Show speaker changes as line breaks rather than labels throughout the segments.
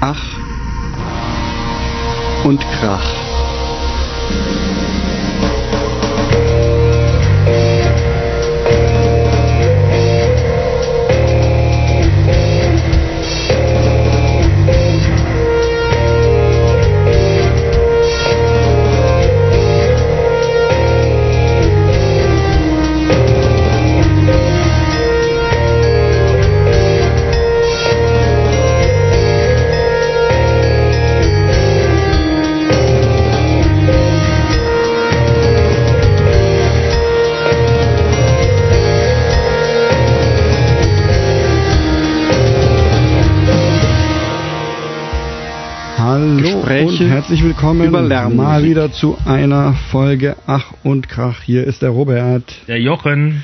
Ach und Krach. Und herzlich willkommen
über
mal wieder zu einer Folge Ach und Krach. Hier ist der Robert.
Der Jochen.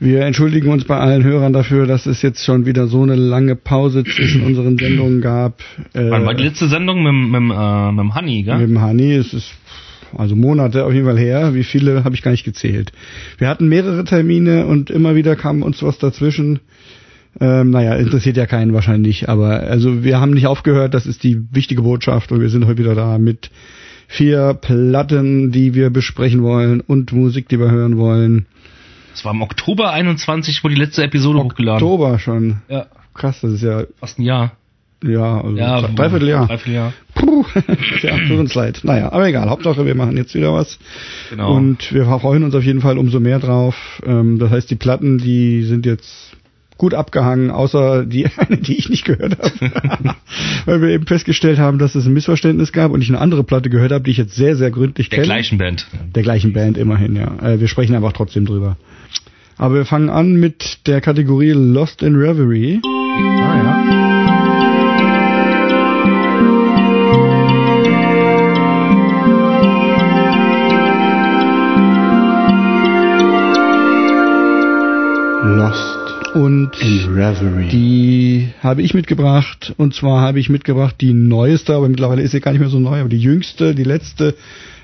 Wir entschuldigen uns bei allen Hörern dafür, dass es jetzt schon wieder so eine lange Pause zwischen unseren Sendungen gab. Äh,
Wann war die letzte Sendung mit, mit, äh, mit dem Honey, gell?
mit dem Hani. Es ist also Monate auf jeden Fall her. Wie viele habe ich gar nicht gezählt. Wir hatten mehrere Termine und immer wieder kam uns was dazwischen. Ähm, naja, interessiert ja keinen wahrscheinlich, aber also wir haben nicht aufgehört, das ist die wichtige Botschaft und wir sind heute wieder da mit vier Platten, die wir besprechen wollen und Musik, die wir hören wollen.
Es war im Oktober 21, wo die letzte Episode hochgeladen.
Oktober schon.
Ja,
Krass, das ist ja,
fast ein Jahr.
ja, also
Ja,
dreiviertel Jahr.
Dreiviertel Jahr.
Puh, ja, tut uns leid. Naja, aber egal, Hauptsache wir machen jetzt wieder was.
Genau.
Und wir freuen uns auf jeden Fall umso mehr drauf. Ähm, das heißt, die Platten, die sind jetzt gut abgehangen, außer die eine, die ich nicht gehört habe. Weil wir eben festgestellt haben, dass es ein Missverständnis gab und ich eine andere Platte gehört habe, die ich jetzt sehr, sehr gründlich
Der
kenne.
gleichen Band.
Der gleichen Band immerhin, ja. Äh, wir sprechen einfach trotzdem drüber. Aber wir fangen an mit der Kategorie Lost in Reverie.
Ah, ja.
Und. Die habe ich mitgebracht und zwar habe ich mitgebracht die neueste, aber mittlerweile ist sie gar nicht mehr so neu, aber die jüngste, die letzte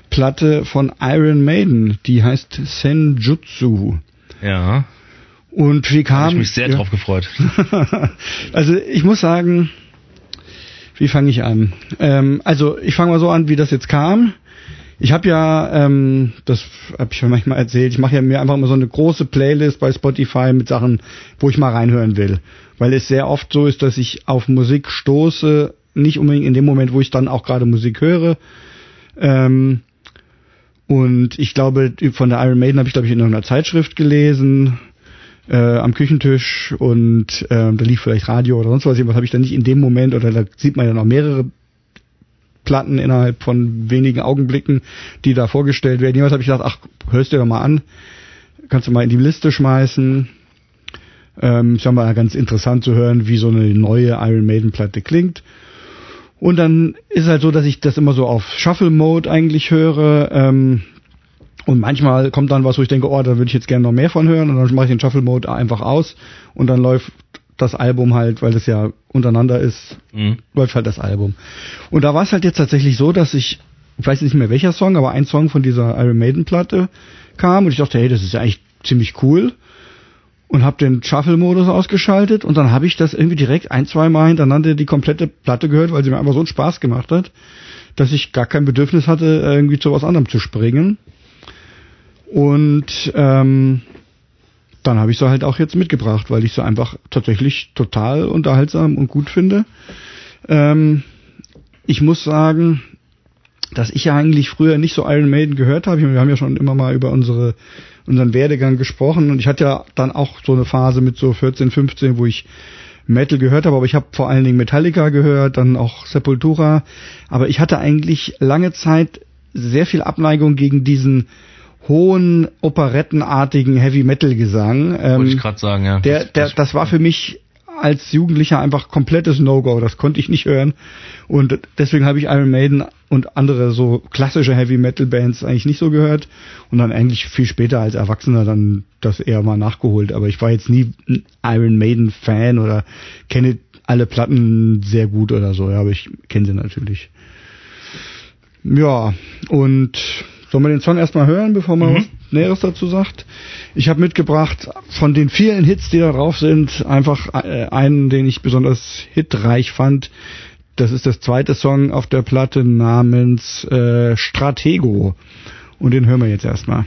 Platte von Iron Maiden, die heißt Senjutsu.
Ja,
Und wie
habe
kam
ich mich sehr
ja.
drauf gefreut.
also ich muss sagen, wie fange ich an? Ähm, also ich fange mal so an, wie das jetzt kam. Ich habe ja, ähm, das habe ich ja manchmal erzählt, ich mache ja mir einfach immer so eine große Playlist bei Spotify mit Sachen, wo ich mal reinhören will. Weil es sehr oft so ist, dass ich auf Musik stoße, nicht unbedingt in dem Moment, wo ich dann auch gerade Musik höre. Ähm, und ich glaube, von der Iron Maiden habe ich, glaube ich, in irgendeiner Zeitschrift gelesen, äh, am Küchentisch und ähm, da lief vielleicht Radio oder sonst was. Was habe ich dann nicht in dem Moment oder da sieht man ja noch mehrere Platten innerhalb von wenigen Augenblicken, die da vorgestellt werden. Jedenfalls habe ich gedacht, ach, hörst dir doch mal an, kannst du mal in die Liste schmeißen. Ähm, ist ja mal ganz interessant zu hören, wie so eine neue Iron Maiden Platte klingt. Und dann ist halt so, dass ich das immer so auf Shuffle Mode eigentlich höre. Ähm, und manchmal kommt dann was, wo ich denke, oh, da würde ich jetzt gerne noch mehr von hören. Und dann mache ich den Shuffle Mode einfach aus. Und dann läuft das Album halt, weil das ja untereinander ist,
Mhm.
läuft halt das Album. Und da war es halt jetzt tatsächlich so, dass ich, ich weiß nicht mehr welcher Song, aber ein Song von dieser Iron Maiden Platte kam und ich dachte, hey, das ist ja eigentlich ziemlich cool und habe den Shuffle-Modus ausgeschaltet und dann habe ich das irgendwie direkt ein, zwei Mal hintereinander die komplette Platte gehört, weil sie mir einfach so einen Spaß gemacht hat, dass ich gar kein Bedürfnis hatte, irgendwie zu was anderem zu springen. Und ähm, dann habe ich sie halt auch jetzt mitgebracht, weil ich sie einfach tatsächlich total unterhaltsam und gut finde. Ähm, ich muss sagen, dass ich ja eigentlich früher nicht so Iron Maiden gehört habe. Wir haben ja schon immer mal über unsere unseren Werdegang gesprochen und ich hatte ja dann auch so eine Phase mit so 14, 15, wo ich Metal gehört habe, aber ich habe vor allen Dingen Metallica gehört, dann auch Sepultura, aber ich hatte eigentlich lange Zeit sehr viel Abneigung gegen diesen hohen operettenartigen Heavy Metal Gesang. Ähm,
Wollte ich gerade sagen, ja.
der, der, das war für mich als Jugendlicher einfach komplettes No-Go. Das konnte ich nicht hören. Und deswegen habe ich Iron Maiden und andere so klassische Heavy Metal Bands eigentlich nicht so gehört. Und dann eigentlich viel später als Erwachsener dann das eher mal nachgeholt. Aber ich war jetzt nie ein Iron Maiden Fan oder kenne alle Platten sehr gut oder so. Ja, aber ich kenne sie natürlich. Ja, und sollen wir den Song erstmal hören, bevor man
Mhm.
was Näheres dazu sagt? Ich habe mitgebracht von den vielen Hits, die da drauf sind, einfach äh, einen, den ich besonders hitreich fand. das ist das zweite Song auf der Platte namens äh, Stratego. Und den hören wir jetzt erstmal.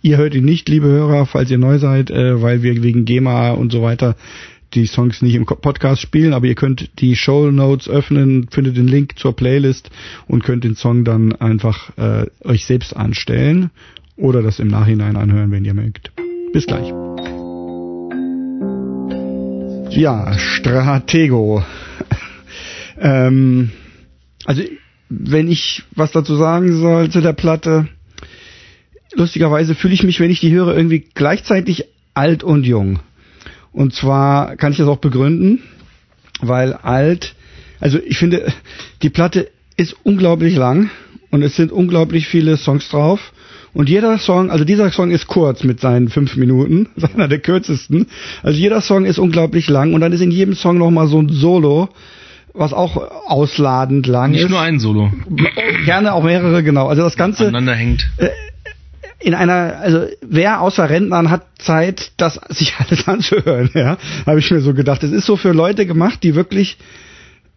Ihr hört ihn nicht, liebe Hörer, falls ihr neu seid, äh, weil wir wegen GEMA und so weiter die Songs nicht im Podcast spielen, aber ihr könnt die Show Notes öffnen, findet den Link zur Playlist und könnt den Song dann einfach äh, euch selbst anstellen oder das im Nachhinein anhören, wenn ihr mögt. Bis gleich. Ja, Stratego. ähm, also, wenn ich was dazu sagen soll zu der Platte, lustigerweise fühle ich mich, wenn ich die höre, irgendwie gleichzeitig alt und jung. Und zwar kann ich das auch begründen, weil alt, also ich finde, die Platte ist unglaublich lang und es sind unglaublich viele Songs drauf. Und jeder Song, also dieser Song ist kurz mit seinen fünf Minuten, einer der kürzesten. Also jeder Song ist unglaublich lang und dann ist in jedem Song nochmal so ein Solo, was auch ausladend lang
Nicht
ist.
Nicht nur ein Solo.
Gerne auch mehrere, genau. Also das Ganze.
Aneinander hängt. Äh,
in einer, also wer außer Rentnern hat Zeit, das sich alles anzuhören, ja, habe ich mir so gedacht. Es ist so für Leute gemacht, die wirklich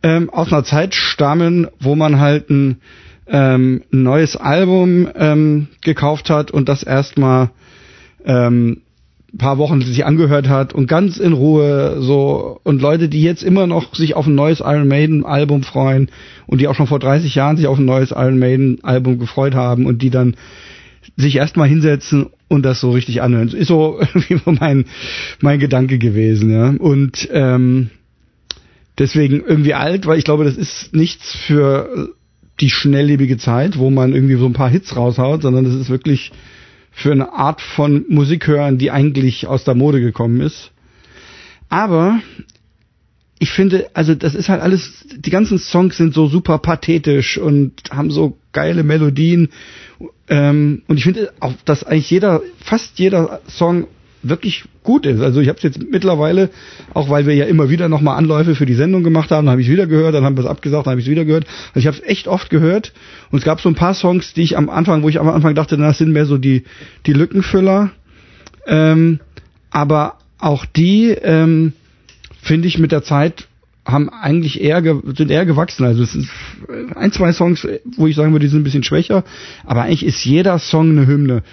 ähm, aus einer Zeit stammen, wo man halt ein, ähm, neues Album ähm, gekauft hat und das erstmal ähm, paar Wochen sich angehört hat und ganz in Ruhe so und Leute, die jetzt immer noch sich auf ein neues Iron Maiden Album freuen und die auch schon vor 30 Jahren sich auf ein neues Iron Maiden Album gefreut haben und die dann sich erstmal hinsetzen und das so richtig anhören. Ist so mein, mein Gedanke gewesen, ja. Und ähm, deswegen irgendwie alt, weil ich glaube, das ist nichts für die schnelllebige Zeit, wo man irgendwie so ein paar Hits raushaut, sondern das ist wirklich für eine Art von Musik hören, die eigentlich aus der Mode gekommen ist. Aber ich finde, also das ist halt alles, die ganzen Songs sind so super pathetisch und haben so geile Melodien. Ähm, und ich finde auch, dass eigentlich jeder, fast jeder Song wirklich gut ist. Also ich habe es jetzt mittlerweile, auch weil wir ja immer wieder nochmal Anläufe für die Sendung gemacht haben, habe ich es wieder gehört, dann haben wir es abgesagt, dann habe ich es wieder gehört. Also ich habe es echt oft gehört und es gab so ein paar Songs, die ich am Anfang, wo ich am Anfang dachte, das sind mehr so die die Lückenfüller. Ähm, aber auch die ähm, finde ich mit der Zeit haben eigentlich eher sind eher gewachsen. Also es sind ein, zwei Songs, wo ich sagen würde, die sind ein bisschen schwächer, aber eigentlich ist jeder Song eine Hymne.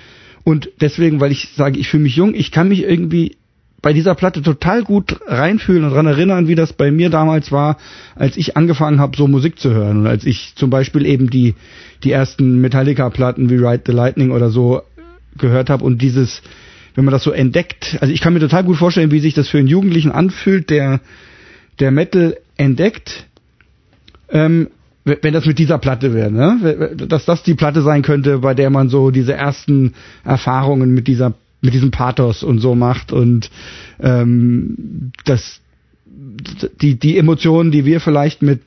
Und deswegen, weil ich sage, ich fühle mich jung, ich kann mich irgendwie bei dieser Platte total gut reinfühlen und daran erinnern, wie das bei mir damals war, als ich angefangen habe, so Musik zu hören. Und als ich zum Beispiel eben die, die ersten Metallica-Platten wie Ride the Lightning oder so gehört habe und dieses, wenn man das so entdeckt, also ich kann mir total gut vorstellen, wie sich das für einen Jugendlichen anfühlt, der, der Metal entdeckt, ähm, wenn das mit dieser Platte wäre, ne? dass das die Platte sein könnte, bei der man so diese ersten Erfahrungen mit dieser mit diesem Pathos und so macht und ähm, das die die Emotionen, die wir vielleicht mit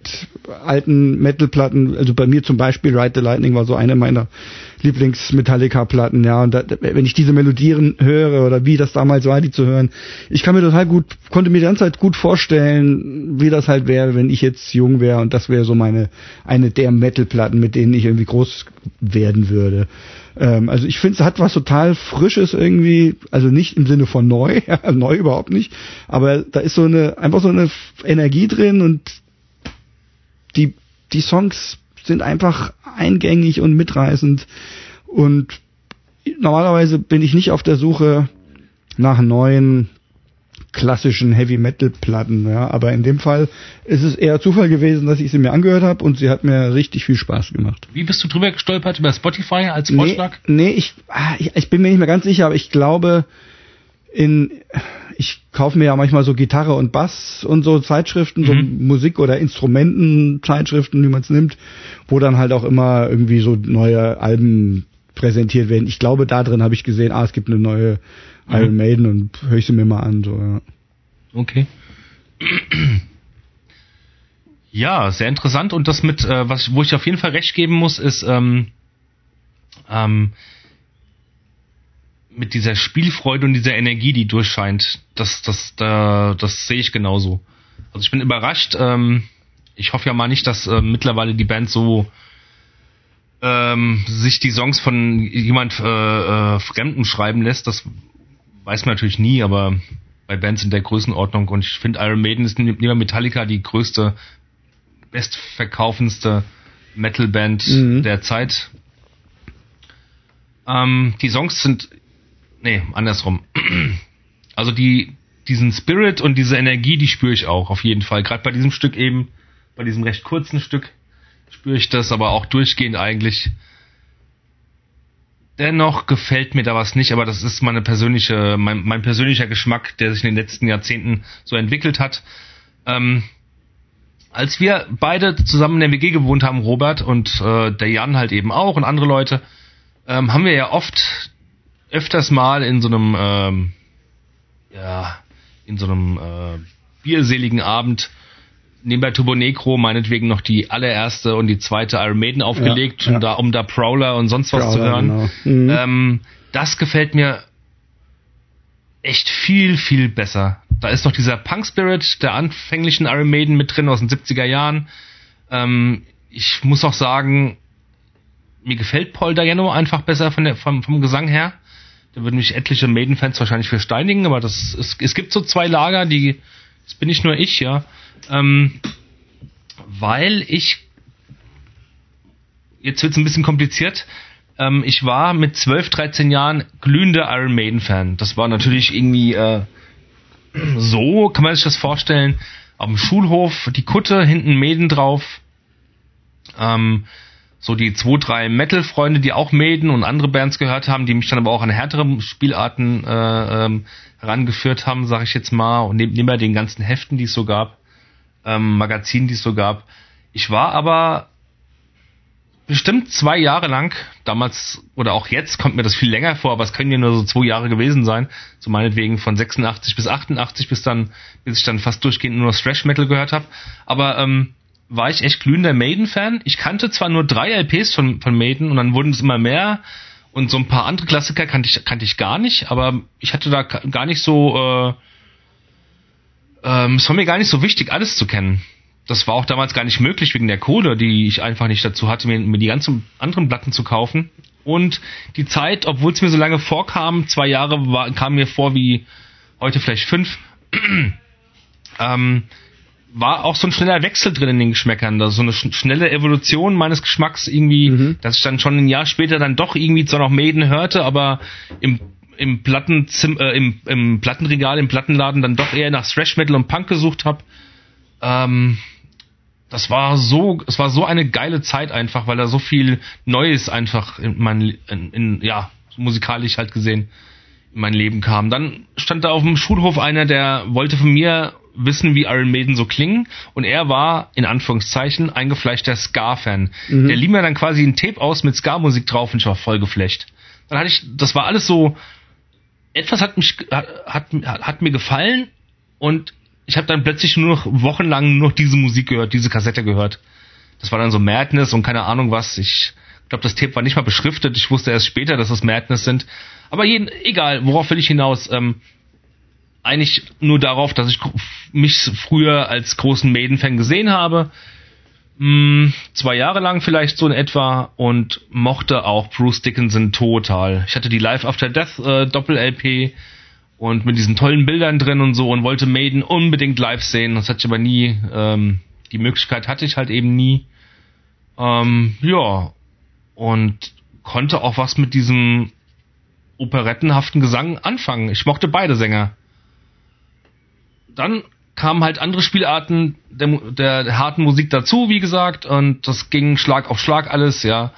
alten Metal-Platten, also bei mir zum Beispiel Ride the Lightning war so eine meiner Lieblings-Metallica-Platten, ja, und da, wenn ich diese Melodien höre oder wie das damals war, die zu hören, ich kann mir total gut, konnte mir die ganze Zeit gut vorstellen, wie das halt wäre, wenn ich jetzt jung wäre und das wäre so meine, eine der Metal-Platten, mit denen ich irgendwie groß werden würde. Ähm, also ich finde, es hat was total Frisches irgendwie, also nicht im Sinne von neu, neu überhaupt nicht, aber da ist so eine, einfach so eine Energie drin und die, die Songs sind einfach eingängig und mitreißend und normalerweise bin ich nicht auf der Suche nach neuen klassischen Heavy Metal Platten, ja, aber in dem Fall ist es eher Zufall gewesen, dass ich sie mir angehört habe und sie hat mir richtig viel Spaß gemacht.
Wie bist du drüber gestolpert über Spotify als Vorschlag?
Nee, nee ich, ah, ich, ich bin mir nicht mehr ganz sicher, aber ich glaube in ich kaufe mir ja manchmal so Gitarre und Bass und so Zeitschriften, mhm. so Musik- oder Instrumentenzeitschriften, wie man es nimmt, wo dann halt auch immer irgendwie so neue Alben präsentiert werden. Ich glaube, da drin habe ich gesehen, ah, es gibt eine neue. Iron Maiden und höre ich sie mir mal an. So, ja.
Okay. Ja, sehr interessant. Und das mit, äh, was, wo ich auf jeden Fall recht geben muss, ist ähm, ähm, mit dieser Spielfreude und dieser Energie, die durchscheint. Das, das, da, das sehe ich genauso. Also ich bin überrascht. Ähm, ich hoffe ja mal nicht, dass äh, mittlerweile die Band so ähm, sich die Songs von jemand äh, äh, Fremden schreiben lässt. Das weiß man natürlich nie, aber bei Bands in der Größenordnung und ich finde Iron Maiden ist neben Metallica die größte bestverkaufendste Metal-Band mhm. der Zeit. Ähm, die Songs sind, nee, andersrum. Also die, diesen Spirit und diese Energie, die spüre ich auch auf jeden Fall. Gerade bei diesem Stück eben, bei diesem recht kurzen Stück spüre ich das, aber auch durchgehend eigentlich. Dennoch gefällt mir da was nicht, aber das ist meine persönliche, mein, mein persönlicher Geschmack, der sich in den letzten Jahrzehnten so entwickelt hat. Ähm, als wir beide zusammen in der WG gewohnt haben, Robert und äh, der Jan halt eben auch und andere Leute, ähm, haben wir ja oft öfters mal in so einem ähm, ja in so einem äh, bierseligen Abend neben bei Turbo Negro meinetwegen noch die allererste und die zweite Iron Maiden aufgelegt, ja, ja. Um, da, um da Prowler und sonst was Prowler, zu hören. Genau. Mhm. Ähm, das gefällt mir echt viel, viel besser. Da ist noch dieser Punk-Spirit der anfänglichen Iron Maiden mit drin aus den 70er Jahren. Ähm, ich muss auch sagen, mir gefällt Paul Dayano einfach besser von der, vom, vom Gesang her. Da würden mich etliche Maiden-Fans wahrscheinlich für steinigen, aber das, es, es gibt so zwei Lager, die, das bin nicht nur ich, ja. Ähm, weil ich, jetzt wird es ein bisschen kompliziert, ähm, ich war mit 12, 13 Jahren glühender Iron Maiden-Fan. Das war natürlich irgendwie äh, so, kann man sich das vorstellen, auf dem Schulhof, die Kutte, hinten Maiden drauf. Ähm, so die zwei, drei Metal-Freunde, die auch Maiden und andere Bands gehört haben, die mich dann aber auch an härtere Spielarten äh, ähm, herangeführt haben, sag ich jetzt mal, und neben, neben den ganzen Heften, die es so gab, ähm, Magazinen, die es so gab. Ich war aber bestimmt zwei Jahre lang, damals oder auch jetzt kommt mir das viel länger vor, aber es können ja nur so zwei Jahre gewesen sein, so meinetwegen von 86 bis 88 bis dann, bis ich dann fast durchgehend nur Thrash Metal gehört habe. Aber ähm, war ich echt glühender Maiden-Fan. Ich kannte zwar nur drei LPs von, von Maiden und dann wurden es immer mehr und so ein paar andere Klassiker kannte ich, kannte ich gar nicht, aber ich hatte da gar nicht so, äh, ähm, es war mir gar nicht so wichtig, alles zu kennen. Das war auch damals gar nicht möglich wegen der Kohle, die ich einfach nicht dazu hatte, mir, mir die ganzen anderen Platten zu kaufen. Und die Zeit, obwohl es mir so lange vorkam, zwei Jahre war, kam mir vor wie heute vielleicht fünf, ähm, war auch so ein schneller Wechsel drin in den Geschmäckern, da so eine schnelle Evolution meines Geschmacks irgendwie, mhm. dass ich dann schon ein Jahr später dann doch irgendwie zwar noch Maiden hörte, aber im im Plattenzim äh, im, im Plattenregal im Plattenladen dann doch eher nach Thrash Metal und Punk gesucht habe. Ähm, das war so, es war so eine geile Zeit einfach, weil da so viel Neues einfach in mein, in, in, ja, musikalisch halt gesehen in mein Leben kam. Dann stand da auf dem Schulhof einer, der wollte von mir wissen, wie Iron Maiden so klingen. Und er war, in Anführungszeichen, eingefleischter Ska-Fan. Mhm. Der lieh mir dann quasi ein Tape aus mit Ska-Musik drauf und ich war voll geflecht. Dann hatte ich, das war alles so, etwas hat mich, hat, hat, hat mir gefallen und ich habe dann plötzlich nur noch wochenlang nur noch diese Musik gehört, diese Kassette gehört. Das war dann so Madness und keine Ahnung was. Ich glaube, das Tape war nicht mal beschriftet. Ich wusste erst später, dass das Madness sind. Aber jeden, egal, worauf will ich hinaus? Ähm, eigentlich nur darauf, dass ich mich früher als großen Maiden-Fan gesehen habe. Hm, zwei Jahre lang vielleicht so in etwa und mochte auch Bruce Dickinson total. Ich hatte die Live After Death äh, Doppel-LP und mit diesen tollen Bildern drin und so und wollte Maiden unbedingt live sehen. Das hatte ich aber nie, ähm, die Möglichkeit hatte ich halt eben nie. Ähm, ja, und konnte auch was mit diesem operettenhaften Gesang anfangen. Ich mochte beide Sänger dann kamen halt andere Spielarten der, der, harten Musik dazu, wie gesagt, und das ging Schlag auf Schlag alles, ja.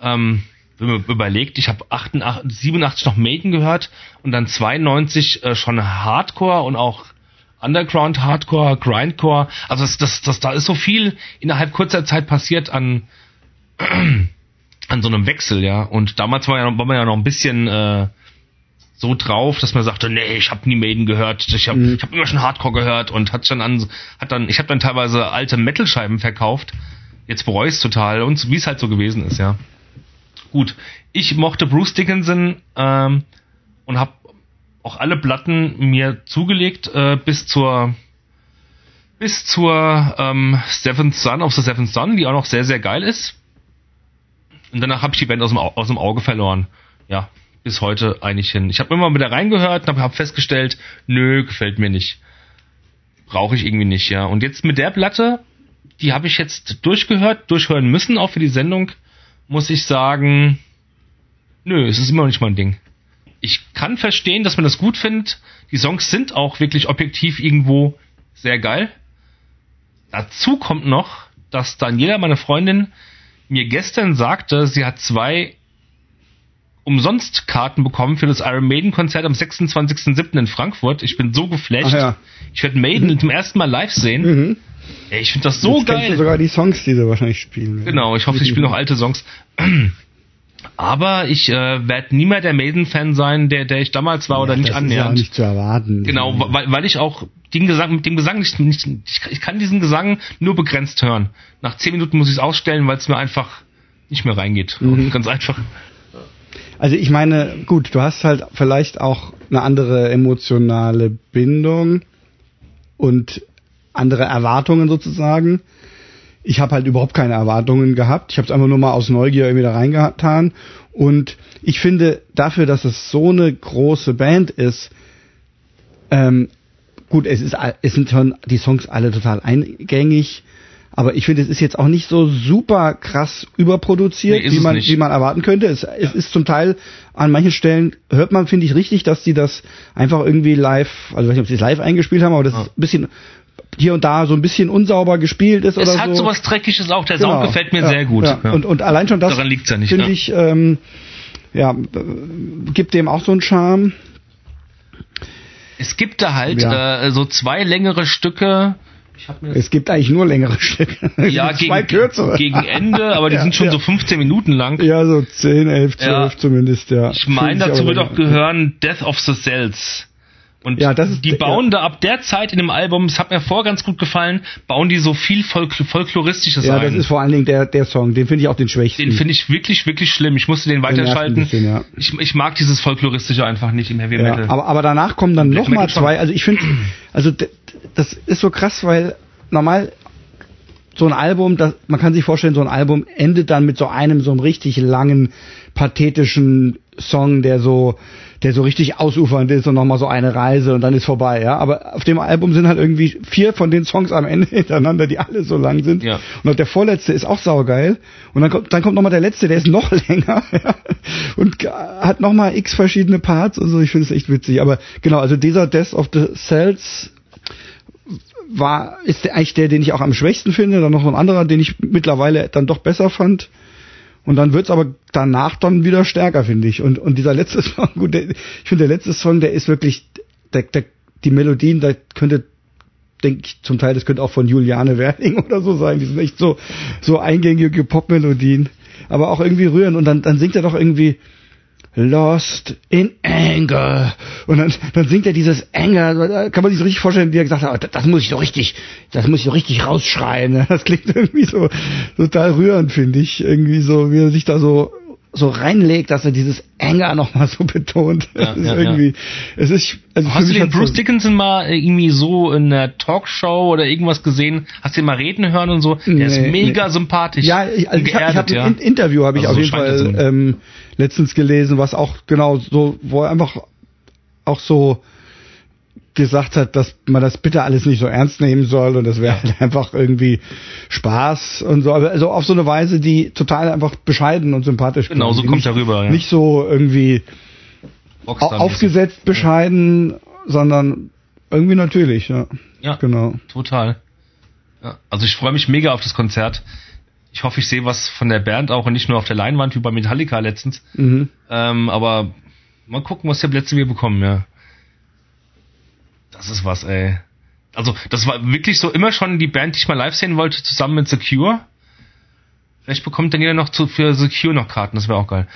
Ähm, wenn man überlegt, ich habe 87 noch Maiden gehört und dann 92 äh, schon Hardcore und auch Underground Hardcore, Grindcore. Also das, das, das, da ist so viel innerhalb kurzer Zeit passiert an an so einem Wechsel, ja. Und damals war, ja, war man ja noch ein bisschen äh, so drauf, dass man sagte, nee, ich habe nie Maiden gehört, ich habe mhm. ich hab immer schon Hardcore gehört und hat schon an hat dann ich habe dann teilweise alte Metal-Scheiben verkauft. Jetzt bereue ich total und wie es halt so gewesen ist, ja. Gut, ich mochte Bruce Dickinson ähm, und habe auch alle Platten mir zugelegt äh, bis zur bis zur ähm, Seventh Son of the Seventh Son, die auch noch sehr sehr geil ist. Und danach habe ich die Band aus dem, aus dem Auge verloren. Ja, bis heute eigentlich hin. Ich habe immer wieder reingehört und habe hab festgestellt, nö, gefällt mir nicht. Brauche ich irgendwie nicht, ja. Und jetzt mit der Platte die habe ich jetzt durchgehört, durchhören müssen, auch für die Sendung, muss ich sagen, nö, es ist immer noch nicht mein Ding. Ich kann verstehen, dass man das gut findet. Die Songs sind auch wirklich objektiv irgendwo sehr geil. Dazu kommt noch, dass Daniela, meine Freundin, mir gestern sagte, sie hat zwei umsonst Karten bekommen für das Iron Maiden Konzert am 26.07. in Frankfurt. Ich bin so geflasht.
Ja.
Ich werde Maiden mhm. zum ersten Mal live sehen. Mhm. Ey, ich finde das so Jetzt geil.
Du sogar die Songs, die sie wahrscheinlich spielen.
Genau, ich hoffe, sie spielen noch alte Songs. Aber ich äh, werde nie mehr der Maiden-Fan sein, der, der ich damals war ja, oder nicht
das
annähernd.
Ist ja nicht zu erwarten.
Genau, weil, weil ich auch den Gesang, mit dem Gesang nicht, nicht ich kann diesen Gesang nur begrenzt hören. Nach zehn Minuten muss ich es ausstellen, weil es mir einfach nicht mehr reingeht. Mhm. Ganz einfach.
Also ich meine, gut, du hast halt vielleicht auch eine andere emotionale Bindung und andere Erwartungen sozusagen. Ich habe halt überhaupt keine Erwartungen gehabt. Ich habe es einfach nur mal aus Neugier irgendwie da reingetan. Und ich finde, dafür, dass es so eine große Band ist, ähm, gut, es, ist, es sind schon die Songs alle total eingängig. Aber ich finde, es ist jetzt auch nicht so super krass überproduziert, nee, wie, man, wie man erwarten könnte. Es, ja. es ist zum Teil an manchen Stellen, hört man, finde ich, richtig, dass die das einfach irgendwie live, also ich weiß nicht, ob sie es live eingespielt haben, aber das ja. ist ein bisschen hier und da so ein bisschen unsauber gespielt ist es oder so. Es
hat sowas Dreckiges auch, der genau. Sound gefällt mir ja, sehr gut.
Ja. Und, und allein schon das,
ja
finde ich, ähm, ja, gibt dem auch so einen Charme.
Es gibt da halt äh, so zwei längere Stücke,
es gibt eigentlich nur längere Stücke.
Ja, gegen, zwei kürzere. gegen Ende, aber die ja, sind schon ja. so 15 Minuten lang.
Ja, so 10, 11, 12 ja. zumindest, ja.
Ich meine, dazu wird auch gehören Death of the Cells. Und ja, das ist, die bauen ja. da ab der Zeit in dem Album, es hat mir vorher ganz gut gefallen, bauen die so viel Folk Folkloristisches
ja, ein. Ja, das ist vor allen Dingen der, der Song, den finde ich auch den schwächsten.
Den finde ich wirklich, wirklich schlimm. Ich musste den weiterschalten. Bisschen, ja. ich, ich mag dieses Folkloristische einfach nicht im Heavy Metal.
Aber, aber danach kommen dann nochmal zwei, also ich finde, also das ist so krass, weil normal so ein Album, das, man kann sich vorstellen, so ein Album endet dann mit so einem so einem richtig langen, pathetischen Song, der so, der so richtig ausufernd ist und nochmal so eine Reise und dann ist vorbei, ja. Aber auf dem Album sind halt irgendwie vier von den Songs am Ende hintereinander, die alle so lang sind. Ja. Und der vorletzte ist auch saugeil. Und dann kommt, dann kommt nochmal der letzte, der ist noch länger, ja. Und hat nochmal x verschiedene Parts. Also ich finde es echt witzig. Aber genau, also dieser Death of the Cells war, ist der, eigentlich der, den ich auch am schwächsten finde. Dann noch ein anderer, den ich mittlerweile dann doch besser fand. Und dann wird's aber danach dann wieder stärker, finde ich. Und, und dieser letzte Song, gut, der, ich finde, der letzte Song, der ist wirklich, der, der, die Melodien, da könnte, denke ich, zum Teil, das könnte auch von Juliane Werning oder so sein. Die sind echt so, so eingängige Popmelodien. Aber auch irgendwie rühren. Und dann, dann singt er doch irgendwie, Lost in Anger. Und dann, dann singt er dieses Anger, kann man sich so richtig vorstellen, wie er gesagt hat, das muss ich doch richtig, das muss ich doch richtig rausschreien. Das klingt irgendwie so total rührend, finde ich. Irgendwie so, wie er sich da so so reinlegt, dass er dieses Anger nochmal so betont. Ja, ist ja, irgendwie, ja. es ist,
also Hast du den Bruce so Dickinson mal irgendwie so in einer Talkshow oder irgendwas gesehen? Hast du ihn mal reden hören und so? Der nee, ist mega nee. sympathisch.
Ja, ich, also ich, habe ein Interview habe ich also auf so jeden Fall ähm, letztens gelesen, was auch genau so, wo er einfach auch so gesagt hat, dass man das bitte alles nicht so ernst nehmen soll und das wäre halt einfach irgendwie Spaß und so. Also auf so eine Weise, die total einfach bescheiden und sympathisch
Genau, so kommt er rüber,
ja. Nicht so irgendwie aufgesetzt bescheiden, ja. sondern irgendwie natürlich, ja.
Ja, genau. Total. Ja, also ich freue mich mega auf das Konzert. Ich hoffe, ich sehe was von der Band auch und nicht nur auf der Leinwand wie bei Metallica letztens. Mhm. Ähm, aber mal gucken, was der letzte wir bekommen, ja. Das ist was, ey. Also, das war wirklich so immer schon die Band, die ich mal live sehen wollte, zusammen mit Secure. Vielleicht bekommt dann jeder noch zu, für Secure noch Karten, das wäre auch geil.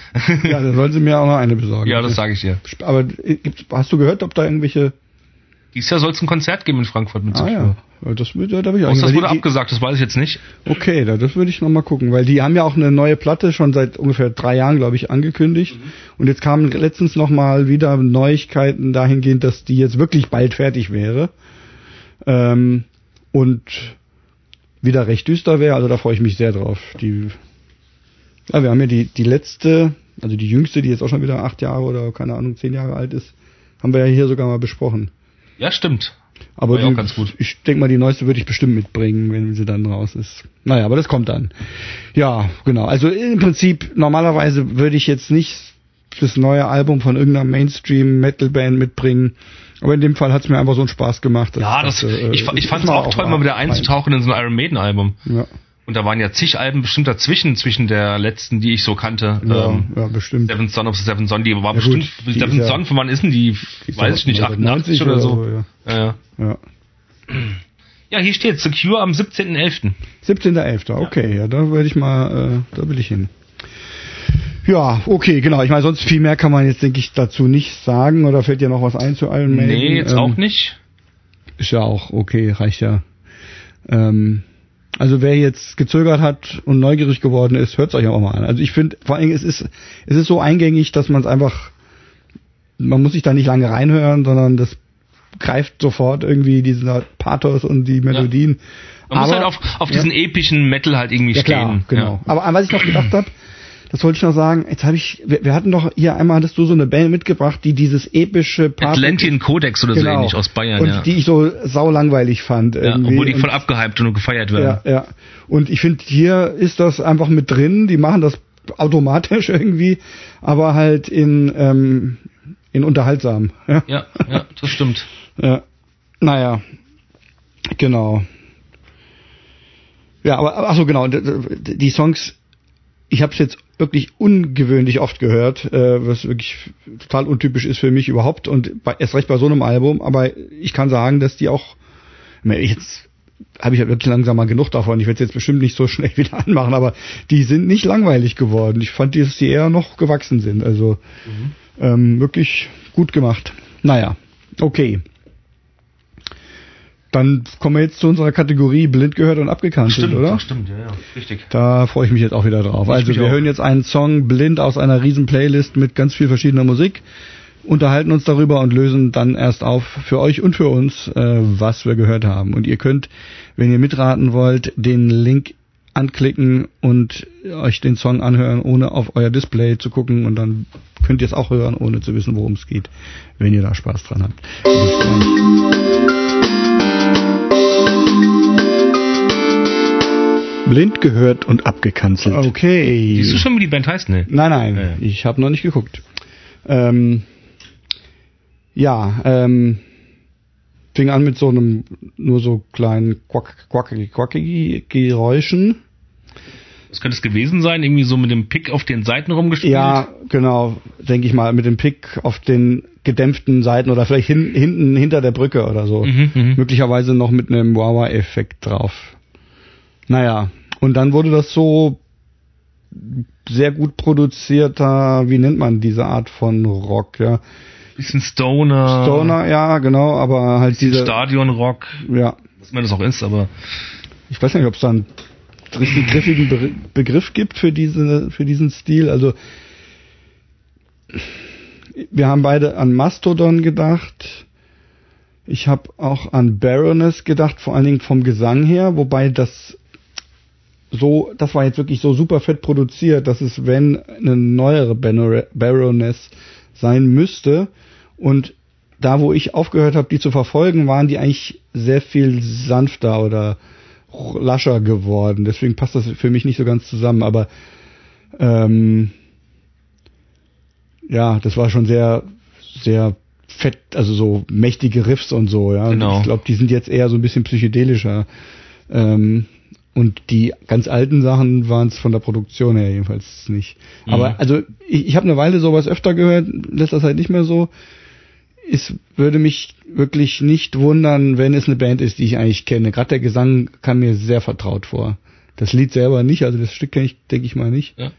ja, dann sollen sie mir auch noch eine besorgen.
Ja, das sage ich dir.
Aber hast du gehört, ob da irgendwelche
dieses Jahr soll es ein Konzert geben in Frankfurt mit
ah, ja. Das, da, da ich
auch das wurde die, abgesagt, das weiß ich jetzt nicht.
Okay, da, das würde ich nochmal gucken, weil die haben ja auch eine neue Platte schon seit ungefähr drei Jahren, glaube ich, angekündigt. Mhm. Und jetzt kamen letztens nochmal wieder Neuigkeiten dahingehend, dass die jetzt wirklich bald fertig wäre. Ähm, und wieder recht düster wäre, also da freue ich mich sehr drauf. Die, ja, wir haben ja die, die letzte, also die jüngste, die jetzt auch schon wieder acht Jahre oder keine Ahnung, zehn Jahre alt ist, haben wir ja hier sogar mal besprochen.
Ja, stimmt.
Aber die,
auch ganz gut.
ich denke mal, die neueste würde ich bestimmt mitbringen, wenn sie dann raus ist. Naja, aber das kommt dann. Ja, genau. Also im Prinzip, normalerweise würde ich jetzt nicht das neue Album von irgendeiner Mainstream-Metal-Band mitbringen. Aber in dem Fall hat es mir einfach so einen Spaß gemacht. dass
Ja, das,
dachte, äh,
ich, ich fand es auch toll, mal wieder einzutauchen in so ein Iron Maiden Album.
Ja,
Und da waren ja zig Alben bestimmt dazwischen, zwischen der letzten, die ich so kannte.
ja,
Ähm,
ja, bestimmt.
Seventh Son of the Seventh Son, die war
Ja,
bestimmt,
gut, die ist
Seventh
ja-
Son, von wann ist denn die?
Die
Weiß ich nicht, 88
90
oder so.
ja.
Ja, ja.
ja.
ja, hier steht Secure am 17.11.
17.11. Okay, ja, da werde ich mal, äh, da will ich hin. Ja, okay, genau. Ich meine, sonst viel mehr kann man jetzt, denke ich, dazu nicht sagen. Oder fällt dir noch was ein zu Iron Maiden?
Nee, jetzt
Ähm,
auch nicht.
Ist ja auch okay, reicht ja. Ähm, also wer jetzt gezögert hat und neugierig geworden ist, hört es euch auch mal an. Also ich finde, vor allem es ist es ist so eingängig, dass man es einfach, man muss sich da nicht lange reinhören, sondern das greift sofort irgendwie dieser Pathos und die Melodien.
Man muss halt auf, auf diesen epischen Metal halt irgendwie
ja, klar,
stehen.
genau. Aber an was ich noch gedacht habe, das wollte ich noch sagen, jetzt habe ich, wir, wir hatten doch hier einmal, hattest du so eine Band mitgebracht, die dieses epische
Ja.
Pathos-
Atlantean Codex oder so
Genau.
ähnlich aus Bayern,
und
ja.
die ich so sau langweilig fand.
ja
irgendwie.
obwohl die voll abgehypt und gefeiert werden.
ja, ja. Und ich finde, hier ist das einfach mit drin. Die machen das automatisch irgendwie, aber halt in, ähm, in unterhaltsam. Ja.
Ja, ja, das stimmt.
ja. Naja, genau. Ja, aber ach so genau. d- Die Songs, ich habe es jetzt wirklich ungewöhnlich oft gehört, äh, was wirklich total untypisch ist für mich überhaupt und bei, erst recht bei so einem Album. Aber ich kann sagen, dass die auch jetzt habe ich ja wirklich langsam mal genug davon. Ich werde jetzt bestimmt nicht so schnell wieder anmachen, aber die sind nicht langweilig geworden. Ich fand, dass die eher noch gewachsen sind. Also ähm, wirklich gut gemacht. Naja, okay. Dann kommen wir jetzt zu unserer Kategorie blind gehört und abgekanzelt,
Stimmt,
oder?
stimmt, ja, ja, richtig.
Da freue ich mich jetzt auch wieder drauf. also
mich
wir
auch.
hören jetzt einen Song blind aus einer riesen Playlist mit ganz viel verschiedener Musik, unterhalten uns darüber und lösen dann erst auf für euch und für uns, äh, was wir gehört haben. Und ihr könnt, wenn ihr mitraten wollt, den Link anklicken und euch den Song anhören, ohne auf euer Display zu gucken und dann könnt ihr es auch hören, ohne zu wissen, worum es geht, wenn ihr da Spaß dran habt. Blind gehört und abgekanzelt. Okay.
Siehst du schon, wie die Band heißt? Nee.
Nein, nein,
Ja,
ich habe noch nicht geguckt. Ähm, ja, ähm, fing an mit so einem nur so kleinen quack, quackig, quackigi Geräuschen.
Was könnte es gewesen sein? Irgendwie so mit dem Pick auf den Seiten rumgespielt?
Ja, genau, denke ich mal, mit dem Pick auf den gedämpften Seiten oder vielleicht hin, hinten hinter der Brücke oder so.
Mhm, mhm.
Möglicherweise noch mit einem Wawa-Effekt drauf. Naja, und dann wurde das so sehr gut produzierter, wie nennt man diese Art von Rock, ja.
Bisschen Stoner.
Stoner, ja, genau, aber halt diese,
Stadionrock.
ja.
Was immer das auch ist, aber
Ich weiß nicht, ob es da einen richtig griffigen Be Begriff gibt für diese, für diesen Stil. Also, wir haben beide an Mastodon gedacht. Ich habe auch an Baroness gedacht, vor allen Dingen vom Gesang her, wobei das so, das war jetzt wirklich so super fett produziert, dass es, wenn eine neuere Baroness sein müsste und da, wo ich aufgehört habe, die zu verfolgen, waren die eigentlich sehr viel sanfter oder lascher geworden. Deswegen passt das für mich nicht so ganz zusammen. Aber ähm, ja, das war schon sehr, sehr fett, also so mächtige Riffs und so. Ja,
Genau.
ich glaube, die sind jetzt eher so ein bisschen psychedelischer. Ähm, und die ganz alten Sachen waren es von der Produktion her jedenfalls nicht.
Mhm.
Aber also ich, ich habe eine Weile sowas öfter gehört, letzter Zeit nicht mehr so. Es würde mich wirklich nicht wundern, wenn es eine Band ist, die ich eigentlich kenne. Gerade der Gesang kam mir sehr vertraut vor. Das Lied selber nicht, also das Stück kenne ich, denke ich mal nicht.
Ja.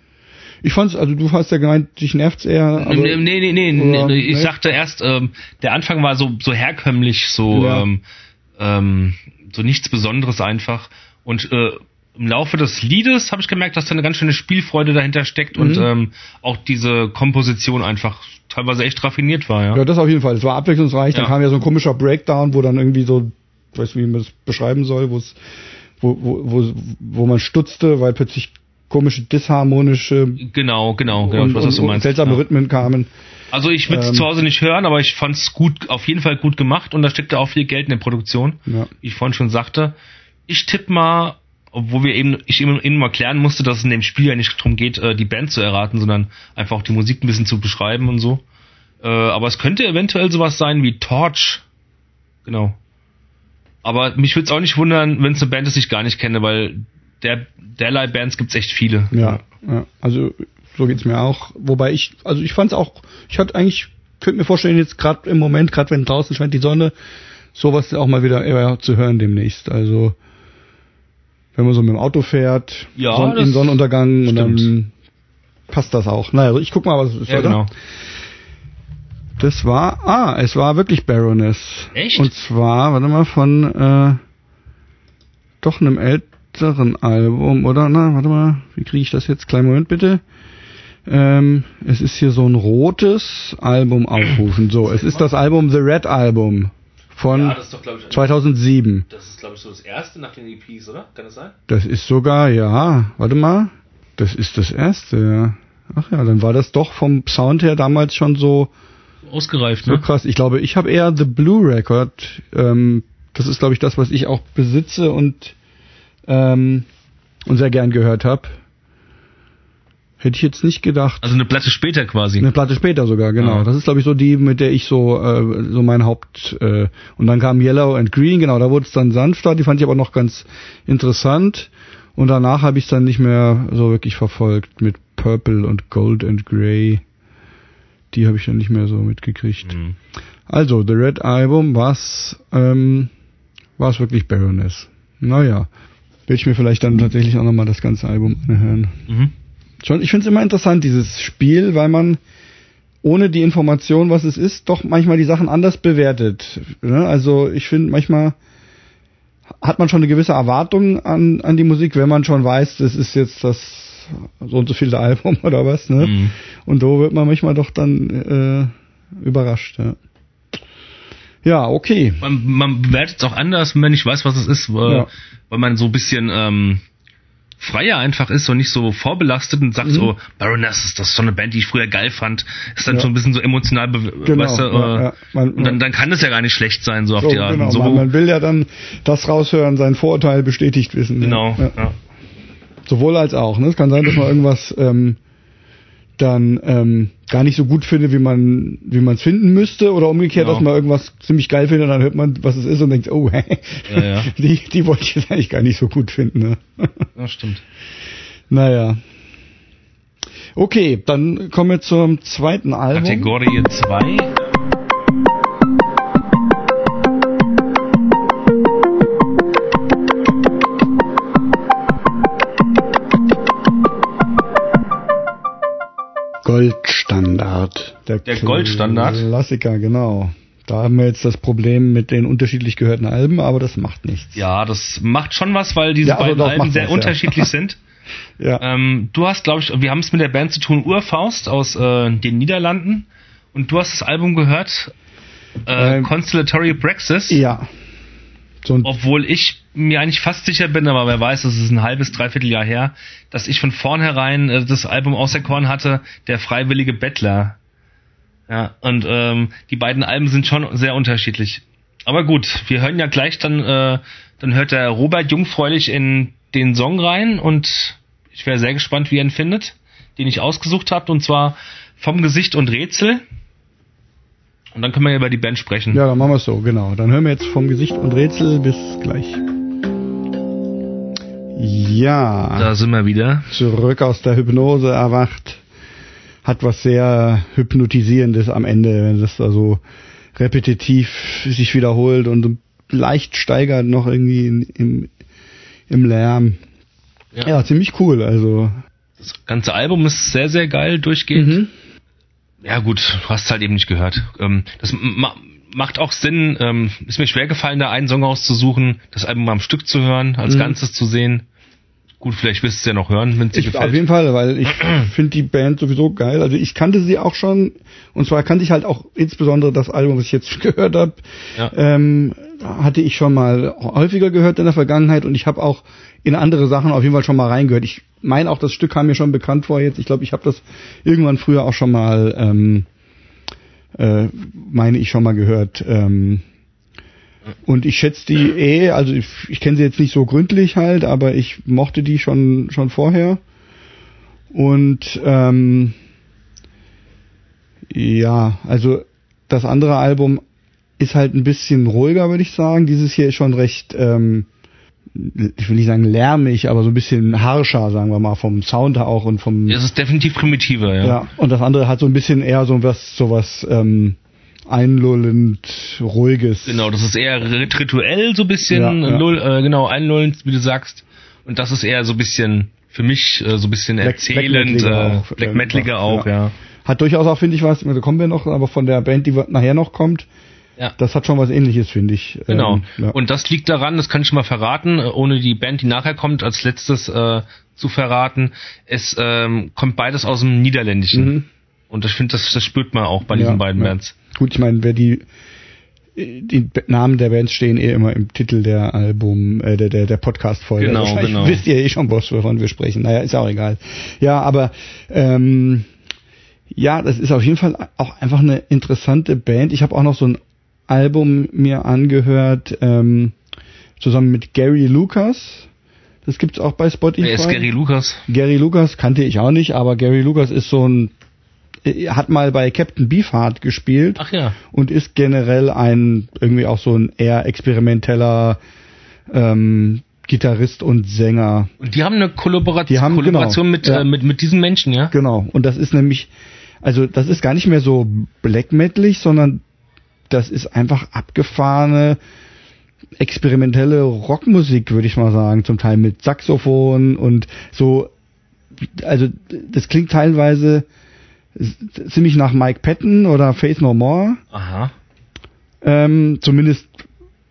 Ich fand's, also du hast ja gemeint, dich nervt's eher. Aber,
nee, nee, nee, nee,
oder-
nee, ich sagte erst, ähm, der Anfang war so, so herkömmlich, so,
Ja.
ähm, ähm, so nichts Besonderes einfach. Und äh, im Laufe des Liedes habe ich gemerkt, dass da eine ganz schöne Spielfreude dahinter steckt und
Mhm.
ähm, auch diese Komposition einfach teilweise echt raffiniert war, ja.
Ja, das auf jeden Fall. Es war abwechslungsreich. Dann
Ja.
kam ja so ein komischer Breakdown, wo dann irgendwie so, ich weiß nicht, wie man das beschreiben soll, wo es, wo, wo, wo, wo man stutzte, weil plötzlich komische disharmonische
Genau, genau, genau.
und,
was du
und, und
meinst.
seltsame
Ja.
Rhythmen kamen.
Also ich würde es
Ähm,
zu Hause nicht hören, aber ich fand es gut, auf jeden Fall gut gemacht und da steckt auch viel Geld in der Produktion.
Ja.
Wie ich vorhin schon sagte. Ich tippe mal, obwohl wir eben, ich eben, eben mal klären musste, dass es in dem Spiel ja nicht darum geht, äh, die Band zu erraten, sondern einfach auch die Musik ein bisschen zu beschreiben und so. Äh, aber es könnte eventuell sowas sein wie Torch. Genau. Aber mich würde es auch nicht wundern, wenn es eine Band ist, die ich gar nicht kenne, weil der, derlei Bands gibt's echt viele.
Ja, ja. Also so geht's mir auch. Wobei ich, also ich fand's auch, ich hatte eigentlich, könnte mir vorstellen, jetzt gerade im Moment, gerade wenn draußen scheint die Sonne, sowas auch mal wieder eher zu hören demnächst. Also wenn man so mit dem Auto fährt,
Ja, das
in Sonnenuntergang und dann
stimmt.
passt das auch. Naja, ich guck mal, was es ist,
Ja,
oder?
genau.
Das war, ah, es war wirklich Baroness.
Echt?
Und zwar, warte mal, von äh, doch einem älteren Album, oder? Na, warte mal, wie kriege ich das jetzt? Kleinen Moment bitte. Ähm, es ist hier so ein rotes Album aufrufen. So, es ist das Album The Red Album von
ist doch, ich,
2007.
das ist, glaube ich, so das erste nach den EPs, oder? Kann das sein?
Das ist sogar, ja, warte mal, das ist das erste, ja. Ach ja, dann war das doch vom Sound her damals schon so
Ausgereift,
So
ne?
krass. Ich glaube, ich habe eher The Blue Record. Ähm, das ist, glaube ich, das, was ich auch besitze und, ähm, und sehr gern gehört habe. Hätte ich jetzt nicht gedacht.
Also eine Platte später quasi.
Eine Platte später sogar, genau.
Ah.
Das ist, glaube ich, so die, mit der ich so, äh, so mein Haupt. Äh, und dann kam Yellow and Green, genau, da wurde es dann sanfter. Die fand ich aber noch ganz interessant. Und danach habe ich es dann nicht mehr so wirklich verfolgt mit Purple und Gold and Grey. Die habe ich dann nicht mehr so mitgekriegt.
Mhm.
Also, The Red Album, was ähm, war es wirklich Baroness? Naja, will ich mir vielleicht dann tatsächlich auch nochmal das ganze Album anhören.
Mhm.
Schon, ich finde es immer interessant, dieses Spiel, weil man ohne die Information, was es ist, doch manchmal die Sachen anders bewertet. Ne? Also ich finde, manchmal hat man schon eine gewisse Erwartung an, an die Musik, wenn man schon weiß, das ist jetzt das so und so viele Album oder was. Ne?
Mhm.
Und so wird man manchmal doch dann äh, überrascht. Ja. ja, okay.
Man, man bewertet es auch anders, wenn nicht weiß, was es ist, weil,
Ja.
weil man so ein bisschen ähm, freier einfach ist und nicht so vorbelastet und sagt
Mhm.
so, Baroness, ist das so eine Band, die ich früher geil fand, ist dann
Ja.
so ein bisschen so emotional,
Genau,
weißt du,
ja,
äh,
ja. Man-
und dann, dann kann es ja gar nicht schlecht sein, so auf
So,
die Art.
genau,
so,
man, man will ja dann das raushören, sein Vorurteil bestätigt wissen.
genau.
Sowohl als auch. Ne? Es kann sein, dass man irgendwas ähm, dann ähm, gar nicht so gut findet, wie man wie man es finden müsste, oder umgekehrt,
Genau.
dass man irgendwas ziemlich geil findet, und dann hört man, was es ist und denkt, oh,
Ja, ja.
die die wollte ich jetzt eigentlich gar nicht so gut finden. Ne?
ja, stimmt.
naja. Okay, dann kommen wir zum zweiten Album.
Kategorie 2.
Goldstandard.
Der Goldstandard?
Klassiker, genau. Da haben wir jetzt das Problem mit den unterschiedlich gehörten Alben, aber das macht nichts.
Ja, das macht schon was, weil diese
Ja,
beiden Alben sehr
was, ja.
unterschiedlich sind.
Ja.
Ähm, du hast, glaube ich, wir haben es mit der Band zu tun, Urfaust aus äh, den Niederlanden. Und du hast das Album gehört, äh,
Ähm,
Constellatory Praxis.
Ja. So
Obwohl ich mir eigentlich fast sicher bin, aber wer weiß, es ist ein halbes, dreiviertel Jahr her, dass ich von vornherein äh, das Album auserkoren hatte, Der freiwillige Bettler. Ja, und ähm, die beiden Alben sind schon sehr unterschiedlich. Aber gut, wir hören ja gleich dann, äh, dann hört der Robert jungfräulich in den Song rein und ich wäre sehr gespannt, wie ihr ihn findet, den ich ausgesucht habt, und zwar vom Gesicht und Rätsel. Und dann können wir ja über die Band sprechen.
ja, dann machen wir es so, genau. Dann hören wir jetzt vom Gesicht und Rätsel bis gleich. Ja.
Da sind wir wieder.
zurück aus der Hypnose erwacht, hat was sehr Hypnotisierendes am Ende, wenn das da so repetitiv sich wiederholt und leicht steigert noch irgendwie in, im, im Lärm.
Ja.
Ja. ziemlich cool, also.
Das ganze Album ist sehr, sehr geil durchgehend.
Mhm.
Ja gut, du hast es halt eben nicht gehört. Ähm, das ma macht auch Sinn. Ähm, ist mir schwer gefallen, da einen Song auszusuchen, das Album mal am Stück zu hören, als
Mhm.
Ganzes zu sehen. Gut, vielleicht wirst du es ja noch hören, wenn es dir
Ich, auf
gefällt.
jeden Fall, weil ich finde die Band sowieso geil. Also ich kannte sie auch schon, und zwar kannte ich halt auch insbesondere das Album, was ich jetzt gehört habe,
Ja.
ähm, hatte ich schon mal häufiger gehört in der Vergangenheit und ich habe auch in andere Sachen auf jeden Fall schon mal reingehört. Ich meine auch, das Stück kam mir schon bekannt vor jetzt. Ich glaube, ich habe das irgendwann früher auch schon mal, ähm, äh, meine ich schon mal gehört. Ähm, und ich schätze die eh, also ich, ich kenne sie jetzt nicht so gründlich halt, aber ich mochte die schon schon vorher. Und ähm, ja, also das andere Album ist halt ein bisschen ruhiger, würde ich sagen. Dieses hier ist schon recht, ähm, ich will nicht sagen lärmig, aber so ein bisschen harscher, sagen wir mal, vom Sound auch und vom.
Es ist definitiv primitiver, ja.
Ja, und das andere hat so ein bisschen eher so was, so was ähm, einlullend, ruhiges.
Genau, das ist eher rituell so ein bisschen,
Ja, ja.
Lull, äh, genau, einlullend, wie du sagst. Und das ist eher so ein bisschen, für mich, äh, so ein bisschen
Black-
erzählend,
Black Metaliger
äh,
auch, äh,
Metaliger
ja.
auch, ja.
Hat durchaus auch, finde ich, was, da kommen wir noch, aber von der Band, die nachher noch kommt,
Ja.
das hat schon was ähnliches, finde ich.
Genau.
Ähm, ja.
Und das liegt daran, das kann ich mal verraten, äh, ohne die Band, die nachher kommt, als letztes äh, zu verraten. Es ähm, kommt beides aus dem Niederländischen.
Mhm.
Und ich finde, das, das spürt man auch bei diesen
Ja,
beiden
ja.
Bands.
Gut, ich meine, wer die die Namen der Bands stehen eh immer im Titel der Album, äh, der, der, der Podcast-Folge.
Genau,
Wahrscheinlich
genau.
Wisst ihr eh schon, wovon wir sprechen. Naja, ist auch egal. Ja, aber ähm, ja, das ist auf jeden Fall auch einfach eine interessante Band. Ich habe auch noch so ein Album mir angehört, ähm, zusammen mit Gary Lucas. Das gibt's auch bei Spotify.
Wer ist Gary Lucas?
Gary Lucas kannte ich auch nicht, aber Gary Lucas ist so ein, hat mal bei Captain Beefheart gespielt
Ach ja.
und ist generell ein, irgendwie auch so ein eher experimenteller ähm, Gitarrist und Sänger.
Und die haben eine Kollaboration,
Die haben-
Kollaboration
genau,
mit,
ja.
äh, mit, mit diesen Menschen, ja?
Genau. Und das ist nämlich, also das ist gar nicht mehr so black metalig, sondern das ist einfach abgefahrene experimentelle Rockmusik, würde ich mal sagen, zum Teil mit Saxophon und so, also das klingt teilweise ziemlich nach Mike Patton oder Faith No More,
Aha.
ähm, zumindest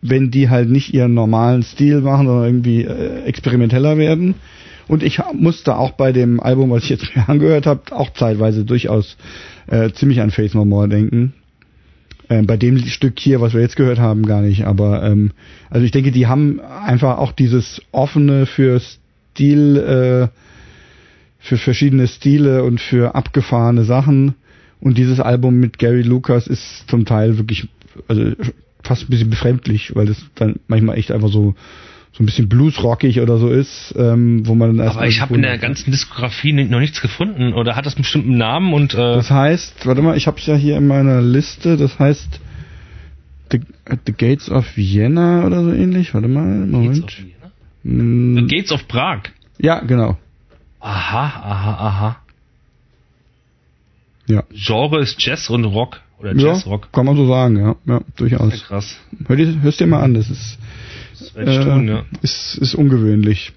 wenn die halt nicht ihren normalen Stil machen, sondern irgendwie äh, experimenteller werden. Und ich musste auch bei dem Album, was ich jetzt mir angehört habe, auch zeitweise durchaus äh, ziemlich an Faith No More denken. Ähm, bei dem Stück hier, was wir jetzt gehört haben, gar nicht. Aber ähm, also ich denke, die haben einfach auch dieses offene für Stil, äh, für verschiedene Stile und für abgefahrene Sachen. Und dieses Album mit Gary Lucas ist zum Teil wirklich, also fast ein bisschen befremdlich, weil das dann manchmal echt einfach so so ein bisschen bluesrockig oder so ist, ähm, wo man dann erst
Aber ich habe in der ganzen Diskografie noch nichts gefunden. Oder hat das einen bestimmten Namen und äh,
Das heißt, warte mal, ich habe es ja hier in meiner Liste, das heißt The, The Gates of Vienna oder so ähnlich. Warte mal,
Gates
Moment.
of, Vienna?
Mm,
The Gates of Prag.
Ja, genau.
Aha, aha, aha.
Ja.
Genre ist Jazz und Rock. Oder
Ja,
Jazzrock.
kann man so sagen, ja, ja
Ja,
durchaus.
krass.
Hör dir, hörst dir mal an, das ist
Das ich tun, ja.
ist, ist ungewöhnlich.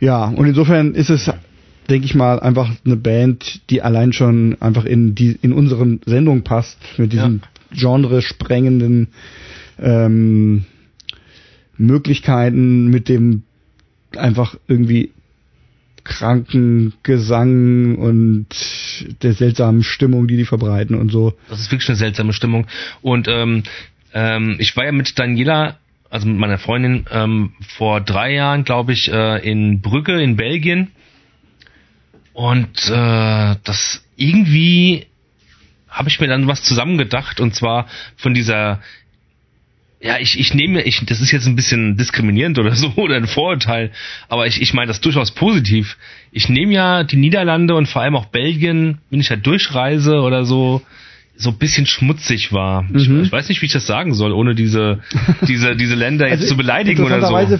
Ja, und insofern ist es, denke ich mal, einfach eine Band, die allein schon einfach in die in unseren Sendung passt, mit diesen genre-sprengenden ähm, Möglichkeiten, mit dem einfach irgendwie kranken Gesang und der seltsamen Stimmung, die die verbreiten und so.
Das ist wirklich eine seltsame Stimmung. Und ähm, ähm, ich war ja mit Daniela, also mit meiner Freundin, ähm, vor drei Jahren, glaube ich, äh, in Brügge in Belgien. Und äh, das irgendwie habe ich mir dann was zusammengedacht und zwar von dieser ja, ich, ich nehme, ich, das ist jetzt ein bisschen diskriminierend oder so oder ein Vorurteil, aber ich, ich meine das durchaus positiv. Ich nehme ja die Niederlande und vor allem auch Belgien, wenn ich halt durchreise oder so, so ein bisschen schmutzig war. Ich,
Mhm.
ich weiß nicht, wie ich das sagen soll, ohne diese, diese, diese Länder jetzt zu beleidigen oder so.
Also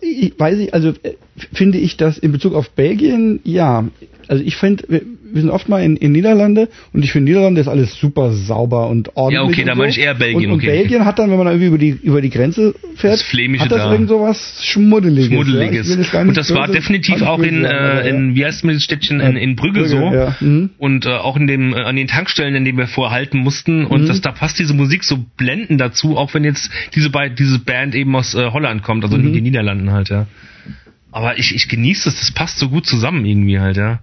ich- weiß ich, also äh, finde ich das in Bezug auf Belgien, ja. Also ich finde, wir, wir sind oft mal in, in Niederlande und ich finde Niederlande ist alles super sauber und ordentlich.
Ja, okay, dann
so.
meine ich eher Belgien,
Und, und
okay.
Belgien hat dann, wenn man da irgendwie über die, über die Grenze fährt,
Das Flämische
hat das
da.
irgend so was Schmuddeliges.
Schmuddeliges.
Ja? Das
Und das war
böse-
definitiv
gar
auch in, äh, in wie heißt das Städtchen, in, in Brügge, so.
Ja. Mhm.
Und äh, auch in dem, äh, an den Tankstellen, in denen wir vorhalten mussten. Und
Mhm.
das, da passt diese Musik so blendend dazu, auch wenn jetzt diese, Be diese Band eben aus äh, Holland kommt, also
Mhm.
in den Niederlanden halt, ja. Aber ich, ich genieße es, das passt so gut zusammen irgendwie halt, ja.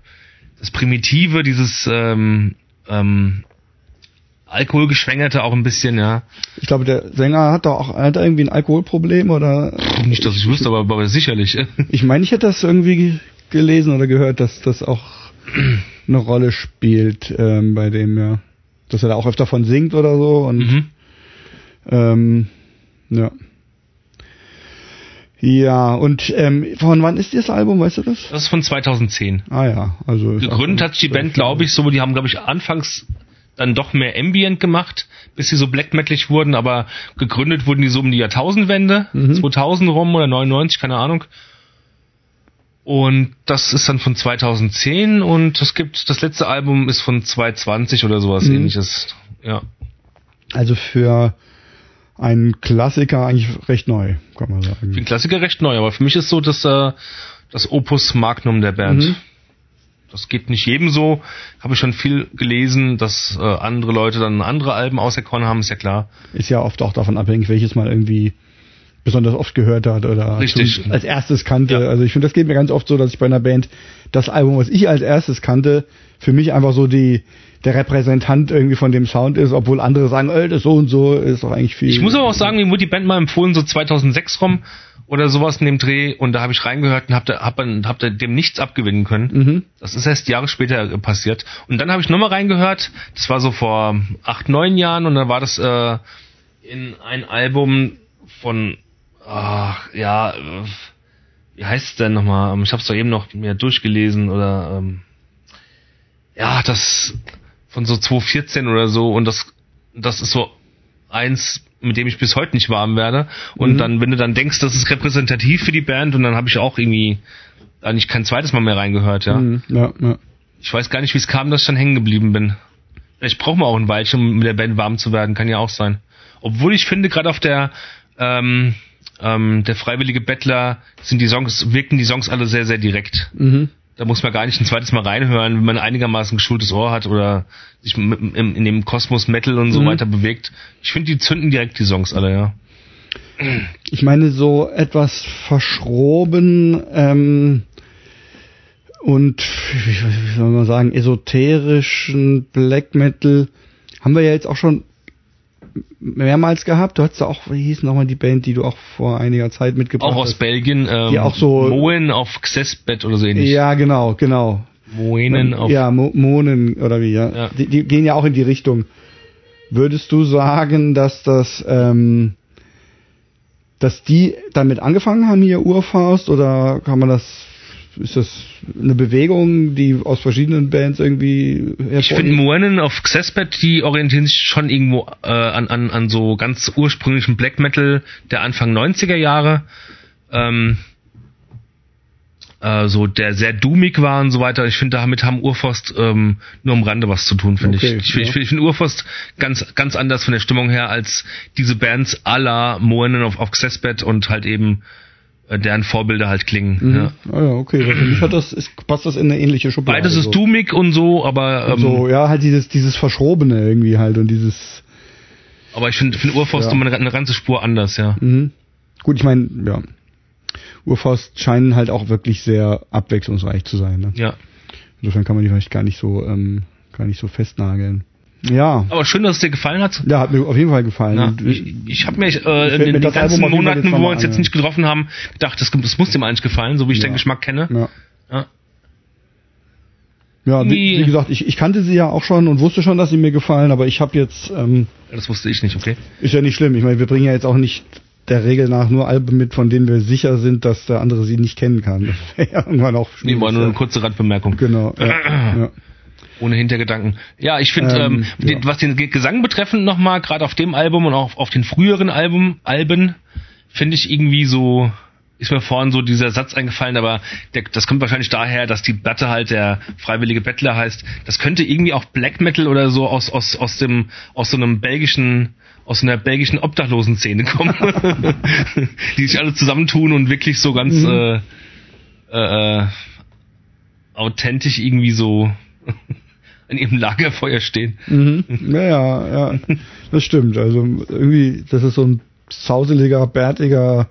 Das Primitive, dieses ähm, ähm, Alkoholgeschwängerte auch ein bisschen, ja.
Ich glaube, der Sänger hat doch auch hat er irgendwie ein Alkoholproblem oder.
Nicht, dass ich wüsste, aber, aber sicherlich.
Ich meine, ich hätte das irgendwie gelesen oder gehört, dass das auch eine Rolle spielt ähm, bei dem, ja. Dass er da auch öfter von singt oder so und
Mhm.
ähm, ja. Ja, und ähm, von wann ist das Album, weißt du das?
Das ist von 2010.
Ah ja, also
Gegründet hat sich die Band, glaube ich, so, die haben, glaube ich, anfangs dann doch mehr Ambient gemacht, bis sie so black metalig wurden, aber gegründet wurden die so um die Jahrtausendwende,
Mhm.
2000 rum oder 99, keine Ahnung. Und das ist dann von 2010 und es gibt, das letzte Album ist von 2020 oder sowas
Mhm.
ähnliches. Ja.
Also für einen Klassiker eigentlich recht neu, kann man
Für
sagen.
den Klassiker recht neu, aber für mich ist so das, äh, das Opus Magnum der Band.
Mhm.
Das geht nicht jedem so. Habe ich schon viel gelesen, dass äh, andere Leute dann andere Alben auserkoren haben, ist ja klar.
Ist ja oft auch davon abhängig, welches man irgendwie besonders oft gehört hat oder als erstes kannte.
Ja.
Also ich finde, das geht mir ganz oft so, dass ich bei einer Band das Album, was ich als erstes kannte, für mich einfach so die der Repräsentant irgendwie von dem Sound ist, obwohl andere sagen, ey, das so und so ist doch eigentlich viel.
Ich muss aber auch sagen, mir wurde die Band mal empfohlen, so 2006 rum oder sowas in dem Dreh und da habe ich reingehört und hab, da, hab, hab da dem nichts abgewinnen können.
Mhm.
Das ist erst Jahre später äh, passiert. Und dann habe ich nochmal reingehört, das war so vor acht, neun Jahren und dann war das äh, in ein Album von, ach ja, äh, wie heißt es denn nochmal? Ähm, Ich habe es doch eben noch mir durchgelesen oder ähm, ja, das von so 2014 oder so und das, das ist so eins, mit dem ich bis heute nicht warm werde. Und
Mhm.
dann, wenn du dann denkst, das ist repräsentativ für die Band und dann habe ich auch irgendwie eigentlich kein zweites Mal mehr reingehört, ja.
Mhm. ja, ja.
Ich weiß gar nicht, wie es kam, dass ich dann hängen geblieben bin. Vielleicht braucht man auch ein Weilchen, um mit der Band warm zu werden, kann ja auch sein. Obwohl ich finde, gerade auf der ähm, ähm, der freiwillige Bettler sind die Songs, wirken die Songs alle sehr, sehr direkt.
Mhm.
Da muss man gar nicht ein zweites Mal reinhören, wenn man einigermaßen geschultes Ohr hat oder sich in, in dem Kosmos Metal und so
Mhm.
weiter bewegt. Ich finde, die zünden direkt die Songs alle, ja.
Ich meine, so etwas verschroben ähm, und wie soll man sagen, esoterischen Black Metal haben wir ja jetzt auch schon mehrmals gehabt. Du hattest auch, wie hieß nochmal die Band, die du auch vor einiger Zeit mitgebracht
Auch aus
hast?
Belgien, ähm,
Die auch so-
Moen auf Xesbett oder so ähnlich.
Ja, genau, genau.
Moenen auf
ja, Mo Monen oder wie, ja.
Ja.
Die, die gehen ja auch in die Richtung. Würdest du sagen, dass das, ähm, dass die damit angefangen haben, hier Urfaust, oder kann man das, ist das eine Bewegung, die aus verschiedenen Bands irgendwie
Ich finde Moenen auf Xesbet, die orientieren sich schon irgendwo äh, an, an, an so ganz ursprünglichen Black Metal der Anfang 90er Jahre. Ähm, äh, so der sehr doomig war und so weiter. Ich finde, damit haben Urforst ähm, nur am Rande was zu tun, finde
Okay,
ich. Ich, finde
ja.
ich, find- finde Urforst ganz, ganz anders von der Stimmung her als diese Bands à la Moenen auf, auf und halt eben deren Vorbilder halt klingen.
Mhm.
Ja.
Ah ja, okay. Für mich hat das, ist, passt das in eine ähnliche Schublade.
Beides ist
so.
doomig und so, aber ähm,
so, ja, halt dieses, dieses Verschrobene irgendwie halt und dieses,
Aber ich finde find Urfaust
Ja.
eine, eine ganze Spur anders, ja.
Mhm. Gut, ich meine, ja. Urfaust scheinen halt auch wirklich sehr abwechslungsreich zu sein. Ne?
Ja.
Insofern kann man die vielleicht gar nicht so, ähm, gar nicht so festnageln. Ja.
Aber schön, dass es dir gefallen hat.
Ja, hat mir auf jeden Fall gefallen.
Ja,
Und
ich ich habe mir äh, in den
das
ganzen
Album
Monaten, wo wir uns
an,
jetzt nicht getroffen haben, gedacht, das, das muss dem eigentlich gefallen, so wie ich
Ja.
den Geschmack kenne.
ja.
Ja.
Ja, wie,
Wie-
gesagt, ich, ich kannte sie ja auch schon und wusste schon, dass sie mir gefallen, aber ich habe jetzt, ähm,
Das wusste ich nicht, okay.
ist ja nicht schlimm. Ich meine, wir bringen ja jetzt auch nicht der Regel nach nur Alben mit, von denen wir sicher sind, dass der andere sie nicht kennen kann. Das wäre ja irgendwann auch
Nee, war nur eine kurze Randbemerkung.
Genau. Ja, ja.
Ohne Hintergedanken. Ja, ich finde,
Ähm,
ähm,
ja.
was den Ge- Gesang betreffend nochmal, gerade auf dem Album und auch auf den früheren Album, Alben, finde ich irgendwie so, ist mir vorhin so dieser Satz eingefallen, aber der, das kommt wahrscheinlich daher, dass die Platte halt der freiwillige Bettler heißt. Das könnte irgendwie auch Black Metal oder so aus, aus, aus dem, aus so einem belgischen, aus einer belgischen Obdachlosen-Szene kommen, die sich alle zusammentun und wirklich so ganz
Mhm.
äh, äh, äh, authentisch irgendwie so an ihrem Lagerfeuer stehen.
Mhm. Ja, ja, ja, das stimmt. Also irgendwie, dass es so ein sauseliger, bärtiger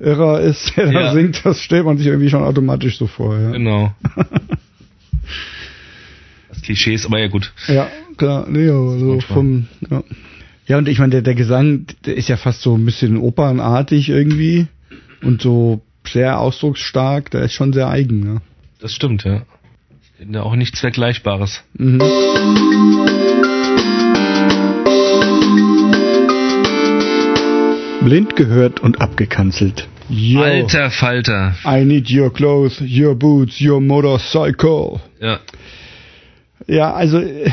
Irrer ist, der da
Ja.
singt, das stellt man sich irgendwie schon automatisch so vor. Ja,
Genau. Das Klischee ist aber ja gut.
ja klar, nee, aber so vom, ja. Ja, und ich meine, der, der Gesang, der ist ja fast so ein bisschen opernartig irgendwie und so sehr ausdrucksstark, der ist schon sehr eigen, ne?
Das stimmt, ja. Finde auch nichts Vergleichbares.
Mhm. Blind gehört und abgekanzelt. Yo,
Alter Falter.
I need your clothes, your boots, your motorcycle.
Ja.
Ja, also äh,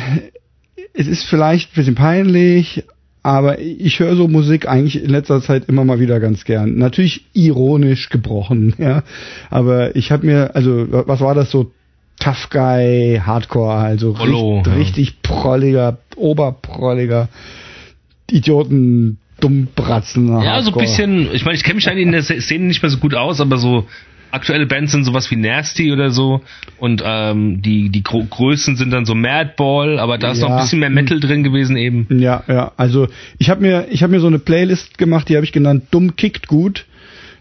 es ist vielleicht ein bisschen peinlich, aber ich höre so Musik eigentlich in letzter Zeit immer mal wieder ganz gern. Natürlich ironisch gebrochen, ja. Aber ich habe mir, also was war das so? Tough Guy, Hardcore, also
Prollo,
richtig,
ja.
richtig prolliger, oberprolliger Idioten, Dummbratzen.
Ja, so ein
Hardcore.
bisschen, ich meine, ich kenne mich eigentlich in der Szene nicht mehr so gut aus, aber so aktuelle Bands sind sowas wie Nasty oder so und ähm, die, die Gro Größen sind dann so Madball, aber da ist noch
Ja.
ein bisschen mehr Metal drin gewesen eben.
Ja, ja, also ich habe mir, ich habe mir so eine Playlist gemacht, die habe ich genannt Dumm kickt gut.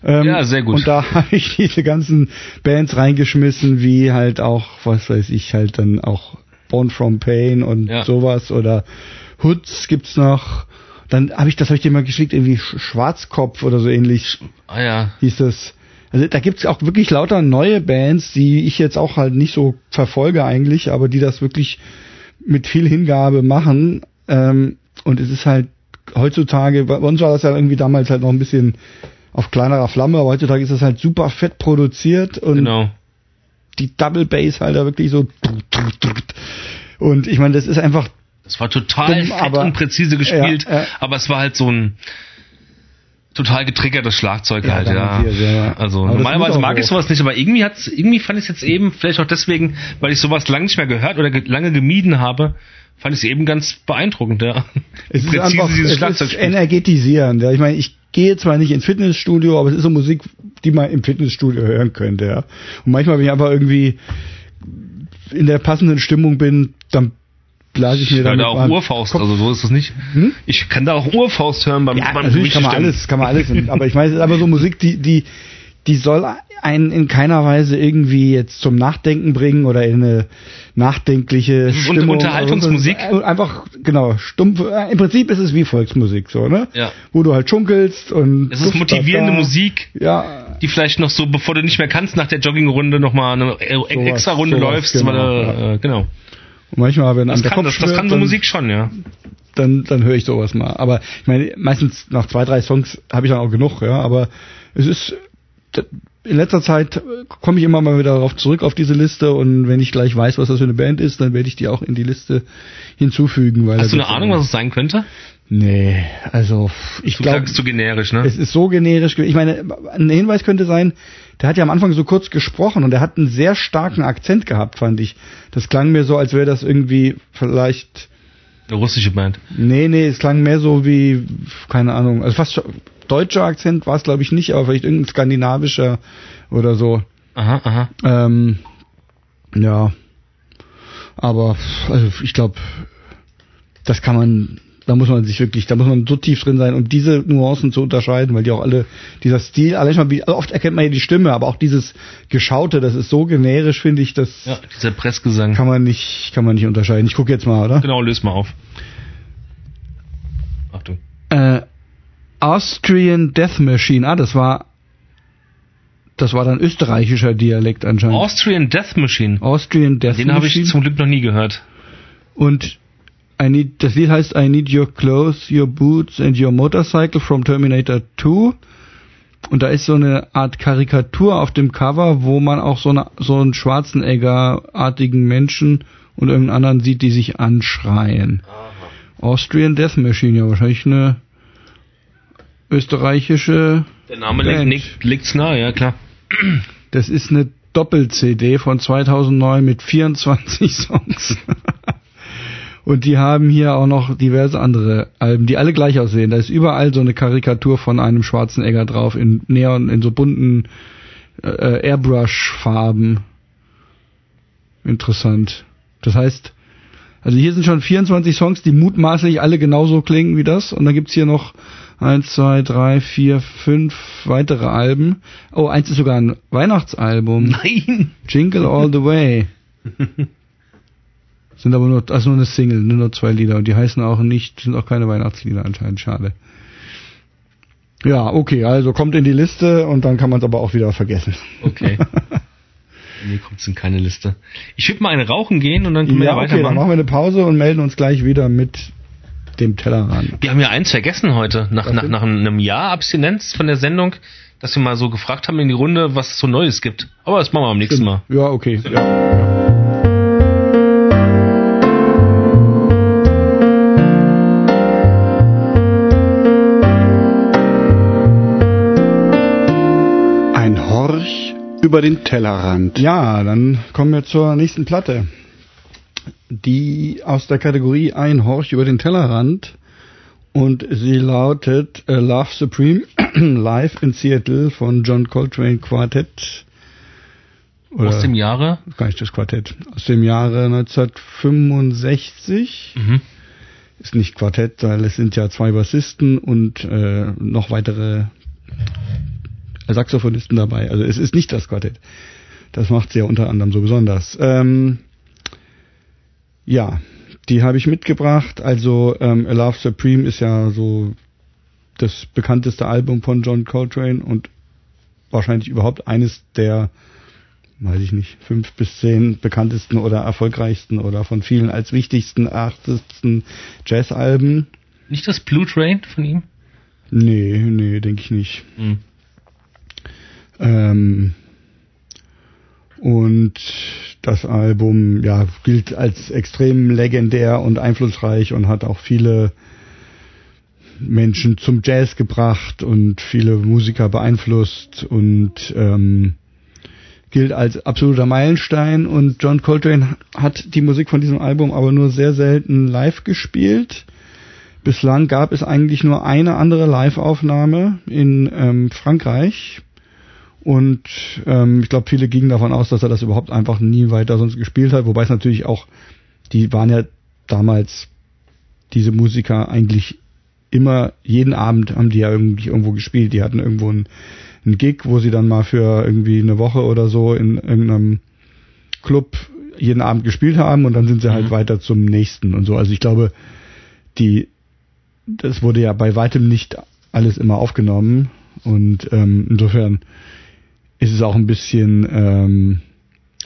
Ähm,
Ja, sehr gut.
Und da habe ich diese ganzen Bands reingeschmissen, wie halt auch, was weiß ich, halt dann auch Born from Pain und
Ja.
sowas oder Hoods gibt's noch. Dann habe ich, das habe ich dir mal geschickt, irgendwie Sch- Schwarzkopf oder so ähnlich
Ah ja.
hieß das. Also da gibt's auch wirklich lauter neue Bands, die ich jetzt auch halt nicht so verfolge eigentlich, aber die das wirklich mit viel Hingabe machen. Ähm, und es ist halt heutzutage, bei uns war das ja irgendwie damals halt noch ein bisschen auf kleinerer Flamme, aber heutzutage ist das halt super fett produziert und
Genau.
die Double Bass halt da wirklich so. Und ich meine, das ist einfach
Das war total
Dumm,
fett
aber-
und präzise gespielt,
Ja, ja.
aber es war halt so ein total getriggertes Schlagzeug
Ja,
halt, ja.
ja.
Also
Aber
normalerweise mag ich
so.
sowas nicht, aber irgendwie hat's, irgendwie fand ich es jetzt eben, vielleicht auch deswegen, weil ich sowas lange nicht mehr gehört oder ge lange gemieden habe, fand ich es eben ganz beeindruckend, ja.
Es ist einfach
dieses
es ist energetisierend. Ja. Ich meine, ich gehe zwar nicht ins Fitnessstudio, aber es ist so Musik, die man im Fitnessstudio hören könnte. Ja. Und manchmal, wenn ich einfach irgendwie in der passenden Stimmung bin, dann blase ich mir
Ich
dann
kann da auch Urfaust, also so ist es nicht. Ich kann da auch Urfaust hören beim,
ja,
beim
natürlich kann man
Stimmen.
alles, kann man alles. aber ich meine, es ist aber so Musik, die, die, die soll einen in keiner Weise irgendwie jetzt zum Nachdenken bringen oder in eine nachdenkliche
ist Un-
Stimmung.
Unterhaltungsmusik.
Äh, Einfach, genau, stumpf. äh, Im Prinzip ist es wie Volksmusik, so, ne?
Ja.
Wo du halt schunkelst und.
Es ist motivierende
da.
Musik,
Ja,
die vielleicht noch so, bevor du nicht mehr kannst, nach der Joggingrunde nochmal eine äh, extra Runde
sowas,
läufst,
genau,
weil äh, genau.
und manchmal, wenn
Das kann,
Kopf
das, das kann so Musik schon, ja.
dann, dann höre ich sowas mal. Aber ich meine, meistens nach zwei, drei Songs habe ich dann auch genug, ja. Aber es ist in letzter Zeit komme ich immer mal wieder darauf zurück auf diese Liste und wenn ich gleich weiß, was das für eine Band ist, dann werde ich die auch in die Liste hinzufügen. Weil
Hast du eine Ahnung, was es sein könnte?
Nee, also ich
Du
glaube,
sagst zu generisch, ne?
es ist so generisch. ge- Ich meine, ein Hinweis könnte sein, der hat ja am Anfang so kurz gesprochen und der hat einen sehr starken Akzent gehabt, fand ich. Das klang mir so, als wäre das irgendwie vielleicht
Eine russische Band.
Nee, nee, es klang mehr so wie, keine Ahnung, also fast schon- deutscher Akzent war es glaube ich nicht, aber vielleicht irgendein skandinavischer oder so.
Aha, aha.
Ähm, ja, aber also ich glaube, das kann man, da muss man sich wirklich, da muss man so tief drin sein, um diese Nuancen zu unterscheiden, weil die auch alle, dieser Stil, allein schon, wie, also oft erkennt man ja die Stimme, aber auch dieses Geschaute, das ist so generisch, finde ich, das
Ja, dieser Pressgesang.
kann man nicht, kann man nicht unterscheiden. Ich gucke jetzt mal, oder?
Genau, löse mal auf. Achtung.
Äh, Austrian Death Machine. Ah, das war das war dann österreichischer Dialekt anscheinend.
Austrian Death Machine.
Austrian Death
Den habe ich
Machine.
zum Glück noch nie gehört.
Und I need, das Lied heißt I need your clothes, your boots and your motorcycle from Terminator 2. Und da ist so eine Art Karikatur auf dem Cover, wo man auch so, eine, so einen Schwarzenegger-artigen Menschen und irgendeinen anderen sieht, die sich anschreien. Austrian Death Machine, ja, wahrscheinlich eine österreichische
Der Name
Band.
liegt, liegt, liegt's nahe, ja klar.
Das ist eine Doppel-CD von 2009 mit 24 Songs. Und die haben hier auch noch diverse andere Alben, die alle gleich aussehen. Da ist überall so eine Karikatur von einem schwarzen Egger drauf in Neon, in so bunten äh, Airbrush-Farben. Interessant. Das heißt, also hier sind schon 24 Songs, die mutmaßlich alle genauso klingen wie das. Und dann gibt's hier noch eins, zwei, drei, vier, fünf weitere Alben. Oh, eins ist sogar ein Weihnachtsalbum.
Nein.
Jingle All the Way. Sind aber nur, also nur eine Single, nur noch zwei Lieder und die heißen auch nicht, sind auch keine Weihnachtslieder anscheinend, schade. Ja, okay, also kommt in die Liste und dann kann man es aber auch wieder vergessen.
Okay. Mir kommt es in keine Liste. Ich würde mal eine rauchen gehen und dann können wir ja,
ja weitermachen. Okay, dann machen wir eine Pause und melden uns gleich wieder mit dem Tellerrand.
Wir haben ja eins vergessen heute, nach, nach, nach einem Jahr Abstinenz von der Sendung, dass wir mal so gefragt haben in die Runde, was es so Neues gibt. Aber das machen wir am nächsten Stimmt.
Mal. Ja, okay. Ja. ja. über den Tellerrand. Ja, dann kommen wir zur nächsten Platte. Die aus der Kategorie Ein Horch über den Tellerrand. Und sie lautet A Love Supreme live in Seattle von John Coltrane Quartet.
Oder aus dem Jahre?
Gar nicht das Quartett. Aus dem Jahre 1965. Mhm. Ist nicht Quartett, weil es sind ja zwei Bassisten und äh, noch weitere Saxophonisten dabei. Also es ist nicht das Quartett. Das macht sie ja unter anderem so besonders. Ähm, ja, die habe ich mitgebracht. Also ähm, A Love Supreme ist ja so das bekannteste Album von John Coltrane und wahrscheinlich überhaupt eines der, weiß ich nicht, fünf bis zehn bekanntesten oder erfolgreichsten oder von vielen als wichtigsten, achtesten Jazzalben.
Nicht das Blue Train von ihm?
Nee, nee, denke ich nicht. Mhm. Ähm, und das Album ja, gilt als extrem legendär und einflussreich und hat auch viele Menschen zum Jazz gebracht und viele Musiker beeinflusst und ähm, gilt als absoluter Meilenstein. Und John Coltrane hat die Musik von diesem Album aber nur sehr selten live gespielt. Bislang gab es eigentlich nur eine andere Live-Aufnahme in ähm, Frankreich und ähm, ich glaube, viele gingen davon aus, dass er das überhaupt einfach nie weiter sonst gespielt hat. Wobei es natürlich auch, die waren ja damals diese Musiker eigentlich immer, jeden Abend haben die ja irgendwie irgendwo gespielt. Die hatten irgendwo einen, einen Gig, wo sie dann mal für irgendwie eine Woche oder so in irgendeinem Club jeden Abend gespielt haben und dann sind sie halt mhm. weiter zum nächsten und so. Also ich glaube, die, das wurde ja bei weitem nicht alles immer aufgenommen und ähm, insofern ist es auch ein bisschen ähm,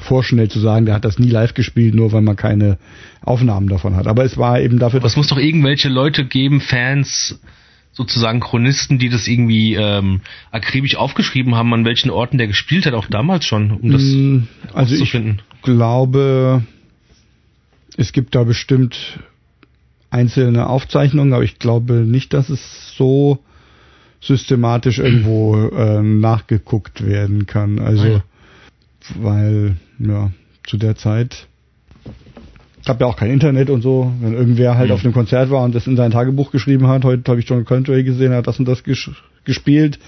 vorschnell zu sagen, der hat das nie live gespielt, nur weil man keine Aufnahmen davon hat. Aber es war eben dafür.
Aber es muss doch irgendwelche Leute geben, Fans, sozusagen Chronisten, die das irgendwie ähm, akribisch aufgeschrieben haben, an welchen Orten der gespielt hat, auch damals schon, um das mm,
also ich glaube, es gibt da bestimmt einzelne Aufzeichnungen, aber ich glaube nicht, dass es so systematisch irgendwo äh, nachgeguckt werden kann. Also, ah, ja. weil, ja, zu der Zeit gab ja auch kein Internet und so. Wenn irgendwer halt mhm. auf einem Konzert war und das in sein Tagebuch geschrieben hat, heute habe ich John Country gesehen, er hat das und das ges gespielt,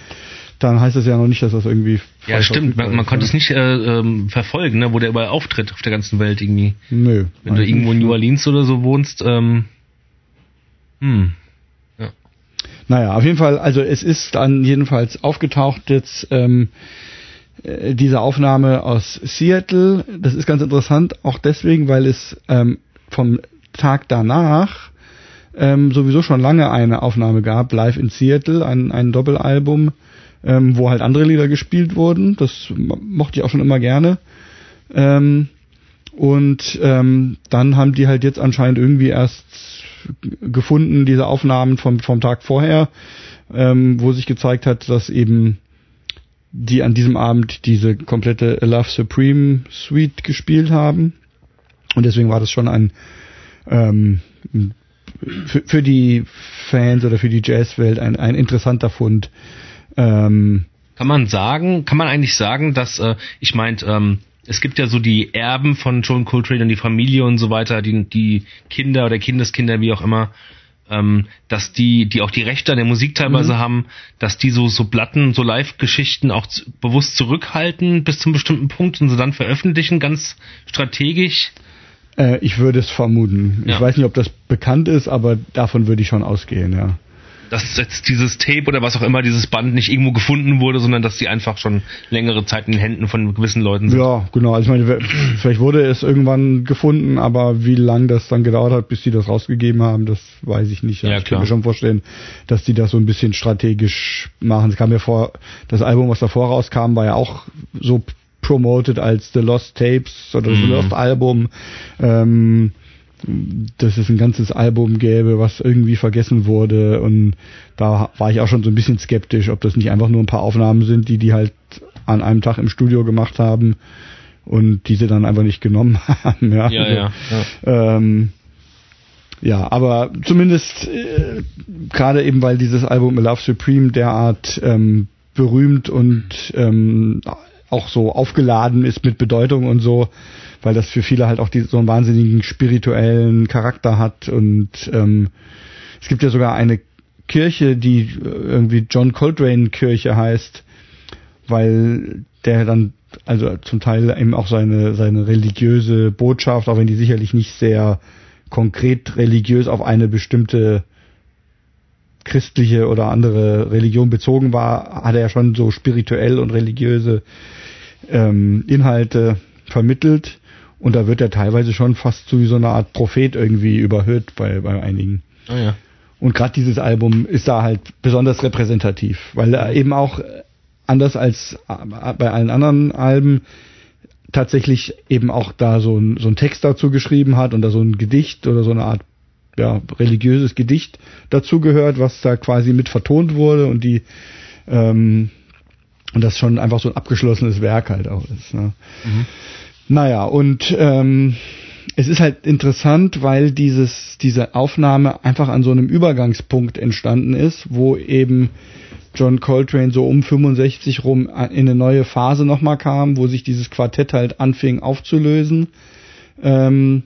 dann heißt das ja noch nicht, dass das irgendwie.
Ja, stimmt. Man, man konnte es nicht äh, ähm, verfolgen, ne, wo der überall auftritt auf der ganzen Welt irgendwie.
Nö.
Wenn du irgendwo in New Orleans oder so wohnst, ähm, hm.
Naja, auf jeden Fall, also es ist dann jedenfalls aufgetaucht jetzt ähm, äh, diese Aufnahme aus Seattle. Das ist ganz interessant, auch deswegen, weil es ähm, vom Tag danach ähm, sowieso schon lange eine Aufnahme gab, live in Seattle, ein, ein Doppelalbum, ähm, wo halt andere Lieder gespielt wurden. Das mochte ich auch schon immer gerne. Ähm, und ähm, dann haben die halt jetzt anscheinend irgendwie erst gefunden, diese Aufnahmen vom, vom Tag vorher, ähm, wo sich gezeigt hat, dass eben die an diesem Abend diese komplette Love Supreme Suite gespielt haben. Und deswegen war das schon ein ähm, für, für die Fans oder für die Jazzwelt ein, ein interessanter Fund. Ähm,
kann man sagen, kann man eigentlich sagen, dass äh, ich meint, ähm, es gibt ja so die Erben von John Coltrane und die Familie und so weiter, die, die Kinder oder Kindeskinder, wie auch immer, ähm, dass die, die auch die Rechte an der Musik teilweise mhm. haben, dass die so, so Platten, so Live-Geschichten auch zu, bewusst zurückhalten bis zum bestimmten Punkt und sie dann veröffentlichen, ganz strategisch.
Äh, ich würde es vermuten. Ja. Ich weiß nicht, ob das bekannt ist, aber davon würde ich schon ausgehen, ja.
Dass jetzt dieses Tape oder was auch immer, dieses Band nicht irgendwo gefunden wurde, sondern dass die einfach schon längere Zeit in den Händen von gewissen Leuten sind.
Ja, genau. Also ich meine, vielleicht wurde es irgendwann gefunden, aber wie lange das dann gedauert hat, bis die das rausgegeben haben, das weiß ich nicht.
Ja,
ich
klar.
kann mir schon vorstellen, dass die das so ein bisschen strategisch machen. Es kam mir vor, das Album, was davor rauskam, war ja auch so promoted als The Lost Tapes oder The
Mhm.
Lost Album. Ähm, dass es ein ganzes Album gäbe, was irgendwie vergessen wurde und da war ich auch schon so ein bisschen skeptisch, ob das nicht einfach nur ein paar Aufnahmen sind, die die halt an einem Tag im Studio gemacht haben und diese dann einfach nicht genommen haben. Ja,
Ja, ja, ja.
Ähm, ja, aber zumindest äh, gerade eben, weil dieses Album A Love Supreme derart ähm, berühmt und ähm, auch so aufgeladen ist mit Bedeutung und so, weil das für viele halt auch die, so einen wahnsinnigen spirituellen Charakter hat. Und ähm, es gibt ja sogar eine Kirche, die äh, irgendwie John Coltrane Kirche heißt, weil der dann also zum Teil eben auch seine seine religiöse Botschaft, auch wenn die sicherlich nicht sehr konkret religiös auf eine bestimmte christliche oder andere Religion bezogen war, hat er ja schon so spirituell und religiöse ähm, Inhalte vermittelt und da wird er teilweise schon fast wie so eine Art Prophet irgendwie überhöht bei, bei einigen.
Oh, ja.
Und gerade dieses Album ist da halt besonders repräsentativ, weil er eben auch anders als äh, bei allen anderen Alben tatsächlich eben auch da so ein, so ein Text dazu geschrieben hat und da so ein Gedicht oder so eine Art ja, religiöses Gedicht dazu gehört, was da quasi mit vertont wurde und die ähm, und das schon einfach so ein abgeschlossenes Werk halt auch ist. Ne?
Mhm.
Naja, und ähm, es ist halt interessant, weil dieses, diese Aufnahme einfach an so einem Übergangspunkt entstanden ist, wo eben John Coltrane so um 65 rum in eine neue Phase nochmal kam, wo sich dieses Quartett halt anfing aufzulösen, ähm,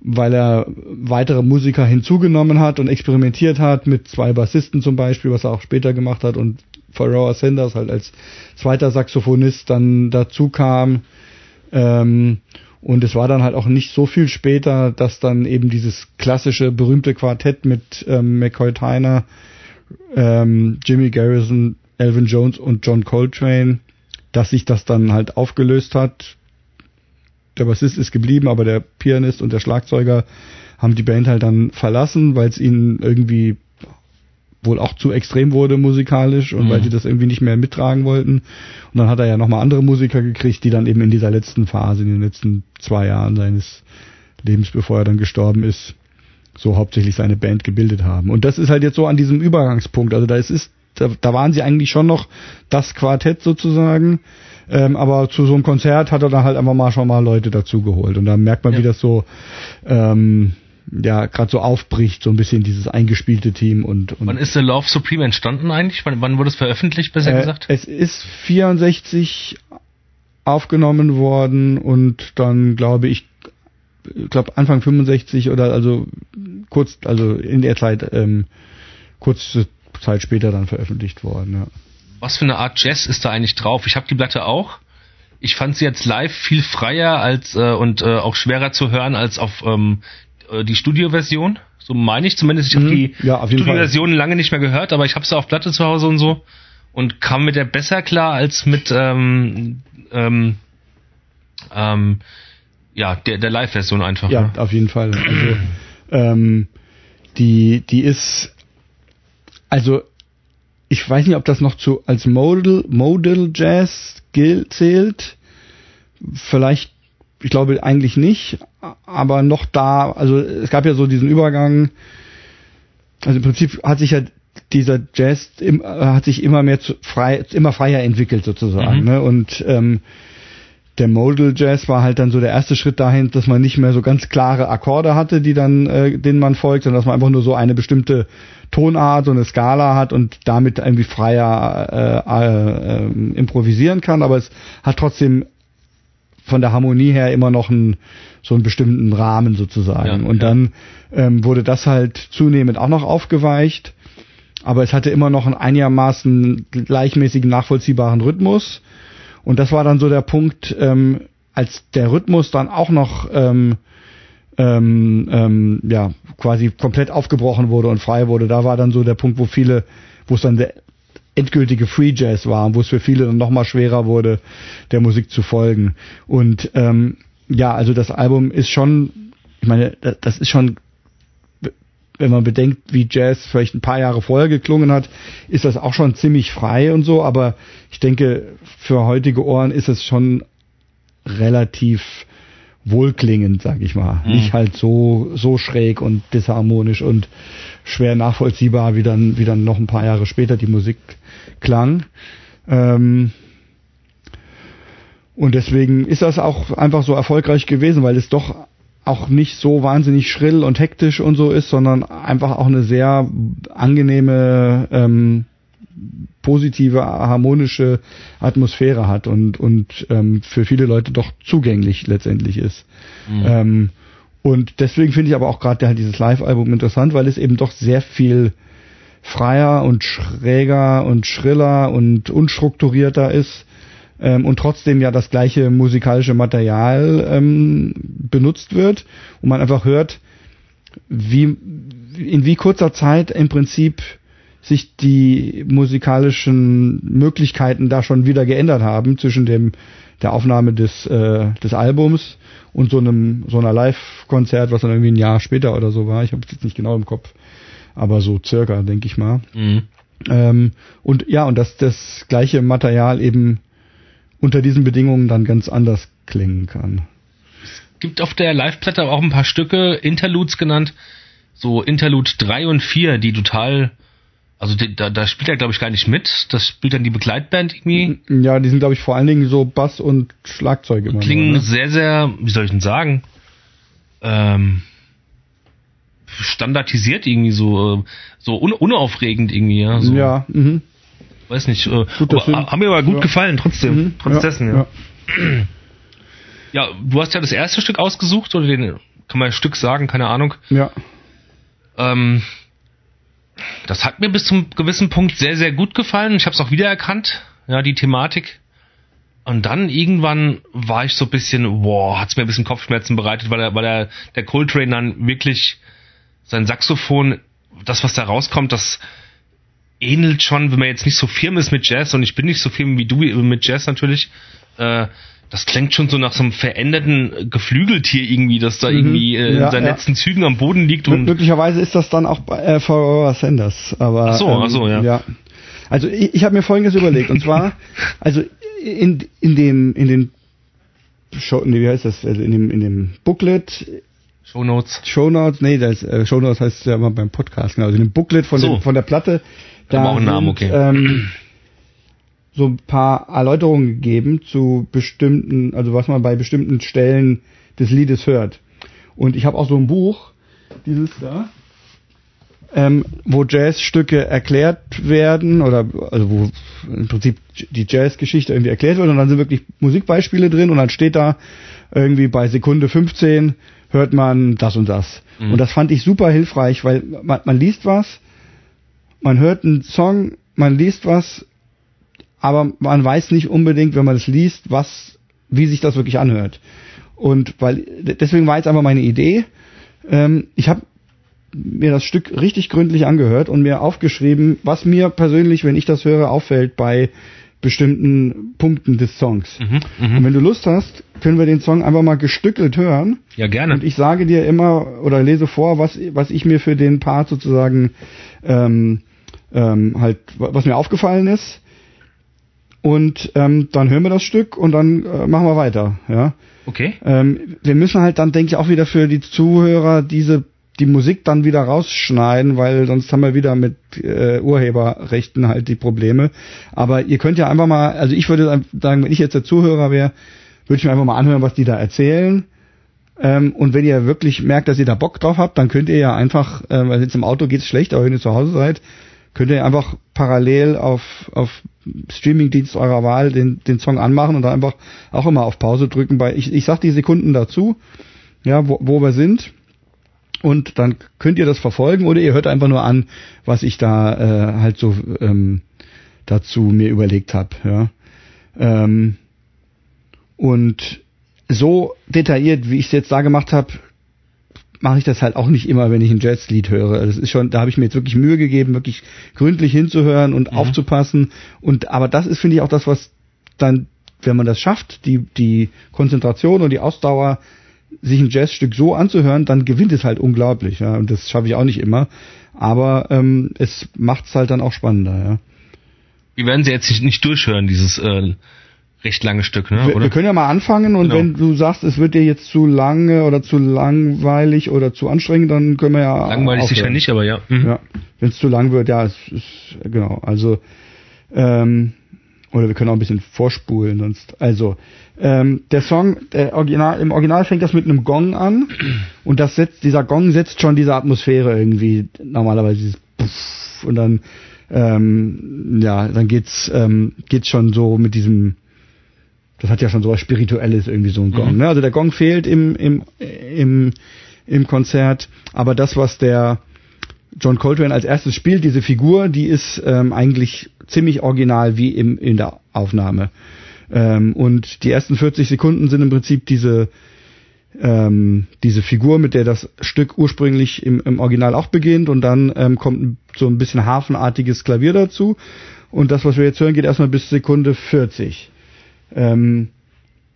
weil er weitere Musiker hinzugenommen hat und experimentiert hat mit zwei Bassisten zum Beispiel, was er auch später gemacht hat und Pharoah Sanders halt als zweiter Saxophonist dann dazu kam. Ähm, und es war dann halt auch nicht so viel später, dass dann eben dieses klassische berühmte Quartett mit ähm, McCoy Tyner, ähm, Jimmy Garrison, Elvin Jones und John Coltrane, dass sich das dann halt aufgelöst hat. Der Bassist ist geblieben, aber der Pianist und der Schlagzeuger haben die Band halt dann verlassen, weil es ihnen irgendwie wohl auch zu extrem wurde musikalisch und
Mhm.
weil sie das irgendwie nicht mehr mittragen wollten. Und dann hat er ja nochmal andere Musiker gekriegt, die dann eben in dieser letzten Phase, in den letzten zwei Jahren seines Lebens, bevor er dann gestorben ist, so hauptsächlich seine Band gebildet haben. Und das ist halt jetzt so an diesem Übergangspunkt. Also da ist, ist da, da waren sie eigentlich schon noch das Quartett sozusagen. Ähm, aber zu so einem Konzert hat er dann halt einfach mal schon mal Leute dazugeholt. Und da merkt man,
Ja.
wie das so ähm, ja gerade so aufbricht, so ein bisschen dieses eingespielte Team und, und
Wann ist The Love Supreme entstanden eigentlich? Wann, wann wurde es veröffentlicht, besser
äh,
gesagt?
es ist 64 aufgenommen worden und dann glaube ich, ich glaube Anfang 65 oder also kurz, also in der Zeit, ähm, kurze Zeit später dann veröffentlicht worden. Ja.
Was für eine Art Jazz ist da eigentlich drauf? Ich habe die Platte auch. Ich fand sie jetzt live viel freier als äh, und äh, auch schwerer zu hören als auf ähm, äh, die Studioversion. So meine ich zumindest. Ich habe
Mhm.
die
Ja.
Studioversion lange nicht mehr gehört, aber ich habe sie auf Platte zu Hause und so und kam mit der besser klar als mit ähm, ähm, ähm, ja der der Live-Version einfach.
Ja,
ne?
auf jeden Fall. Also ähm, die, die ist, also ich weiß nicht, ob das noch zu als Modal, Modal Jazz gilt, zählt. Vielleicht, ich glaube eigentlich nicht, aber noch da, also es gab ja so diesen Übergang, also im Prinzip hat sich ja dieser Jazz im, hat sich immer mehr zu, frei, immer freier entwickelt sozusagen,
Mhm.
ne? Und ähm, der Modal Jazz war halt dann so der erste Schritt dahin, dass man nicht mehr so ganz klare Akkorde hatte, die dann, äh, denen man folgt, sondern dass man einfach nur so eine bestimmte Tonart, so eine Skala hat und damit irgendwie freier äh, äh, äh, improvisieren kann. Aber es hat trotzdem von der Harmonie her immer noch einen, so einen bestimmten Rahmen sozusagen.
Ja,
und
ja.
dann ähm, wurde das halt zunehmend auch noch aufgeweicht. Aber es hatte immer noch einen einigermaßen gleichmäßigen, nachvollziehbaren Rhythmus. Und das war dann so der Punkt, ähm, als der Rhythmus dann auch noch ähm, ähm, ähm, ja quasi komplett aufgebrochen wurde und frei wurde. Da war dann so der Punkt, wo viele, wo es dann der endgültige Free Jazz war wo es für viele dann nochmal schwerer wurde, der Musik zu folgen. Und ähm, ja, also das Album ist schon, ich meine, das ist schon wenn man bedenkt, wie Jazz vielleicht ein paar Jahre vorher geklungen hat, ist das auch schon ziemlich frei und so, aber ich denke, für heutige Ohren ist es schon relativ wohlklingend, sag ich mal. Mhm. Nicht halt so, so schräg und disharmonisch und schwer nachvollziehbar, wie dann, wie dann noch ein paar Jahre später die Musik klang. Ähm und deswegen ist das auch einfach so erfolgreich gewesen, weil es doch auch nicht so wahnsinnig schrill und hektisch und so ist, sondern einfach auch eine sehr angenehme, ähm, positive, harmonische Atmosphäre hat und, und ähm, für viele Leute doch zugänglich letztendlich ist. Mhm. Ähm, und deswegen finde ich aber auch gerade halt dieses Live-Album interessant, weil es eben doch sehr viel freier und schräger und schriller und unstrukturierter ist ähm, und trotzdem ja das gleiche musikalische Material ähm, benutzt wird und man einfach hört, wie in wie kurzer Zeit im Prinzip sich die musikalischen Möglichkeiten da schon wieder geändert haben zwischen dem der Aufnahme des äh, des Albums und so einem so einer Live-Konzert, was dann irgendwie ein Jahr später oder so war. Ich habe es jetzt nicht genau im Kopf, aber so circa, denke ich mal. Mhm. Ähm, und ja, und dass das gleiche Material eben unter diesen Bedingungen dann ganz anders klingen kann.
Es gibt auf der Live-Platte auch ein paar Stücke, Interludes genannt, so Interlude 3 und 4, die total also da, da spielt er, glaube ich, gar nicht mit. Das spielt dann die Begleitband irgendwie.
Ja, die sind, glaube ich, vor allen Dingen so Bass und Schlagzeug immer.
Klingen nur, ne? sehr, sehr, wie soll ich denn sagen? Ähm, standardisiert irgendwie so, so un unaufregend irgendwie, ja. So.
Ja, mhm
weiß nicht. Äh, aber, haben mir aber gut ja. gefallen, trotzdem. Mhm. Trotz ja, dessen, ja. ja. Du hast ja das erste Stück ausgesucht, oder den, kann man ein Stück sagen, keine Ahnung.
Ja.
Ähm, das hat mir bis zum gewissen Punkt sehr, sehr gut gefallen. Ich habe es auch wiedererkannt, ja, die Thematik. Und dann irgendwann war ich so ein bisschen, boah, hat es mir ein bisschen Kopfschmerzen bereitet, weil er, weil er, der Coltrane dann wirklich sein Saxophon, das, was da rauskommt, das ähnelt schon, wenn man jetzt nicht so firm ist mit Jazz und ich bin nicht so firm wie du mit Jazz natürlich, äh, das klingt schon so nach so einem veränderten Geflügeltier irgendwie, das da mhm. irgendwie äh, ja, in seinen ja. letzten Zügen am Boden liegt.
Und Möglicherweise ist das dann auch bei äh, Forever Sanders, aber
ach so, ähm, ach so, ja.
ja. Also ich, ich habe mir Folgendes überlegt und zwar, also in in dem in den Show, nee, wie heißt das, also in dem in dem Booklet
Show Notes.
Show Notes, nee, das äh, Show Notes heißt ja immer beim Podcast, genau, also in dem Booklet von, so. dem, von der Platte
da auch einen Namen, okay.
Ähm, so ein paar Erläuterungen gegeben zu bestimmten, also was man bei bestimmten Stellen des Liedes hört. Und ich habe auch so ein Buch, dieses da, ähm, wo Jazzstücke erklärt werden oder also wo im Prinzip die Jazzgeschichte irgendwie erklärt wird und dann sind wirklich Musikbeispiele drin und dann steht da irgendwie bei Sekunde 15 hört man das und das. Mhm. Und das fand ich super hilfreich, weil man, man liest was man hört einen Song, man liest was, aber man weiß nicht unbedingt, wenn man es liest, was, wie sich das wirklich anhört. Und weil deswegen war jetzt einfach meine Idee. Ähm, ich habe mir das Stück richtig gründlich angehört und mir aufgeschrieben, was mir persönlich, wenn ich das höre, auffällt bei bestimmten Punkten des Songs. Mhm, mh. Und wenn du Lust hast, können wir den Song einfach mal gestückelt hören.
Ja, gerne.
Und ich sage dir immer oder lese vor, was, was ich mir für den Part sozusagen ähm, ähm, halt, was mir aufgefallen ist. Und ähm, dann hören wir das Stück und dann äh, machen wir weiter. Ja.
Okay.
Ähm, wir müssen halt dann, denke ich, auch wieder für die Zuhörer diese die Musik dann wieder rausschneiden, weil sonst haben wir wieder mit äh, Urheberrechten halt die Probleme. Aber ihr könnt ja einfach mal, also ich würde sagen, wenn ich jetzt der Zuhörer wäre, würde ich mir einfach mal anhören, was die da erzählen. Ähm, und wenn ihr wirklich merkt, dass ihr da Bock drauf habt, dann könnt ihr ja einfach, äh, weil jetzt im Auto geht's schlecht, aber wenn ihr zu Hause seid, könnt ihr einfach parallel auf, auf Streamingdienst eurer Wahl den, den Song anmachen und dann einfach auch immer auf Pause drücken. Bei, ich, ich sag die Sekunden dazu, ja, wo, wo wir sind. Und dann könnt ihr das verfolgen oder ihr hört einfach nur an, was ich da äh, halt so ähm, dazu mir überlegt habe. Ja. Ähm, und so detailliert, wie ich es jetzt da gemacht habe, mache ich das halt auch nicht immer, wenn ich ein Jazzlied höre. Das ist schon, da habe ich mir jetzt wirklich Mühe gegeben, wirklich gründlich hinzuhören und mhm. aufzupassen. Und aber das ist, finde ich, auch das, was dann, wenn man das schafft, die die Konzentration und die Ausdauer sich ein Jazzstück so anzuhören, dann gewinnt es halt unglaublich. Ja, und das schaffe ich auch nicht immer. Aber ähm, es macht es halt dann auch spannender. Ja.
Wir werden sie jetzt nicht, durchhören, dieses äh, recht lange Stück, ne?
Wir,
oder?
wir können ja mal anfangen und genau. wenn du sagst, es wird dir jetzt zu lange oder zu langweilig oder zu anstrengend, dann können wir ja.
Langweilig aufhören. sicher nicht, aber ja.
Mhm. Ja. Wenn es zu lang wird, ja, es ist genau. Also ähm, oder wir können auch ein bisschen vorspulen sonst. Also ähm, der Song, der Original, im Original fängt das mit einem Gong an und das setzt, dieser Gong setzt schon diese Atmosphäre irgendwie normalerweise dieses Puff, und dann ähm, ja, dann geht's ähm, geht's schon so mit diesem das hat ja schon so was Spirituelles irgendwie so ein Gong. Mhm. Ne? Also der Gong fehlt im, im, im, im Konzert, aber das, was der John Coltrane als erstes spielt, diese Figur, die ist ähm, eigentlich ziemlich original wie im, in der Aufnahme. Ähm, und die ersten 40 Sekunden sind im Prinzip diese, ähm, diese Figur, mit der das Stück ursprünglich im, im Original auch beginnt und dann ähm, kommt so ein bisschen hafenartiges Klavier dazu. Und das, was wir jetzt hören, geht erstmal bis Sekunde 40. Ähm,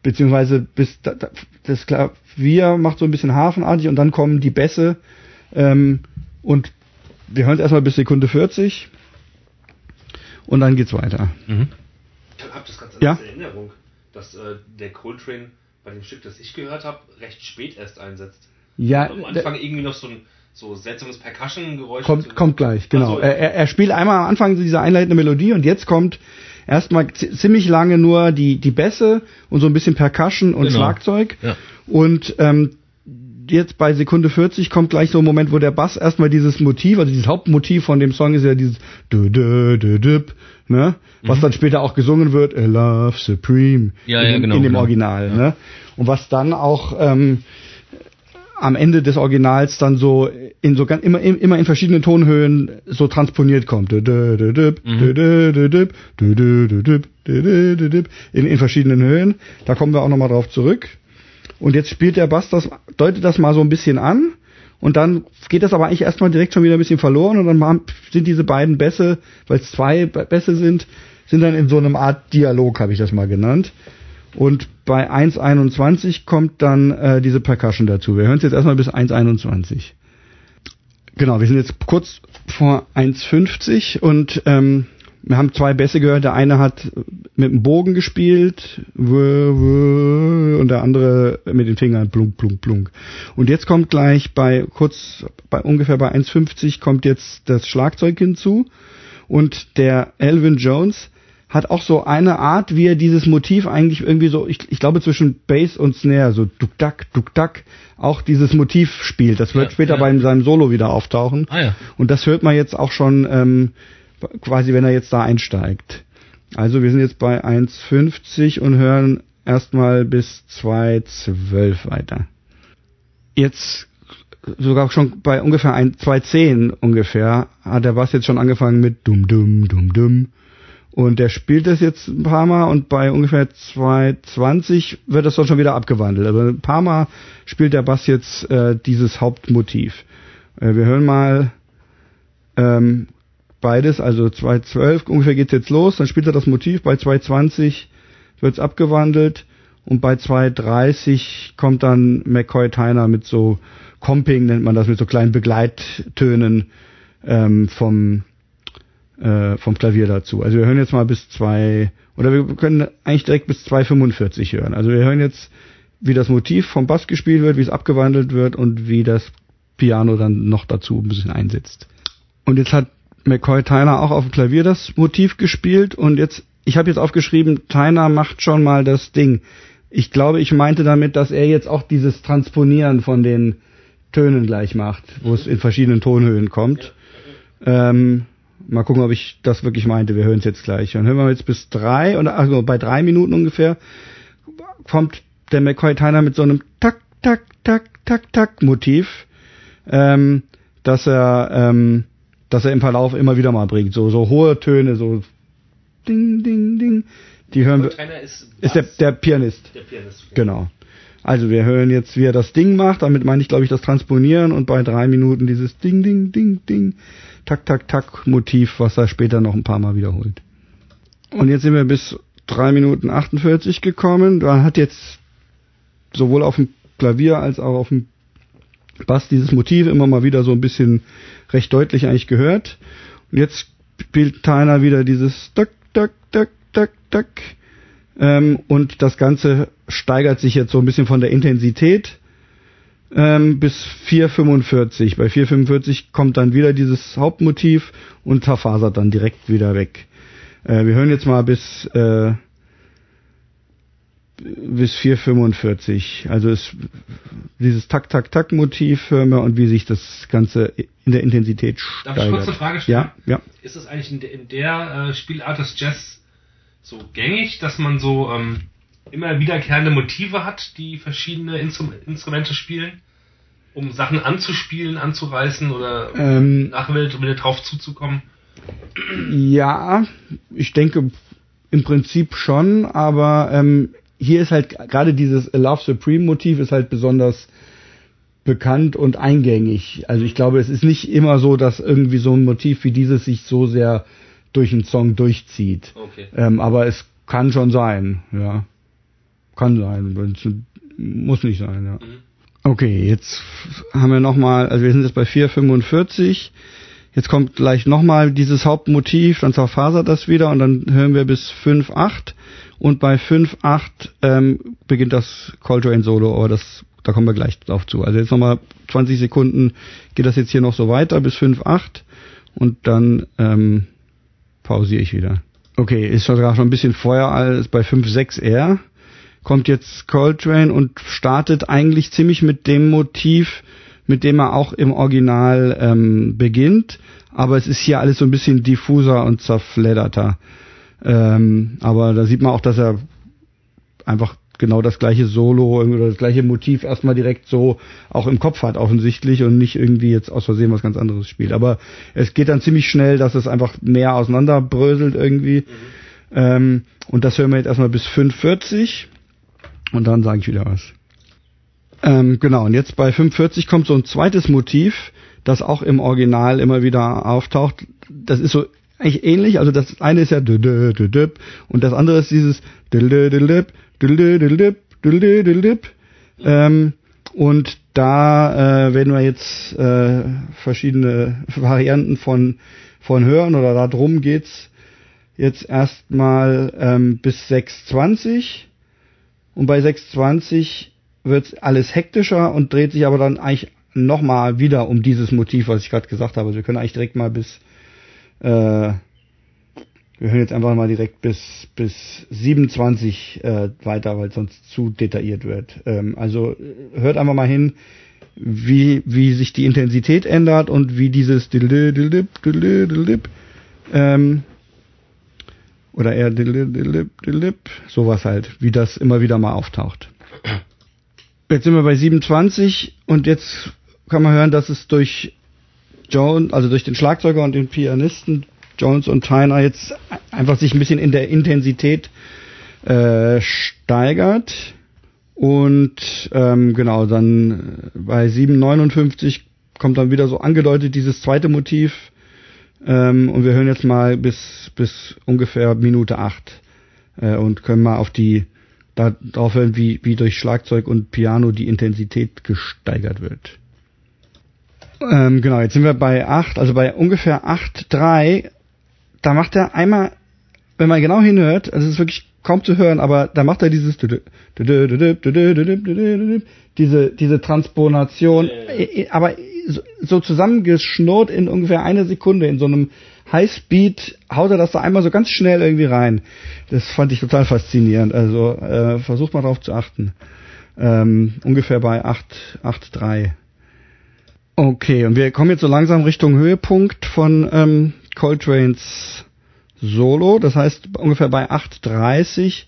beziehungsweise bis da, da, das Klavier macht so ein bisschen hafenartig und dann kommen die Bässe ähm, und wir hören es erstmal bis Sekunde 40 und dann geht's weiter. Mhm.
Ich habe das ganz ja? in Erinnerung, dass äh, der Coltrane bei dem Stück, das ich gehört habe, recht spät erst einsetzt.
Ja.
Und am Anfang irgendwie noch so ein so seltsames Percussion-Geräusch.
Kommt, kommt gleich, genau. So, ja. er, er spielt einmal am Anfang diese einleitende Melodie und jetzt kommt erstmal ziemlich lange nur die, die Bässe und so ein bisschen Percussion und genau. Schlagzeug. Ja. Und ähm, jetzt bei Sekunde 40 kommt gleich so ein Moment, wo der Bass erstmal dieses Motiv, also dieses Hauptmotiv von dem Song ist ja dieses dü dü dü dü, ne? Was mhm. dann später auch gesungen wird, A Love Supreme
ja, in, ja, genau,
in dem
genau.
Original, ja. ne? Und was dann auch ähm, am Ende des Originals dann so in so ganz immer immer in verschiedenen Tonhöhen so transponiert kommt. In, in verschiedenen Höhen. Da kommen wir auch nochmal drauf zurück. Und jetzt spielt der Bass das, deutet das mal so ein bisschen an. Und dann geht das aber eigentlich erstmal direkt schon wieder ein bisschen verloren und dann sind diese beiden Bässe, weil es zwei Bässe sind, sind dann in so einem Art Dialog, habe ich das mal genannt. Und bei 1.21 kommt dann äh, diese Percussion dazu. Wir hören es jetzt erstmal bis 1.21. Genau, wir sind jetzt kurz vor 1.50 und ähm, wir haben zwei Bässe gehört. Der eine hat mit dem Bogen gespielt und der andere mit den Fingern blunk, blunk, blunk. Und jetzt kommt gleich bei kurz bei ungefähr bei 1,50 kommt jetzt das Schlagzeug hinzu und der Elvin Jones hat auch so eine Art, wie er dieses Motiv eigentlich irgendwie so, ich, ich glaube zwischen Bass und Snare, so duck duck duck duck, auch dieses Motiv spielt. Das wird ja, später ja. bei seinem Solo wieder auftauchen. Ah, ja. Und das hört man jetzt auch schon ähm, quasi, wenn er jetzt da einsteigt. Also wir sind jetzt bei 1,50 und hören erstmal bis 2,12 weiter. Jetzt sogar schon bei ungefähr 2,10 ungefähr hat der Bass jetzt schon angefangen mit dumm dumm dumm dumm und der spielt das jetzt ein paar Mal und bei ungefähr 2,20 wird das dann schon wieder abgewandelt. Aber ein paar Mal spielt der Bass jetzt äh, dieses Hauptmotiv. Äh, wir hören mal ähm, beides, also 2,12 ungefähr geht's jetzt los, dann spielt er das Motiv, bei 2,20 wird's abgewandelt und bei 2,30 kommt dann McCoy Tyner mit so Comping, nennt man das, mit so kleinen Begleittönen ähm, vom äh, vom Klavier dazu. Also wir hören jetzt mal bis zwei oder wir können eigentlich direkt bis 2,45 hören. Also wir hören jetzt, wie das Motiv vom Bass gespielt wird, wie es abgewandelt wird und wie das Piano dann noch dazu ein bisschen einsetzt. Und jetzt hat McCoy Tyner auch auf dem Klavier das Motiv gespielt und jetzt, ich habe jetzt aufgeschrieben, Tyner macht schon mal das Ding. Ich glaube, ich meinte damit, dass er jetzt auch dieses Transponieren von den Tönen gleich macht, wo es in verschiedenen Tonhöhen kommt. Ähm, Mal gucken, ob ich das wirklich meinte. Wir hören es jetzt gleich. Dann hören wir jetzt bis drei und also bei drei Minuten ungefähr kommt der McCoy Tyner mit so einem Tak, Tak, Tak, Tak, Tak Motiv, ähm, dass er, ähm, dass er im Verlauf immer wieder mal bringt. So, so hohe Töne, so Ding, Ding, Ding. Die hören wir. Ist, ist der, der Pianist. Der Pianist. Okay. Genau. Also wir hören jetzt, wie er das Ding macht. Damit meine ich, glaube ich, das Transponieren und bei drei Minuten dieses Ding, Ding, Ding, Ding, Tak, Tak, Tak Motiv, was er später noch ein paar Mal wiederholt. Und jetzt sind wir bis drei Minuten 48 gekommen. Da hat jetzt sowohl auf dem Klavier als auch auf dem Bass dieses Motiv immer mal wieder so ein bisschen recht deutlich eigentlich gehört. Und jetzt spielt Tyner wieder dieses Tak, Tak, Tak, Tak, Tak. Ähm, und das Ganze steigert sich jetzt so ein bisschen von der Intensität ähm, bis 4,45. Bei 4,45 kommt dann wieder dieses Hauptmotiv und zerfasert dann direkt wieder weg. Äh, wir hören jetzt mal bis äh, bis 4,45. Also ist dieses Tak-Tak-Tak-Motiv hören wir und wie sich das Ganze in der Intensität steigert. Darf ich kurz
eine Frage stellen?
Ja, ja.
Ist es eigentlich in der, in der äh, Spielart des Jazz so gängig, dass man so ähm, immer wiederkehrende Motive hat, die verschiedene Instru Instrumente spielen? Um Sachen anzuspielen, anzureißen oder ähm, nachher wieder drauf zuzukommen?
Ja, ich denke im Prinzip schon, aber ähm, hier ist halt gerade dieses Love Supreme Motiv ist halt besonders bekannt und eingängig. Also ich glaube, es ist nicht immer so, dass irgendwie so ein Motiv wie dieses sich so sehr durch einen Song durchzieht. Okay. Ähm, aber es kann schon sein, ja. Kann sein, muss nicht sein, ja. Mhm. Okay, jetzt haben wir nochmal, also wir sind jetzt bei 4,45. Jetzt kommt gleich nochmal dieses Hauptmotiv, dann zerfasert das wieder und dann hören wir bis 5,8 und bei 5,8 ähm, beginnt das Coltrane Solo, aber das, da kommen wir gleich drauf zu. Also jetzt nochmal 20 Sekunden geht das jetzt hier noch so weiter bis 5,8 und dann ähm, pausiere ich wieder. Okay, ist sogar schon ein bisschen vorher als bei 5,6 R. Kommt jetzt Coltrane und startet eigentlich ziemlich mit dem Motiv, mit dem er auch im Original ähm, beginnt. Aber es ist hier alles so ein bisschen diffuser und zerfledderter. Ähm, aber da sieht man auch, dass er einfach genau das gleiche Solo oder das gleiche Motiv erstmal direkt so auch im Kopf hat offensichtlich und nicht irgendwie jetzt aus Versehen was ganz anderes spielt. Aber es geht dann ziemlich schnell, dass es einfach mehr auseinanderbröselt irgendwie. Mhm. Ähm, und das hören wir jetzt erstmal bis 540 und dann sage ich wieder was. Ähm, genau, und jetzt bei 540 kommt so ein zweites Motiv, das auch im Original immer wieder auftaucht. Das ist so eigentlich ähnlich. Also das eine ist ja und das andere ist dieses und da äh, werden wir jetzt äh, verschiedene Varianten von von hören oder da drum geht's jetzt erstmal ähm, bis 620 und bei 620 wird alles hektischer und dreht sich aber dann eigentlich nochmal wieder um dieses Motiv, was ich gerade gesagt habe. Also wir können eigentlich direkt mal bis äh, wir hören jetzt einfach mal direkt bis, bis 27 äh, weiter, weil sonst zu detailliert wird. Ähm, also äh, hört einfach mal hin, wie, wie sich die Intensität ändert und wie dieses ähm, oder eher sowas halt, wie das immer wieder mal auftaucht. Jetzt sind wir bei 27 und jetzt kann man hören, dass es durch Jones, also durch den Schlagzeuger und den Pianisten Jones und Tyner jetzt einfach sich ein bisschen in der Intensität äh, steigert. Und ähm, genau, dann bei 7,59 kommt dann wieder so angedeutet dieses zweite Motiv. Ähm, und wir hören jetzt mal bis, bis ungefähr Minute 8 äh, und können mal auf die darauf hören, wie, wie durch Schlagzeug und Piano die Intensität gesteigert wird. Ähm, genau, jetzt sind wir bei 8, also bei ungefähr 8,3. Da macht er einmal, wenn man genau hinhört, also es ist wirklich kaum zu hören, aber da macht er dieses diese diese Transponation, aber so zusammengeschnurrt in ungefähr eine Sekunde in so einem Highspeed haut er das da einmal so ganz schnell irgendwie rein. Das fand ich total faszinierend. Also äh, versucht mal drauf zu achten. Ähm, ungefähr bei 8 8,3. Okay, und wir kommen jetzt so langsam Richtung Höhepunkt von ähm, Coltrane's Solo. Das heißt, ungefähr bei 8.30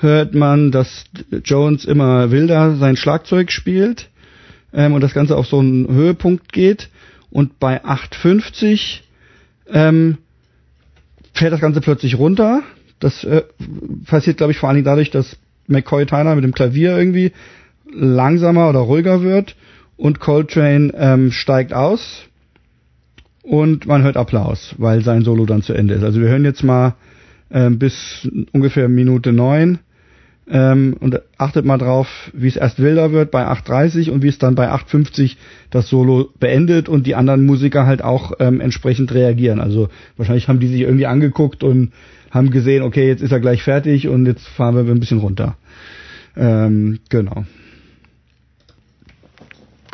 hört man, dass Jones immer wilder sein Schlagzeug spielt ähm, und das Ganze auf so einen Höhepunkt geht. Und bei 8.50 ähm, fällt das Ganze plötzlich runter. Das äh, passiert, glaube ich, vor allen Dingen dadurch, dass McCoy Tyner mit dem Klavier irgendwie langsamer oder ruhiger wird und Coltrane ähm, steigt aus und man hört Applaus, weil sein Solo dann zu Ende ist. Also wir hören jetzt mal ähm, bis ungefähr Minute neun ähm, und achtet mal drauf, wie es erst wilder wird bei 8.30 und wie es dann bei 8.50 das Solo beendet und die anderen Musiker halt auch ähm, entsprechend reagieren. Also wahrscheinlich haben die sich irgendwie angeguckt und haben gesehen, okay, jetzt ist er gleich fertig und jetzt fahren wir ein bisschen runter. Ähm, genau.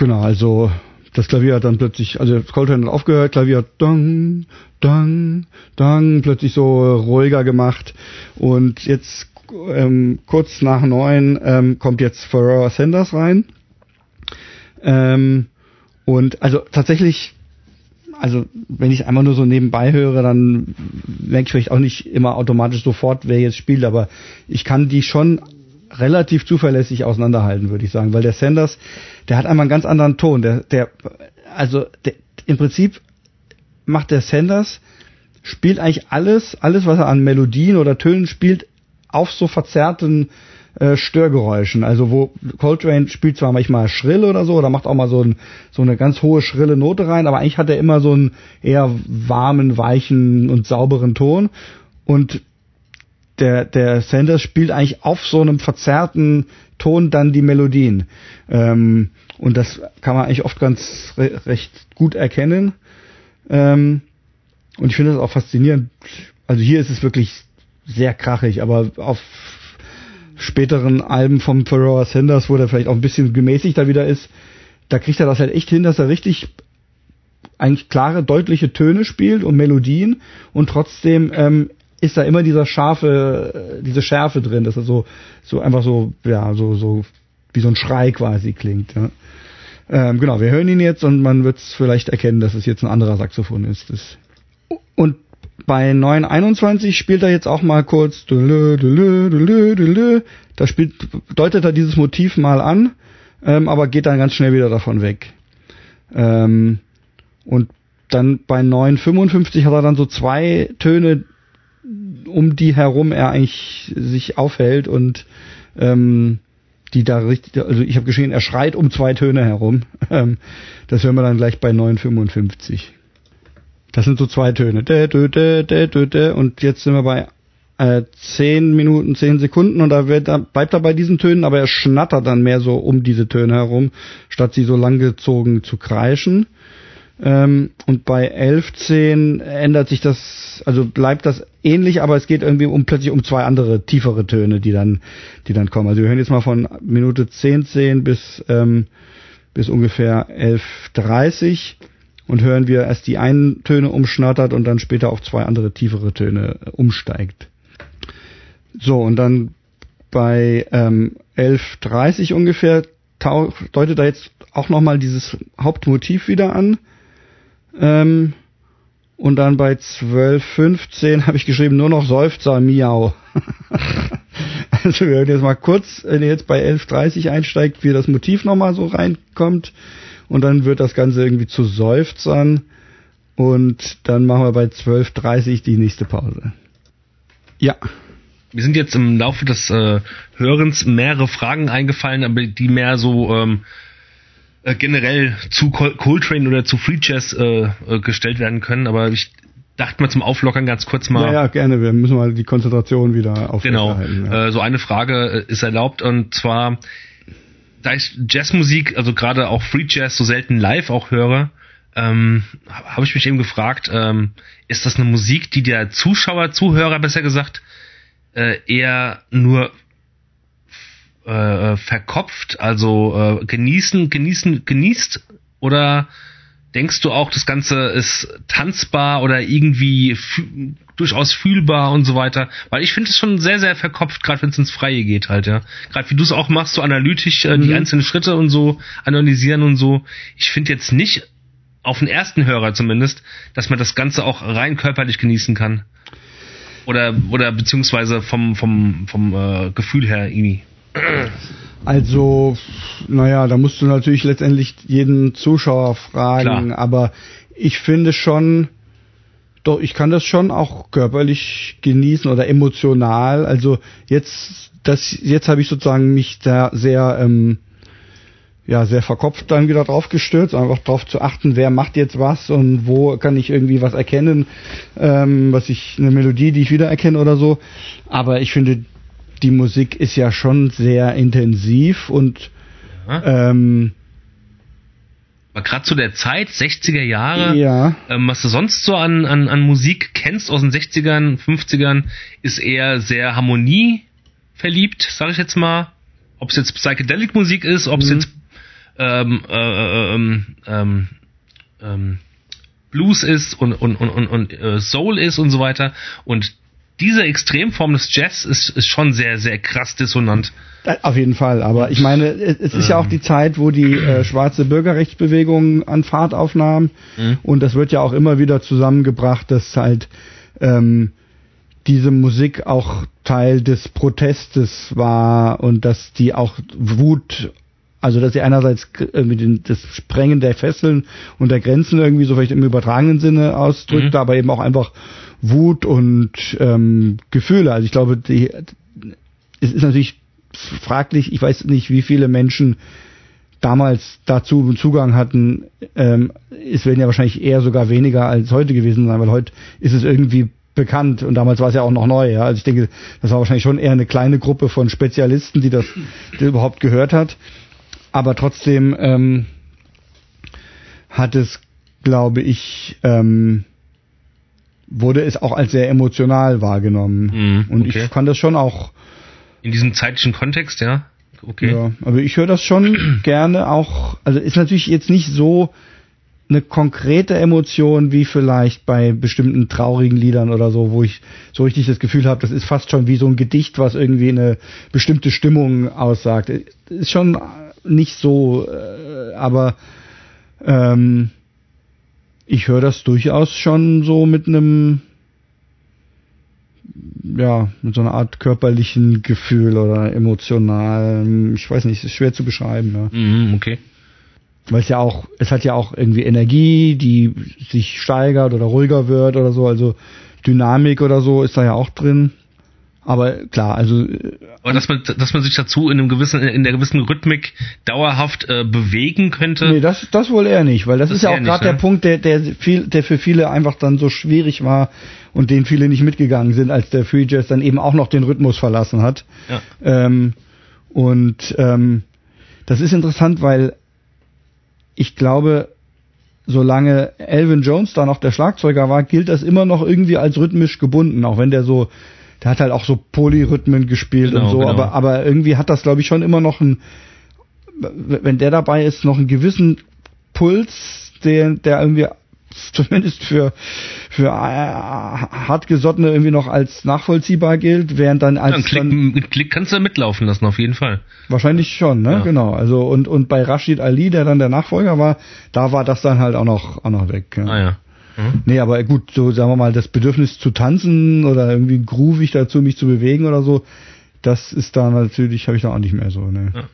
Genau, also das Klavier hat dann plötzlich, also Coltrane hat aufgehört, Klavier hat dang, dang, dang, plötzlich so ruhiger gemacht und jetzt ähm, kurz nach neun ähm, kommt jetzt Ferrara Sanders rein. Ähm, und also tatsächlich, also wenn ich einmal nur so nebenbei höre, dann merke ich vielleicht auch nicht immer automatisch sofort, wer jetzt spielt, aber ich kann die schon relativ zuverlässig auseinanderhalten, würde ich sagen, weil der Sanders, der hat einmal einen ganz anderen Ton. Der, der, also der, im Prinzip macht der Sanders spielt eigentlich alles, alles was er an Melodien oder Tönen spielt, auf so verzerrten äh, Störgeräuschen. Also wo Coltrane spielt zwar manchmal schrill oder so, oder macht auch mal so, ein, so eine ganz hohe schrille Note rein, aber eigentlich hat er immer so einen eher warmen, weichen und sauberen Ton. Und der, der Sanders spielt eigentlich auf so einem verzerrten Ton dann die Melodien. Ähm, und das kann man eigentlich oft ganz re recht gut erkennen. Ähm, und ich finde das auch faszinierend. Also hier ist es wirklich sehr krachig, aber auf späteren Alben vom Ferrara Sanders, wo der vielleicht auch ein bisschen gemäßigter wieder ist, da kriegt er das halt echt hin, dass er richtig eigentlich klare, deutliche Töne spielt und Melodien und trotzdem ähm, ist da immer dieser scharfe, äh, diese Schärfe drin, dass er so, so einfach so, ja, so, so wie so ein Schrei quasi klingt. Ja. Ähm, genau, wir hören ihn jetzt und man wird es vielleicht erkennen, dass es jetzt ein anderer Saxophon ist. Das und bei 921 spielt er jetzt auch mal kurz, da spielt, deutet er dieses Motiv mal an, ähm, aber geht dann ganz schnell wieder davon weg. Ähm, und dann bei 955 hat er dann so zwei Töne, um die herum er eigentlich sich aufhält und ähm, die da richtig, also ich habe geschehen, er schreit um zwei Töne herum. Ähm, das hören wir dann gleich bei 955. Das sind so zwei Töne. Und jetzt sind wir bei äh, 10 Minuten, 10 Sekunden und da, wird, da bleibt er bei diesen Tönen, aber er schnattert dann mehr so um diese Töne herum, statt sie so langgezogen zu kreischen. Ähm, und bei 11, 10 ändert sich das, also bleibt das ähnlich, aber es geht irgendwie um plötzlich um zwei andere tiefere Töne, die dann, die dann kommen. Also wir hören jetzt mal von Minute 10, 10 bis, ähm, bis ungefähr 11, 30 und hören, wie er erst die einen Töne umschnattert und dann später auf zwei andere tiefere Töne umsteigt. So, und dann bei ähm, 11.30 ungefähr deutet er jetzt auch nochmal dieses Hauptmotiv wieder an. Ähm, und dann bei 12.15 habe ich geschrieben, nur noch Seufzer, Miau. also wir hören jetzt mal kurz, wenn ihr jetzt bei 11.30 einsteigt, wie das Motiv nochmal so reinkommt und dann wird das Ganze irgendwie zu Seufzern und dann machen wir bei 12.30 die nächste Pause.
Ja. Mir sind jetzt im Laufe des äh, Hörens mehrere Fragen eingefallen, aber die mehr so ähm, äh, generell zu Col Coltrane oder zu Free Jazz äh, äh, gestellt werden können, aber ich dachte mal zum Auflockern ganz kurz mal.
Ja, ja, gerne. Wir müssen mal die Konzentration wieder
aufrechterhalten. Genau. Ja. Äh, so eine Frage äh, ist erlaubt und zwar da ich Jazzmusik, also gerade auch Free Jazz so selten live auch höre, ähm, habe ich mich eben gefragt, ähm, ist das eine Musik, die der Zuschauer, Zuhörer besser gesagt, äh, eher nur äh, verkopft, also äh, genießen, genießen, genießt oder denkst du auch, das Ganze ist tanzbar oder irgendwie durchaus fühlbar und so weiter? Weil ich finde es schon sehr, sehr verkopft, gerade wenn es ins Freie geht halt, ja. Gerade wie du es auch machst, so analytisch äh, mhm. die einzelnen Schritte und so analysieren und so. Ich finde jetzt nicht, auf den ersten Hörer zumindest, dass man das Ganze auch rein körperlich genießen kann. Oder, oder beziehungsweise vom, vom, vom äh, Gefühl her irgendwie.
Also, naja, da musst du natürlich letztendlich jeden Zuschauer fragen, Klar. aber ich finde schon, doch, ich kann das schon auch körperlich genießen oder emotional. Also jetzt, das, jetzt habe ich sozusagen mich da sehr ähm, ja sehr verkopft dann wieder drauf gestürzt, einfach drauf zu achten, wer macht jetzt was und wo kann ich irgendwie was erkennen, ähm, was ich eine Melodie, die ich wiedererkenne oder so. Aber ich finde, die Musik ist ja schon sehr intensiv und
Ja.
ähm,
Aber gerade zu der Zeit, 60er Jahre,
ja,
ähm, was du sonst so an, an, an Musik kennst aus den 60ern, 50ern, ist eher sehr Harmonie verliebt, sag ich jetzt mal. Ob es jetzt Psychedelic Musik ist, ob es
Mhm.
jetzt ähm, äh, ähm, ähm, ähm, Blues ist und, und, und, und, und äh, Soul ist und so weiter. Und diese Extremform des Jazz ist, ist schon sehr, sehr krass dissonant.
Äh, Auf jeden Fall, aber ich meine, es ist ja auch die Zeit, wo die äh, schwarze Bürgerrechtsbewegung an Fahrt aufnahm
Mhm.
und das wird ja auch immer wieder zusammengebracht, dass halt ähm, diese Musik auch Teil des Protestes war und dass die auch Wut, also dass sie einerseits irgendwie den, das Sprengen der Fesseln und der Grenzen irgendwie so vielleicht im übertragenen Sinne ausdrückte,
Mhm.
aber eben auch einfach Wut und ähm, Gefühle. Also ich glaube, die, es ist natürlich fraglich, ich weiß nicht, wie viele Menschen damals dazu einen Zugang hatten, ähm, es werden ja wahrscheinlich eher sogar weniger als heute gewesen sein, weil heute ist es irgendwie bekannt und damals war es ja auch noch neu. Ja? Also ich denke, das war wahrscheinlich schon eher eine kleine Gruppe von Spezialisten, die das die überhaupt gehört hat. Aber trotzdem ähm, hat es, glaube ich, ähm, wurde es auch als sehr emotional wahrgenommen.
Mhm,
und
okay.
ich kann das schon auch
In diesem zeitlichen Kontext, ja. Okay.
ja, aber ich höre das schon gerne auch. Also ist natürlich jetzt nicht so eine konkrete Emotion wie vielleicht bei bestimmten traurigen Liedern oder so, wo ich so richtig das Gefühl habe, das ist fast schon wie so ein Gedicht, was irgendwie eine bestimmte Stimmung aussagt. Ist schon nicht so, äh, aber ähm, ich höre das durchaus schon so mit einem ja, mit so einer Art körperlichen Gefühl oder emotional. Ich weiß nicht, es ist schwer zu beschreiben, ja.
Mhm, okay.
Weil es ja auch, es hat ja auch irgendwie Energie, die sich steigert oder ruhiger wird oder so, also Dynamik oder so ist da ja auch drin. Aber klar, also äh,
Aber dass man, dass man sich dazu in einem gewissen, in der gewissen Rhythmik dauerhaft äh, bewegen könnte.
nee, das, das wohl eher nicht, weil das,
Das
ist ja auch gerade
ne?
der Punkt, der, der viel, der für viele einfach dann so schwierig war und den viele nicht mitgegangen sind, als der Free Jazz dann eben auch noch den Rhythmus verlassen hat.
Ja.
Ähm, und ähm, das ist interessant, weil ich glaube, solange Elvin Jones da noch der Schlagzeuger war, gilt das immer noch irgendwie als rhythmisch gebunden, auch wenn der so, der hat halt auch so Polyrhythmen gespielt
Genau,
und so,
genau.
aber, aber irgendwie hat das, glaube ich, schon immer noch ein, wenn der dabei ist, noch einen gewissen Puls, der, der irgendwie zumindest für, für äh, hartgesottene irgendwie noch als nachvollziehbar gilt, während dann
Ja,
als
einen Klick,
dann,
Klick kannst du mitlaufen lassen, auf jeden Fall.
Wahrscheinlich schon, ne?
Ja.
Genau. Also und und bei Rashid Ali, der dann der Nachfolger war, da war das dann halt auch noch auch noch weg. Ja.
Ah ja. Mhm.
Nee, aber gut, so sagen wir mal, das Bedürfnis zu tanzen oder irgendwie groovig dazu, mich zu bewegen oder so, das ist da natürlich, habe ich da auch nicht mehr so. Ne?
Ja.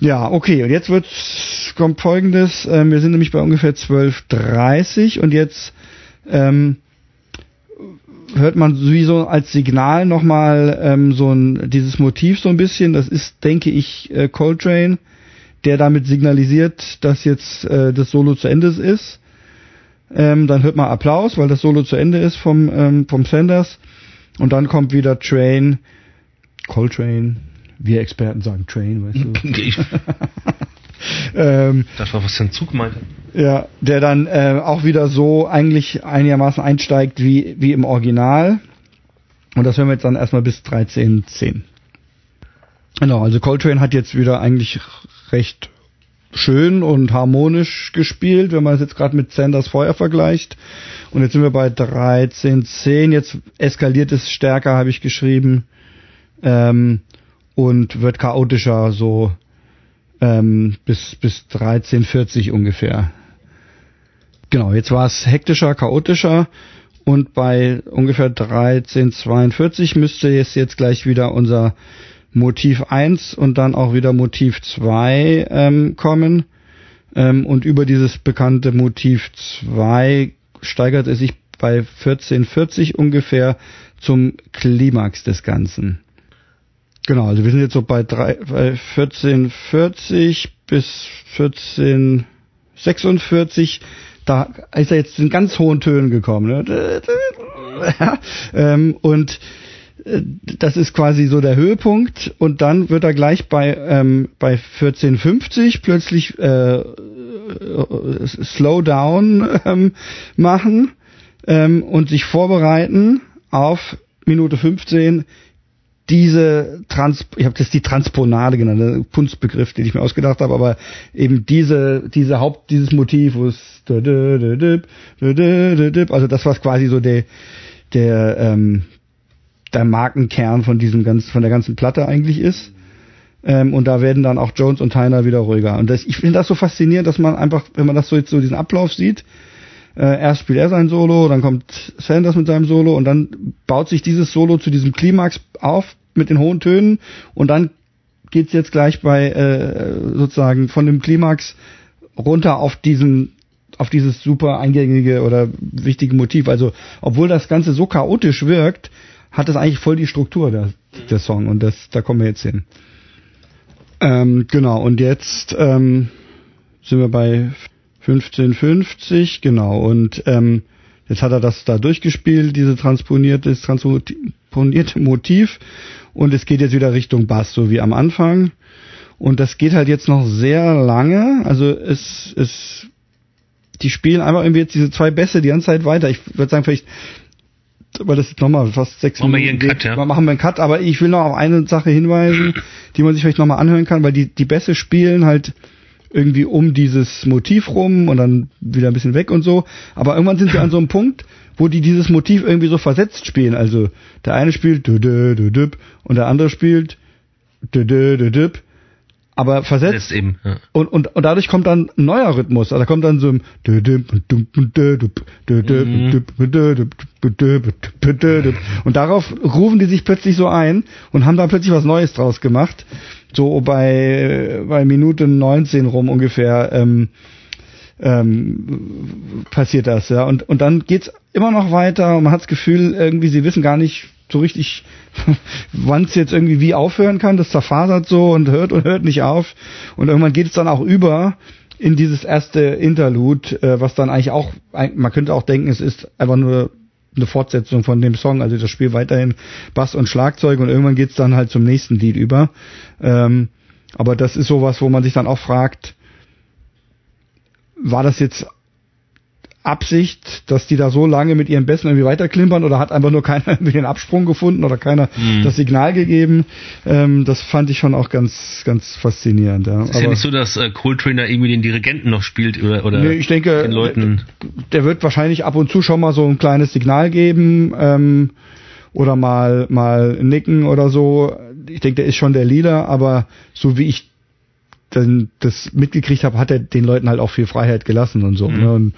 Ja, okay, und jetzt wird's, kommt folgendes, ähm, wir sind nämlich bei ungefähr 12.30 und jetzt ähm, hört man sowieso als Signal nochmal ähm, so ein, dieses Motiv so ein bisschen, das ist, denke ich, äh, Coltrane, der damit signalisiert, dass jetzt äh, das Solo zu Ende ist. Ähm, dann hört man Applaus, weil das Solo zu Ende ist vom, ähm, vom Sanders. Und dann kommt wieder Train, Coltrane, wir Experten sagen Train, weißt du. Ähm,
dachte, was für ein Zug meinte.
ja, der dann äh, auch wieder so eigentlich einigermaßen einsteigt wie, wie im Original. Und das hören wir jetzt dann erstmal bis 13.10. Genau, also Coltrane hat jetzt wieder eigentlich recht schön und harmonisch gespielt, wenn man es jetzt gerade mit Sanders Feuer vergleicht. Und jetzt sind wir bei 13.10. Jetzt eskaliert es stärker, habe ich geschrieben. Ähm, und wird chaotischer so ähm, bis, bis 13.40 ungefähr. Genau, jetzt war es hektischer, chaotischer und bei ungefähr 13.42 müsste jetzt, jetzt gleich wieder unser Motiv 1 und dann auch wieder Motiv 2 ähm, kommen. Ähm, und über dieses bekannte Motiv 2 steigert es sich bei 14.40 ungefähr zum Klimax des Ganzen. genau, also wir sind jetzt so bei, drei, bei 1440 bis 1446. Da ist er jetzt in ganz hohen Tönen gekommen. Ne? Ja, ähm, und das ist quasi so der Höhepunkt. Und dann wird er gleich bei ähm, bei 1450 plötzlich äh, äh, Slow Down ähm, machen ähm, und sich vorbereiten auf Minute 15 diese Trans ich habe das die Transponade genannt, ein Kunstbegriff, den ich mir ausgedacht habe, aber eben diese diese Haupt dieses Motiv, wo es also das was quasi so der der ähm, der Markenkern von diesem ganz von der ganzen Platte eigentlich ist. Ähm, und da werden dann auch Jones und Tyner wieder ruhiger. Und das, ich finde das so faszinierend, dass man einfach, wenn man das so jetzt so diesen Ablauf sieht, äh, erst spielt er sein Solo, dann kommt Sanders mit seinem Solo und dann baut sich dieses Solo zu diesem Klimax auf mit den hohen Tönen und dann geht's jetzt gleich bei äh, sozusagen von dem Klimax runter auf diesen auf dieses super eingängige oder wichtige Motiv. Also obwohl das Ganze so chaotisch wirkt, hat das eigentlich voll die Struktur der, der Song und das da kommen wir jetzt hin. Ähm, genau und jetzt ähm, sind wir bei 1550 genau und ähm, jetzt hat er das da durchgespielt, diese transponierte, transponierte Motiv und es geht jetzt wieder Richtung Bass, so wie am Anfang. Und das geht halt jetzt noch sehr lange. Also es, es, die spielen einfach irgendwie jetzt diese zwei Bässe die ganze Zeit weiter. Ich würde sagen, vielleicht, weil das jetzt nochmal fast sechs
Machen wir
Minuten
hier einen
geht,
Cut, ja?
machen wir einen Cut, aber ich will noch auf eine Sache hinweisen, die man sich vielleicht nochmal anhören kann, weil die, die Bässe spielen halt irgendwie um dieses Motiv rum und dann wieder ein bisschen weg und so. Aber irgendwann sind sie an so einem Punkt, wo die dieses Motiv irgendwie so versetzt spielen. Also der eine spielt und der andere spielt aber versetzt.
Eben, ja.
und, und, und dadurch kommt dann ein neuer Rhythmus. Also da kommt dann so ein und darauf rufen die sich plötzlich so ein und haben da plötzlich was Neues draus gemacht. So bei, bei Minute 19 rum ungefähr ähm, ähm, passiert das, ja. Und, und dann es immer noch weiter und man hat das Gefühl, irgendwie, sie wissen gar nicht, so richtig, wann es jetzt irgendwie wie aufhören kann. Das zerfasert so und hört und hört nicht auf. Und irgendwann geht es dann auch über in dieses erste Interlude, äh, was dann eigentlich auch, man könnte auch denken, es ist einfach nur eine Fortsetzung von dem Song, also das Spiel weiterhin Bass und Schlagzeug und irgendwann geht's dann halt zum nächsten Lied über. Ähm, aber das ist sowas, wo man sich dann auch fragt, war das jetzt Absicht, dass die da so lange mit ihren Bässen irgendwie weiterklimpern oder hat einfach nur keiner den Absprung gefunden oder keiner
Mhm.
das Signal gegeben? Ähm, das fand ich schon auch ganz, ganz faszinierend. Ja.
Ist ja nicht so, dass äh, Coltrane irgendwie den Dirigenten noch spielt oder, oder
Nee, ich denke,
den Leuten.
der wird wahrscheinlich ab und zu schon mal so ein kleines Signal geben ähm, oder mal mal nicken oder so. Ich denke, der ist schon der Leader, aber so wie ich dann das mitgekriegt habe, hat er den Leuten halt auch viel Freiheit gelassen und so.
Mhm.
Ne? Und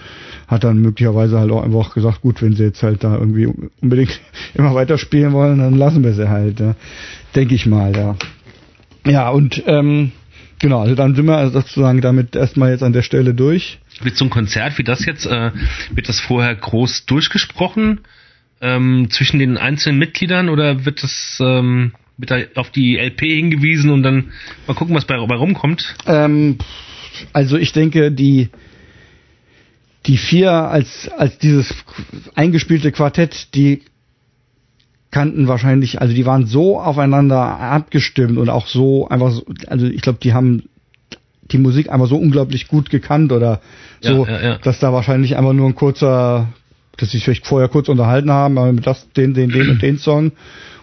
hat dann möglicherweise halt auch einfach gesagt, gut, wenn sie jetzt halt da irgendwie unbedingt immer weiter spielen wollen, dann lassen wir sie halt. Ja. Denke ich mal, ja. Ja, und ähm, genau, also dann sind wir also sozusagen damit erstmal jetzt an der Stelle durch.
Wird so ein Konzert wie das jetzt, äh, wird das vorher groß durchgesprochen ähm, zwischen den einzelnen Mitgliedern oder wird das ähm, da auf die LP hingewiesen und dann mal gucken, was bei, bei rumkommt?
Ähm, also ich denke, die die vier als als dieses eingespielte Quartett, die kannten wahrscheinlich, also die waren so aufeinander abgestimmt und auch so einfach, so, also ich glaube, die haben die Musik einfach so unglaublich gut gekannt oder so,
Ja, ja, ja.
dass da wahrscheinlich einfach nur ein kurzer, dass sie sich vielleicht vorher kurz unterhalten haben, aber mit das, den, den, den und den Song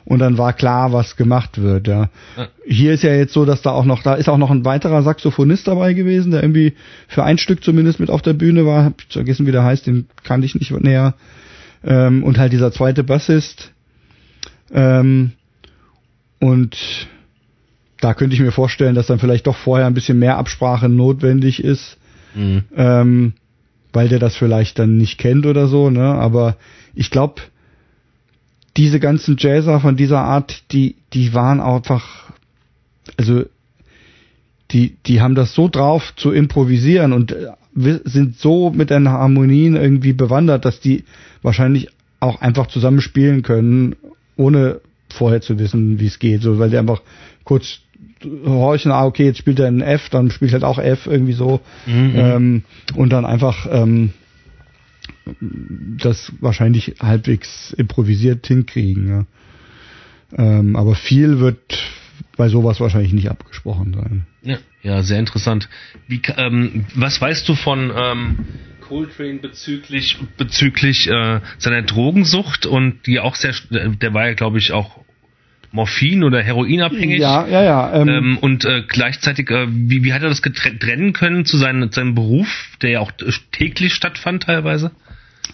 und dann war klar, was gemacht wird, ja.
Ja.
Hier ist ja jetzt so, dass da auch noch, da ist auch noch ein weiterer Saxophonist dabei gewesen, der irgendwie für ein Stück zumindest mit auf der Bühne war. Hab ich vergessen, wie der heißt, den kannte ich nicht näher. Ähm, und halt dieser zweite Bassist. Ähm, und da könnte ich mir vorstellen, dass dann vielleicht doch vorher ein bisschen mehr Absprache notwendig ist,
Mhm.
ähm, weil der das vielleicht dann nicht kennt oder so, ne? Aber ich glaube, diese ganzen Jazzer von dieser Art, die, die waren einfach, also die, die haben das so drauf zu improvisieren und äh, sind so mit den Harmonien irgendwie bewandert, dass die wahrscheinlich auch einfach zusammen spielen können, ohne vorher zu wissen, wie es geht, so, weil der einfach kurz horchen, ah, okay, jetzt spielt er ein F, dann spielt halt auch F irgendwie so.
Mhm.
Ähm, und dann einfach ähm, das wahrscheinlich halbwegs improvisiert hinkriegen. Ja. Ähm, aber viel wird bei sowas wahrscheinlich nicht abgesprochen sein.
Ja, ja sehr interessant. Wie, ähm, was weißt du von ähm, Coltrane bezüglich bezüglich äh, seiner Drogensucht und die auch sehr, der war ja glaube ich auch Morphin oder Heroinabhängig.
Ja, ja, ja.
Ähm, ähm, und äh, gleichzeitig, äh, wie, wie hat er das trennen können zu seinem, seinem Beruf, der ja auch täglich stattfand teilweise?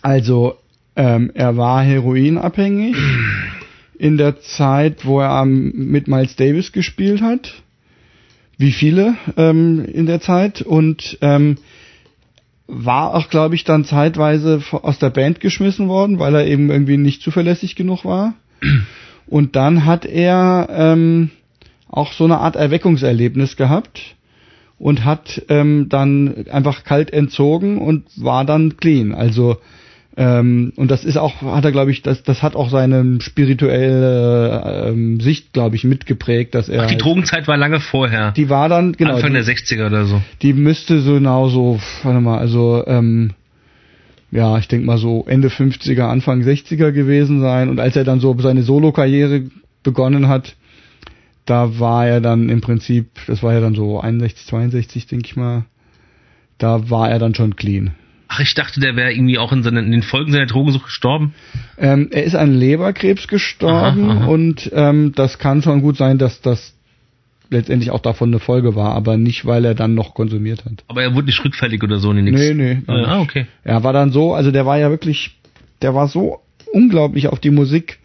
Also, ähm, er war heroinabhängig in der Zeit, wo er mit Miles Davis gespielt hat. Wie viele ähm, in der Zeit. Und ähm, war auch, glaube ich, dann zeitweise aus der Band geschmissen worden, weil er eben irgendwie nicht zuverlässig genug war. Und dann hat er ähm, auch so eine Art Erweckungserlebnis gehabt und hat ähm, dann einfach kalt entzogen und war dann clean. Also ähm, und das ist auch, hat er, glaube ich, das, das hat auch seine spirituelle ähm, Sicht, glaube ich, mitgeprägt, dass er.
Ach, die halt, Drogenzeit war lange vorher.
Die war dann, genau.
Anfang der 60er oder so.
Die müsste so genau so, warte mal, also, ähm, ja, ich denke mal so Ende 50er, Anfang 60er gewesen sein. Und als er dann so seine Solo-Karriere begonnen hat, da war er dann im Prinzip, das war ja dann so 61, 62, denke ich mal, da war er dann schon clean.
Ach, ich dachte, der wäre irgendwie auch in, seinen, in den Folgen seiner Drogensucht gestorben.
Ähm, er ist an Leberkrebs gestorben aha, aha. und ähm, das kann schon gut sein, dass das letztendlich auch davon eine Folge war, aber nicht, weil er dann noch konsumiert hat.
Aber er wurde nicht rückfällig oder so, nee,
nix. Nee, nee.
Ah, okay.
Er war dann so, also der war ja wirklich, der war so unglaublich auf die Musik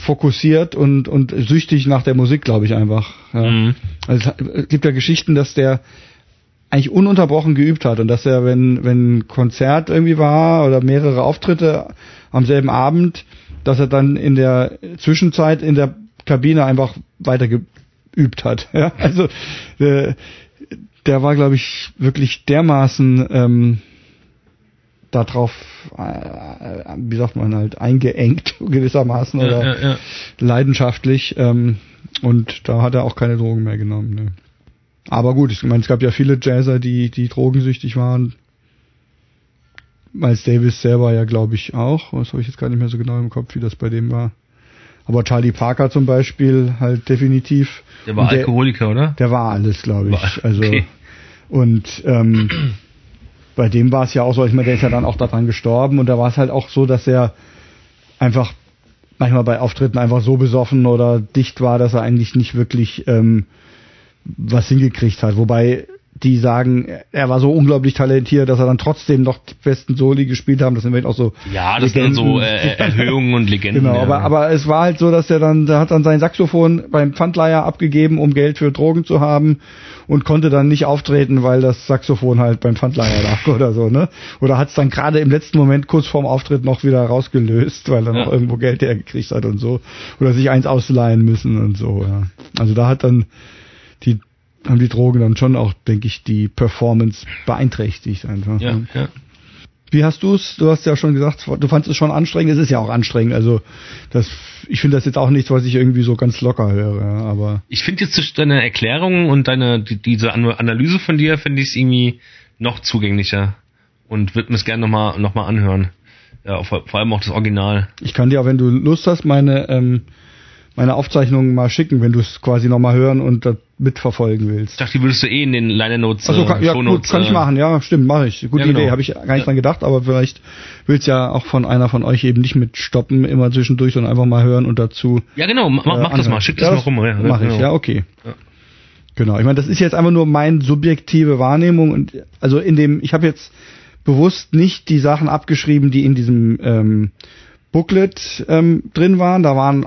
fokussiert und, und süchtig nach der Musik, glaube ich einfach. Ja. Mhm. Also es gibt ja Geschichten, dass der eigentlich ununterbrochen geübt hat und dass er, wenn, wenn ein Konzert irgendwie war oder mehrere Auftritte am selben Abend, dass er dann in der Zwischenzeit in der Kabine einfach weiter geübt hat. Ja? Also der, der war, glaube ich, wirklich dermaßen ähm, darauf, äh, wie sagt man halt, eingeengt gewissermaßen oder ja, ja, leidenschaftlich. Ähm, und da hat er auch keine Drogen mehr genommen. Ne. Aber gut, ich meine, es gab ja viele Jazzer, die, die drogensüchtig waren. Miles Davis selber ja, glaube ich, auch. Das habe ich jetzt gar nicht mehr so genau im Kopf, wie das bei dem war. Aber Charlie Parker zum Beispiel halt definitiv.
Der war der, Alkoholiker, oder?
Der war alles, glaube ich. War, also okay. und ähm, bei dem war es ja auch so, ich meine, der ist ja dann auch daran gestorben und da war es halt auch so, dass er einfach manchmal bei Auftritten einfach so besoffen oder dicht war, dass er eigentlich nicht wirklich ähm, was hingekriegt hat. Wobei die sagen, er war so unglaublich talentiert, dass er dann trotzdem noch die besten Soli gespielt haben. Das sind auch so.
Ja, das Legenden. sind so äh, Erhöhungen und Legenden.
Genau, ja. aber, aber es war halt so, dass er dann, der hat dann sein Saxophon beim Pfandleiher abgegeben, um Geld für Drogen zu haben und konnte dann nicht auftreten, weil das Saxophon halt beim Pfandleiher lag oder so, ne? Oder hat es dann gerade im letzten Moment kurz vorm Auftritt noch wieder rausgelöst, weil er ja. noch irgendwo Geld hergekriegt hat und so. Oder sich eins ausleihen müssen und so, ja. Also da hat dann die haben die Drogen dann schon auch, denke ich, die Performance beeinträchtigt einfach.
Ja, ja.
Wie hast du es? Du hast ja schon gesagt, du fandest es schon anstrengend. Es ist ja auch anstrengend. Also das, ich finde das jetzt auch nichts, was ich irgendwie so ganz locker höre. Aber
ich finde jetzt deine Erklärung und deine die, diese Analyse von dir finde ich irgendwie noch zugänglicher und würde mir es gerne nochmal noch mal anhören. Ja, vor, vor allem auch das Original.
Ich kann dir, auch, wenn du Lust hast, meine ähm, meine Aufzeichnungen mal schicken, wenn du es quasi nochmal hören und das mitverfolgen willst.
Ich dachte, die würdest du eh in den Liner Notes.
Also kann, äh, ja, gut, kann ich äh, machen, ja, stimmt, mache ich. Gute ja, genau. Idee, habe ich gar nicht ja. dran gedacht, aber vielleicht willst ja auch von einer von euch eben nicht mitstoppen, immer zwischendurch, sondern einfach mal hören und dazu.
Ja, genau, mach, äh, mach das mal, schick das ja, mal rum. Ja,
mach
genau.
ich, ja, okay. Genau, ich meine, das ist jetzt einfach nur meine subjektive Wahrnehmung und also in dem, ich habe jetzt bewusst nicht die Sachen abgeschrieben, die in diesem ähm, Booklet ähm, drin waren. Da waren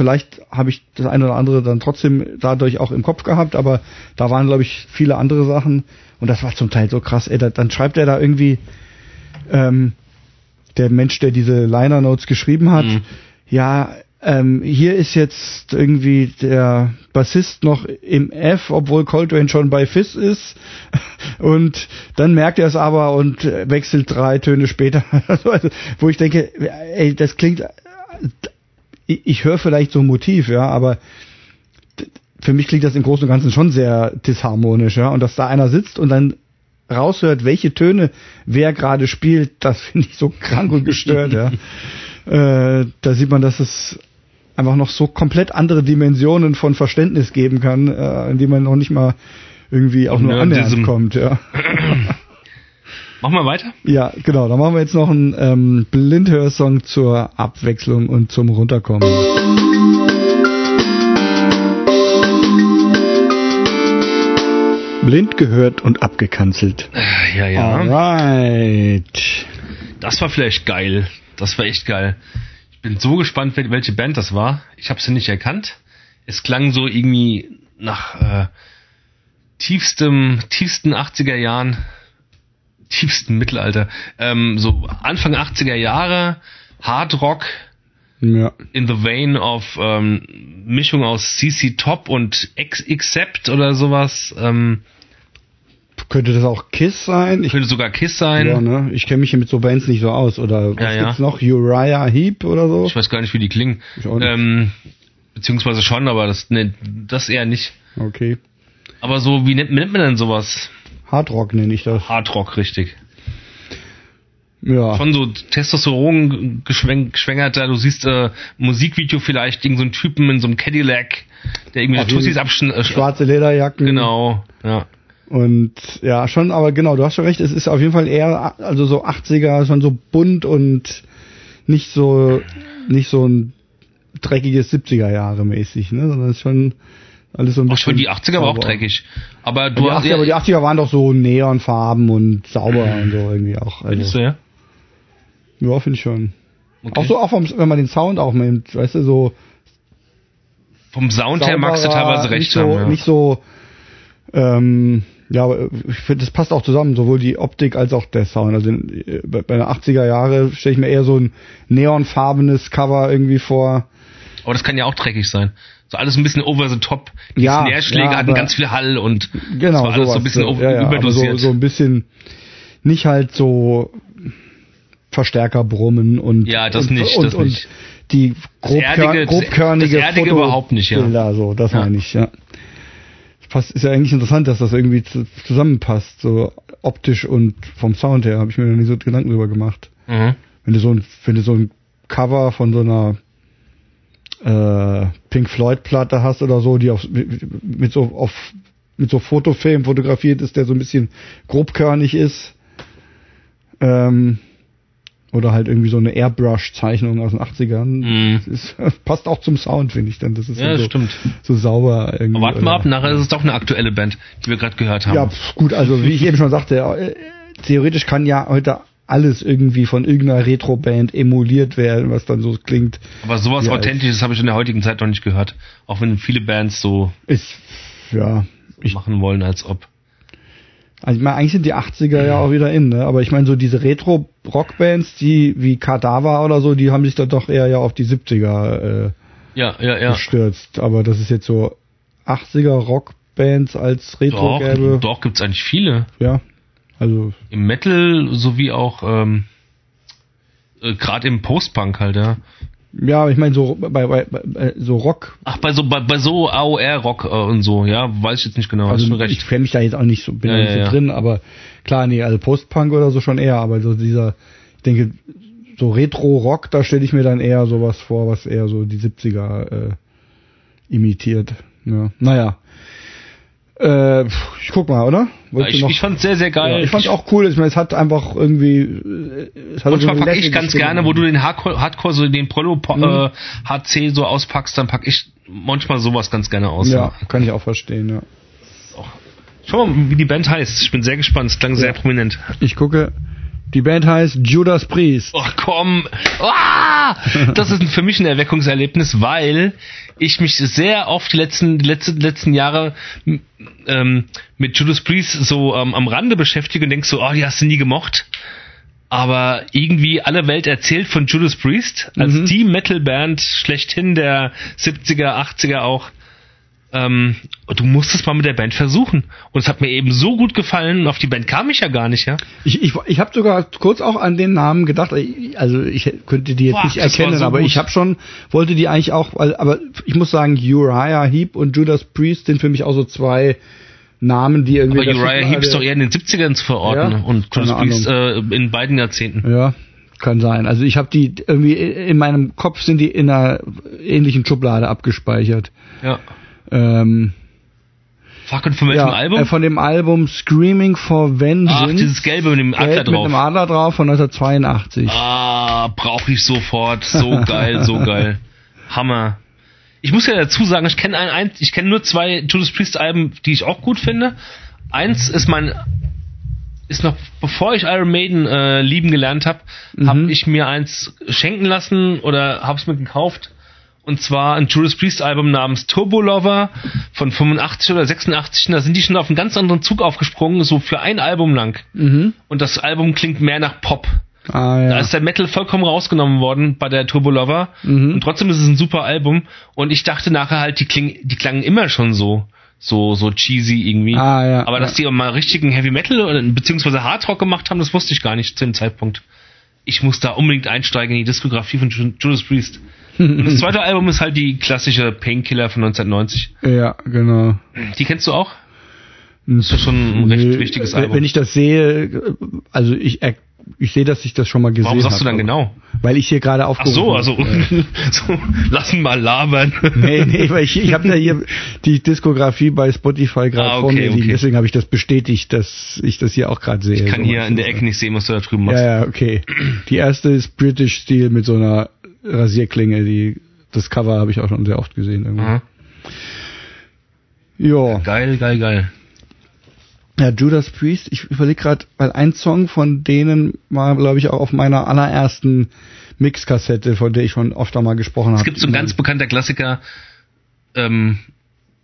vielleicht habe ich das eine oder andere dann trotzdem dadurch auch im Kopf gehabt, aber da waren, glaube ich, viele andere Sachen und das war zum Teil so krass. Ey, da, dann schreibt er da irgendwie ähm, der Mensch, der diese Liner Notes geschrieben hat, mhm. ja, ähm, hier ist jetzt irgendwie der Bassist noch im F, obwohl Coltrane schon bei Fizz ist. Und dann merkt er es aber und wechselt drei Töne später. Also, wo ich denke, ey, das klingt ich, ich höre vielleicht so ein Motiv, ja, aber für mich klingt das im Großen und Ganzen schon sehr disharmonisch, ja. Und dass da einer sitzt und dann raushört, welche Töne wer gerade spielt, das finde ich so krank und gestört, ja. Äh, da sieht man, dass es einfach noch so komplett andere Dimensionen von Verständnis geben kann, äh, in die man noch nicht mal irgendwie auch
Und
nur annähernd kommt, ja.
Machen wir weiter?
Ja, genau. Dann machen wir jetzt noch einen ähm, Blindhörsong zur Abwechslung und zum Runterkommen. Blind gehört und abgekanzelt.
Ja, ja.
Alright.
Das war vielleicht geil. Das war echt geil. Ich bin so gespannt, wel- welche Band das war. Ich habe sie nicht erkannt. Es klang so irgendwie nach äh, tiefstem, tiefsten 80er Jahren, tiefsten Mittelalter, ähm, so Anfang 80er Jahre, Hard Rock
Ja.
in the vein of ähm, Mischung aus CC Top und X Accept oder sowas. Ähm,
Könnte das auch Kiss sein? Ich,
könnte sogar Kiss sein.
ja, ne? ich kenne mich hier mit so Bands nicht so aus. Oder was
Ja, ja.
gibt's noch? Uriah Heep oder so?
Ich weiß gar nicht, wie die klingen. Ähm, beziehungsweise schon, aber das, ne, das eher nicht.
Okay.
Aber so, wie nennt, nennt man denn sowas?
Hardrock nenne ich das.
Hardrock, richtig.
Ja.
Schon so Testosteron geschwäng- geschwängerter, du siehst äh, Musikvideo vielleicht, irgend so einen Typen in so einem Cadillac, der irgendwie Tussis
jeden-
abschn... Äh,
Schwarze Lederjacken.
Genau, ja.
Und ja, schon, aber genau, du hast schon recht, es ist auf jeden Fall eher, also so 80er, schon so bunt und nicht so, nicht so ein dreckiges 70er Jahre mäßig, ne, sondern es ist schon alles so ein bisschen.
schon die 80er war auch dreckig. Aber
Ja,
du
die
hast
80er, aber die 80er waren doch so Neonfarben und sauber
Mhm.
und so irgendwie auch.
Findest du,
Also,
ja?
ja, finde ich schon.
Okay.
Auch so, auch vom, wenn man den Sound auch nimmt, weißt du, so
Vom Sound her magst du teilweise recht
nicht so,
haben. Ja.
Nicht so, ähm, ja, aber ich finde, das passt auch zusammen, sowohl die Optik als auch der Sound. Also in, bei, bei den 80er Jahre stelle ich mir eher so ein neonfarbenes Cover irgendwie vor.
Aber das kann ja auch dreckig sein. So alles ein bisschen over the top. Die
Ja,
Snare-Schläge
ja,
hatten ganz viel Hall und
Genau,
das war alles so
sowas,
ein bisschen over-
ja, ja,
überdosiert.
So, so ein bisschen nicht halt so Verstärker brummen und
Ja, das
und,
nicht,
und,
das
und
nicht.
die grobkör
Erdige-
grobkörnige
das Erdige überhaupt nicht, ja.
Fotobilder, so, das
Ja.
meine ich, ja. Das passt, ist ja eigentlich interessant, dass das irgendwie zu, zusammenpasst, so optisch und vom Sound her, habe ich mir noch nie so Gedanken drüber gemacht.
Mhm.
Wenn du so ein, wenn du so ein Cover von so einer äh, Pink Floyd Platte hast oder so, die auf, mit, so auf mit so Fotofilm fotografiert ist, der so ein bisschen grobkörnig ist. Ähm, oder halt irgendwie so eine Airbrush-Zeichnung aus den 80ern.
Mhm.
Das ist, passt auch zum Sound, finde ich dann. Das ist
Ja,
so,
stimmt.
so sauber irgendwie.
Aber warten wir ab, nachher ist es doch eine aktuelle Band, die wir gerade gehört haben.
ja, gut, also wie ich eben schon sagte, äh, theoretisch kann ja heute alles irgendwie von irgendeiner Retro-Band emuliert werden, was dann so klingt.
Aber sowas
Ja,
Authentisches habe ich in der heutigen Zeit noch nicht gehört. Auch wenn viele Bands so
Ist, ja, ich,
machen wollen, als ob.
also ich meine, eigentlich sind die 80er ja auch wieder in, ne? aber ich meine, so diese Retro-Rockbands, die wie Kadaver oder so, die haben sich dann doch eher ja auf die 70er äh,
Ja, ja, ja.
gestürzt. Aber das ist jetzt so 80er Rockbands als Retro
Doch,
gäbe.
doch gibt's eigentlich viele.
Ja, also
Im Metal sowie auch ähm, äh, gerade im Post-Punk halt, ja.
ja, ich meine so bei, bei, bei so Rock
Ach, bei so bei, bei so AOR-Rock äh, und so, ja, weiß ich jetzt nicht genau, hast
Also ich kenne mich da jetzt auch nicht so, bin
Ja,
nicht so
ja.
drin, aber klar, nee, also Post-Punk oder so schon eher, aber so dieser, ich denke, so Retro-Rock, da stelle ich mir dann eher sowas vor, was eher so die 70er äh, imitiert. Ja. Naja. Äh, ich guck mal, oder?
Ja, ich, ich fand's sehr, sehr geil.
ja, ich fand auch cool, ich meine, es hat einfach irgendwie, äh, es hat
Manchmal
so eine
pack ich ganz gerne, wo du den Hardcore, Hardcore so den Prolo
Mhm.
äh, HC so auspackst, dann pack ich manchmal sowas ganz gerne aus.
Ja, kann ich auch verstehen, ja.
Schau mal, wie die Band heißt. Ich bin sehr gespannt. Es klang sehr prominent.
Ich gucke, die Band heißt Judas Priest.
Ach komm. Ah! Das ist für mich ein Erweckungserlebnis, weil ich mich sehr oft die letzten, die letzten, letzten Jahre ähm, mit Judas Priest so ähm, am Rande beschäftige und denk so, oh, die hast du nie gemocht. Aber irgendwie alle Welt erzählt von Judas Priest als
Mhm.
die Metalband schlechthin der 70er, 80er auch. Ähm, du musst es mal mit der Band versuchen. Und es hat mir eben so gut gefallen, auf die Band kam ich ja gar nicht, ja.
Ich, ich, ich habe sogar kurz auch an den Namen gedacht. Also ich könnte die jetzt
Boah,
nicht erkennen,
so
aber
gut.
ich habe schon, wollte die eigentlich auch, aber ich muss sagen, Uriah Heep und Judas Priest sind für mich auch so zwei Namen, die irgendwie.
Aber Uriah Heep ist doch eher in den 70ern zu verorten
Ja?
und Judas Priest äh, in beiden Jahrzehnten.
Ja, kann sein. Also ich habe die irgendwie in meinem Kopf sind die in einer ähnlichen Schublade abgespeichert.
Ja.
Ähm,
Fuck, und von welchem
ja,
Album?
Äh, von dem Album Screaming for Vengeance.
Ach, dieses Gelbe mit dem Adler
Gelb mit
drauf.
einem Adler drauf von 1982.
Ah, brauche ich sofort. So geil, so geil. Hammer. Ich muss ja dazu sagen, ich kenne ein, ein, ich kenne nur zwei Judas Priest Alben, die ich auch gut finde. Eins ist mein ist noch bevor ich Iron Maiden äh, lieben gelernt habe,
Mhm.
habe ich mir eins schenken lassen oder habe es mir gekauft. Und zwar ein Judas Priest Album namens Turbo Lover von 85 oder 86. Und da sind die schon auf einen ganz anderen Zug aufgesprungen, so für ein Album lang.
Mhm.
Und das Album klingt mehr nach Pop.
Ah
Da
ja.
ist der Metal vollkommen rausgenommen worden bei der Turbo Lover.
Mhm.
Und trotzdem ist es ein super Album. Und ich dachte nachher halt, die, klingen, die klangen immer schon so, so, so cheesy irgendwie.
Ah, ja,
Aber dass
ja.
die mal richtigen Heavy Metal beziehungsweise Hard Rock gemacht haben, das wusste ich gar nicht zu dem Zeitpunkt. Ich muss da unbedingt einsteigen in die Diskografie von Ju- Judas Priest. Und das zweite Album ist halt die klassische Painkiller von 1990.
Ja, genau.
Die kennst du auch? Das ist schon ein recht
Nö,
wichtiges
wenn-
Album.
Wenn ich das sehe, also ich, er- ich sehe, dass ich das schon mal gesehen habe.
Warum sagst du dann genau?
Weil ich hier gerade
Ach
aufgerufen
so, also
Ja.
so, lassen mal labern.
Nee, nee, weil ich, ich habe ja hier die Diskografie bei Spotify gerade
Ah,
vor
okay,
mir liegen,
okay.
deswegen habe ich das bestätigt, dass ich das hier auch gerade sehe.
Ich kann
So,
hier in der Ecke nicht sehen, was du da drüben machst.
Ja, ja, okay. Die erste ist British Steel mit so einer Rasierklinge, die das Cover habe ich auch schon sehr oft gesehen. Irgendwie.
Aha.
Ja.
Geil, geil, geil.
Ja, Judas Priest, ich überlege gerade, weil ein Song von denen war, glaube ich, auch auf meiner allerersten Mixkassette, von der ich schon oft mal gesprochen habe.
Es gibt so ein ganz bekannter Klassiker, ähm,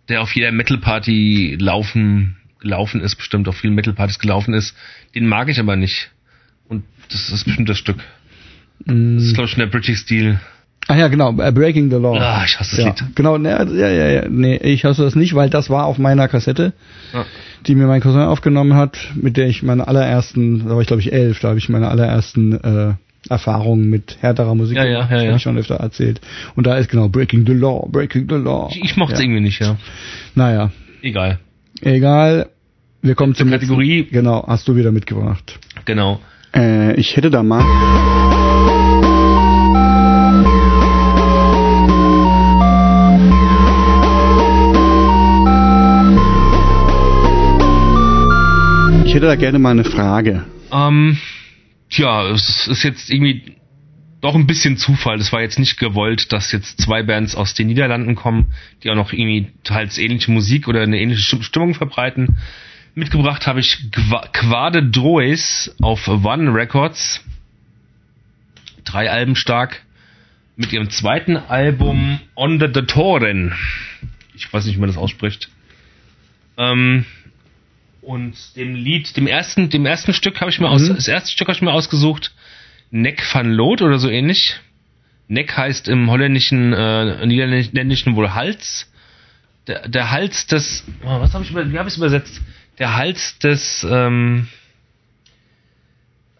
der auf jeder Metal-Party laufen, gelaufen ist, bestimmt auf vielen Metal-Partys gelaufen ist. Den mag ich aber nicht. Und das ist bestimmt das Stück. Das ist, glaube ich, schon der British Steel.
Ah ja, genau, äh, Breaking the Law.
Ah, ich hasse das
ja,
Lied.
Genau, ne, ja, ja, ja, nee, ich hasse das nicht, weil das war auf meiner Kassette,
Ja.
die mir mein Cousin aufgenommen hat, mit der ich meine allerersten, da war ich glaube ich elf, da habe ich meine allerersten äh, Erfahrungen mit härterer Musik
Ja, ja, ja, ja.
ich schon öfter erzählt. Und da ist genau Breaking the Law, Breaking the Law.
Ich, ich mochte es
ja.
irgendwie nicht, ja.
Naja,
Egal.
egal. Wir kommen
Zur
zum
Kategorie.
Letzten. Genau, hast du wieder mitgebracht.
Genau.
Äh, ich hätte da mal. Ich hätte da gerne mal eine Frage.
Ähm, tja, es ist jetzt irgendwie doch ein bisschen Zufall. Es war jetzt nicht gewollt, dass jetzt zwei Bands aus den Niederlanden kommen, die auch noch irgendwie teils ähnliche Musik oder eine ähnliche Stimm- Stimmung verbreiten. Mitgebracht habe ich Qua- Quade Droes auf One Records. Drei Alben stark. Mit ihrem zweiten Album Under the Toren. Ich weiß nicht, wie man das ausspricht. Ähm, und dem Lied, dem ersten, dem ersten Stück habe ich mir aus,
Mhm.
das erste Stück habe ich mir ausgesucht. Neck van Lood oder so ähnlich. Neck heißt im holländischen, äh, niederländischen wohl Hals. Der, der Hals des, oh, was habe ich wie habe ich es übersetzt? Der Hals des, ähm,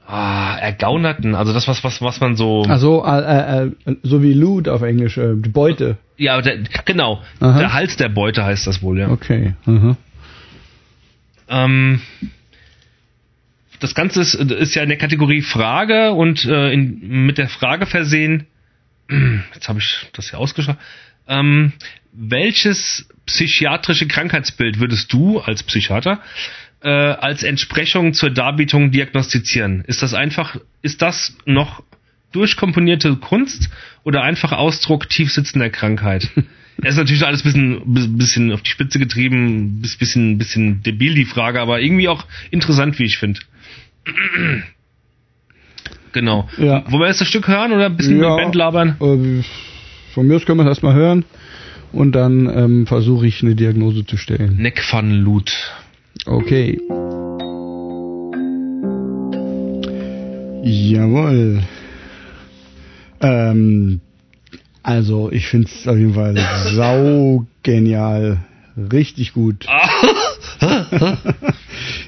ah, Ergaunerten, also das, was, was, was man so,
Also, äh, äh, so wie Loot auf Englisch, äh, die Beute.
ja, der, genau,
Aha.
der Hals der Beute heißt das wohl, ja.
Okay. Mhm.
Ähm, das Ganze ist, ist ja in der Kategorie Frage und äh, in, mit der Frage versehen. Jetzt habe ich das hier ausgeschaut. Ähm, welches psychiatrische Krankheitsbild würdest du als Psychiater äh, als Entsprechung zur Darbietung diagnostizieren? Ist das einfach, ist das noch durchkomponierte Kunst oder einfach Ausdruck tiefsitzender Krankheit? Es ist natürlich alles ein bisschen, bi- bisschen auf die Spitze getrieben, bis- bisschen, bisschen debil die Frage, aber irgendwie auch interessant, wie ich finde. Genau.
Ja.
Wollen wir jetzt das Stück hören oder ein bisschen
Ja.
mit Band labern?
Äh, von mir aus können wir es erstmal hören und dann ähm, versuche ich eine Diagnose zu stellen.
Neck van Loot.
Okay. Jawohl. Ähm, also ich finde es auf jeden Fall sau genial. richtig gut.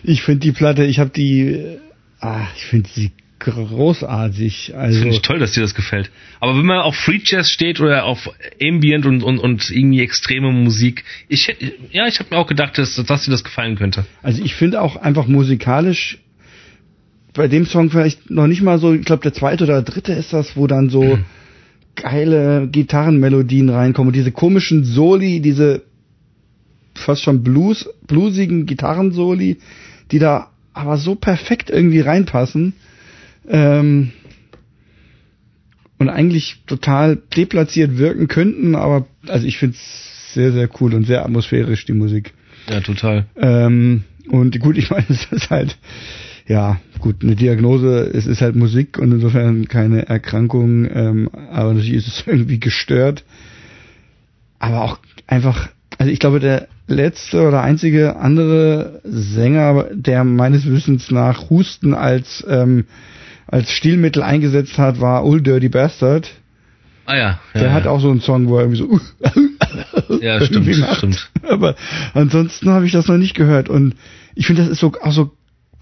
ich finde die Platte, ich habe die, ah, ich finde sie großartig. Also
das finde ich toll, dass dir das gefällt. Aber wenn man auf Free Jazz steht oder auf Ambient und, und, und irgendwie extreme Musik, ich ja, ich habe mir auch gedacht, dass, dass dir das gefallen könnte.
Also ich finde auch einfach musikalisch bei dem Song vielleicht noch nicht mal so, ich glaube der zweite oder dritte ist das, wo dann so mhm. geile Gitarrenmelodien reinkommen und diese komischen Soli, diese fast schon Blues, bluesigen Gitarrensoli, die da aber so perfekt irgendwie reinpassen. Ähm, und eigentlich total deplatziert wirken könnten, aber also ich finde es sehr, sehr cool und sehr atmosphärisch, die Musik.
Ja, total.
Ähm, und gut, ich meine, es ist halt, ja, gut, eine Diagnose, es ist halt Musik und insofern keine Erkrankung, ähm, aber natürlich ist es irgendwie gestört. Aber auch einfach, also ich glaube, der letzte oder einzige andere Sänger, der meines Wissens nach Husten als ähm, als Stilmittel eingesetzt hat, war Old Dirty Bastard.
Ah ja.
ja der
ja.
hat auch so einen Song, wo er irgendwie so.
ja, stimmt, stimmt.
Aber ansonsten habe ich das noch nicht gehört und ich finde, das ist so auch so,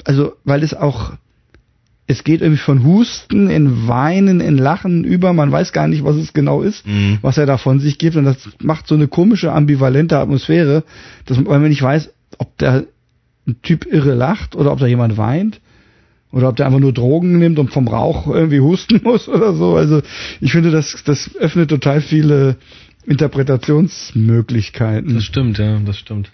also weil es auch es geht irgendwie von Husten in Weinen, in Lachen über, man weiß gar nicht, was es genau ist, mhm. was er da von sich gibt und das macht so eine komische, ambivalente Atmosphäre, dass man nicht weiß, ob der ein Typ irre lacht oder ob da jemand weint oder ob der einfach nur Drogen nimmt und vom Rauch irgendwie husten muss oder so. Also ich finde, das, das öffnet total viele Interpretationsmöglichkeiten.
Das stimmt, ja, das stimmt.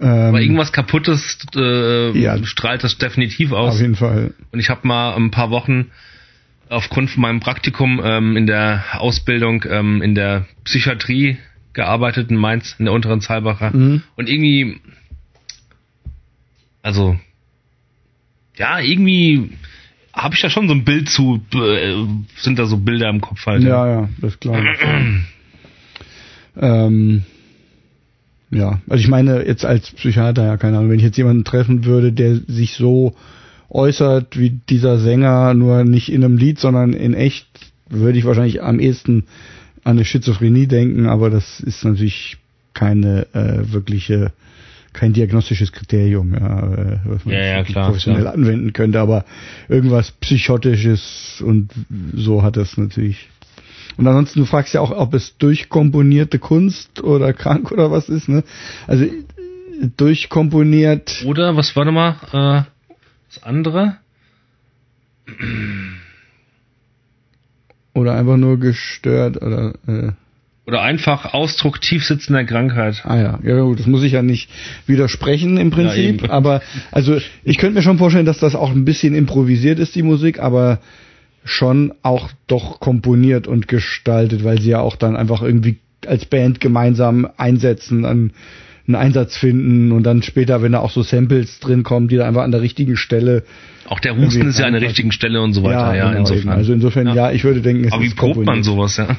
Ähm, Aber irgendwas Kaputtes äh, ja, strahlt das definitiv aus.
Auf jeden Fall.
Und ich habe mal ein paar Wochen aufgrund von meinem Praktikum ähm, in der Ausbildung ähm, in der Psychiatrie gearbeitet in Mainz, in der unteren Zahlbacher. Mhm. Und irgendwie, also ja, irgendwie habe ich da schon so ein Bild zu, äh, sind da so Bilder im Kopf halt.
Ja, ja, das ist klar. ähm, ja, also ich meine jetzt als Psychiater, ja, keine Ahnung, wenn ich jetzt jemanden treffen würde, der sich so äußert wie dieser Sänger, nur nicht in einem Lied, sondern in echt, würde ich wahrscheinlich am ehesten an eine Schizophrenie denken, aber das ist natürlich keine äh, wirkliche kein diagnostisches Kriterium, ja, äh, was man
ja, ja, klar,
professionell
klar.
anwenden könnte, aber irgendwas Psychotisches und so hat das natürlich. Und ansonsten, du fragst ja auch, ob es durchkomponierte Kunst oder krank oder was ist, ne? Also durchkomponiert.
Oder, was war nochmal, äh, das andere?
Oder einfach nur gestört oder äh,
oder einfach Ausdruck tiefsitzender Krankheit.
Ah ja, ja gut, das muss ich ja nicht widersprechen im Prinzip, ja, aber also ich könnte mir schon vorstellen, dass das auch ein bisschen improvisiert ist, die Musik, aber schon auch doch komponiert und gestaltet, weil sie ja auch dann einfach irgendwie als Band gemeinsam einsetzen, an einen Einsatz finden und dann später, wenn da auch so Samples drin kommen, die da einfach an der richtigen Stelle.
Auch der Husten ist ja an der richtigen Stelle und so weiter, ja, ja
genau, insofern. Eben. Also insofern, ja. ja. ich würde denken,
es Aber ist wie probt man sowas, ja?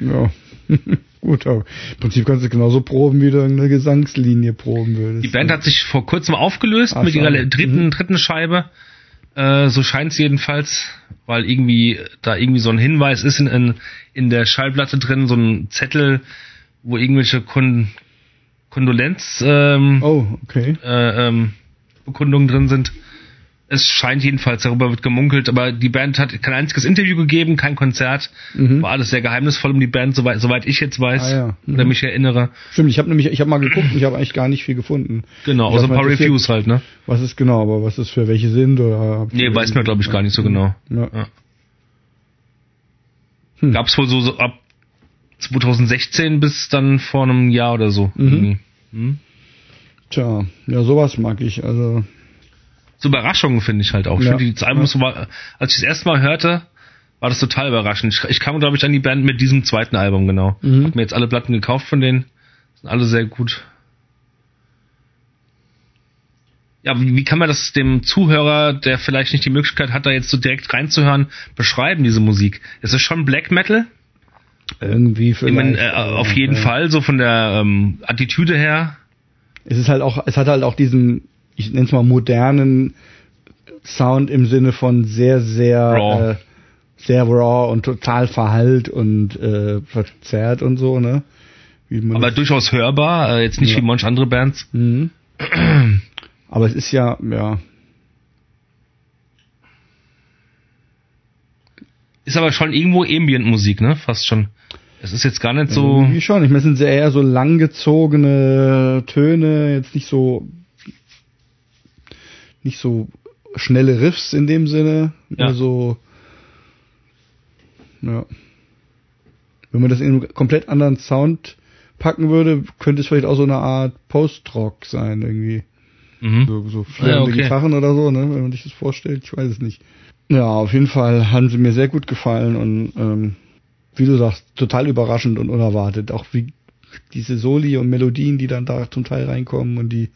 ja. Gut, aber im Prinzip kannst du genauso proben, wie du eine Gesangslinie proben würdest.
Die Band hat sich vor kurzem aufgelöst Ach, mit ihrer dritten, mhm. dritten Scheibe. Äh, so scheint es jedenfalls, weil irgendwie da irgendwie so ein Hinweis ist in, in, in der Schallplatte drin, so ein Zettel, wo irgendwelche Kon Kondolenz ähm,
oh, okay.
äh, ähm, Bekundungen drin sind. Es scheint jedenfalls, darüber wird gemunkelt, aber die Band hat kein einziges Interview gegeben, kein Konzert. Mhm. War alles sehr geheimnisvoll um die Band, soweit, soweit ich jetzt weiß ah, ja. mhm. oder mich erinnere.
Stimmt, ich habe nämlich, ich habe mal geguckt und ich habe eigentlich gar nicht viel gefunden.
Genau, außer ein paar Reviews halt, ne?
Was ist genau, aber was ist für welche sind oder?
Nee, weiß man glaube ich gar nicht so genau. Ja. ja. Hm. Gab es wohl so, so, ab 2016 bis dann vor einem Jahr oder so. Mhm.
Hm? Tja, ja, sowas mag ich. Also
so Überraschungen finde ich halt auch. Ich ja. finde, das Album so war, als ich das erste Mal hörte, war das total überraschend. Ich, ich kam, glaube ich, an die Band mit diesem zweiten Album, genau. Mhm. Hab mir jetzt alle Platten gekauft von denen. Sind alle sehr gut. Ja, wie, wie kann man das dem Zuhörer, der vielleicht nicht die Möglichkeit hat, da jetzt so direkt reinzuhören, beschreiben, diese Musik? Ist es schon Black Metal?
Irgendwie vielleicht. Ich
mein, äh, auf jeden ja. Fall, so von der ähm, Attitüde her.
Es ist halt auch, es hat halt auch diesen ich nenne es mal modernen Sound im Sinne von sehr, sehr raw. Äh, sehr raw und total verhallt und äh, verzerrt und so, ne?
aber durchaus hörbar, äh, jetzt nicht
Ja.
wie manch andere Bands.
Mhm. Aber es ist ja, ja,
Ist aber schon irgendwo Ambient-Musik, ne? Fast schon. Es ist jetzt gar nicht so.
irgendwie schon. Ich meine, es sind eher so langgezogene Töne, jetzt nicht so, nicht so schnelle Riffs in dem Sinne.
Ja.
Also, ja. Wenn man das in einen komplett anderen Sound packen würde, könnte es vielleicht auch so eine Art Post-Rock sein, irgendwie.
Mhm.
So, so flirrende
Ja, okay.
Gitarren oder so, ne, wenn man sich das vorstellt, ich weiß es nicht. Ja, auf jeden Fall haben sie mir sehr gut gefallen und ähm, wie du sagst, total überraschend und unerwartet. Auch wie diese Soli und Melodien, die dann da zum Teil reinkommen und die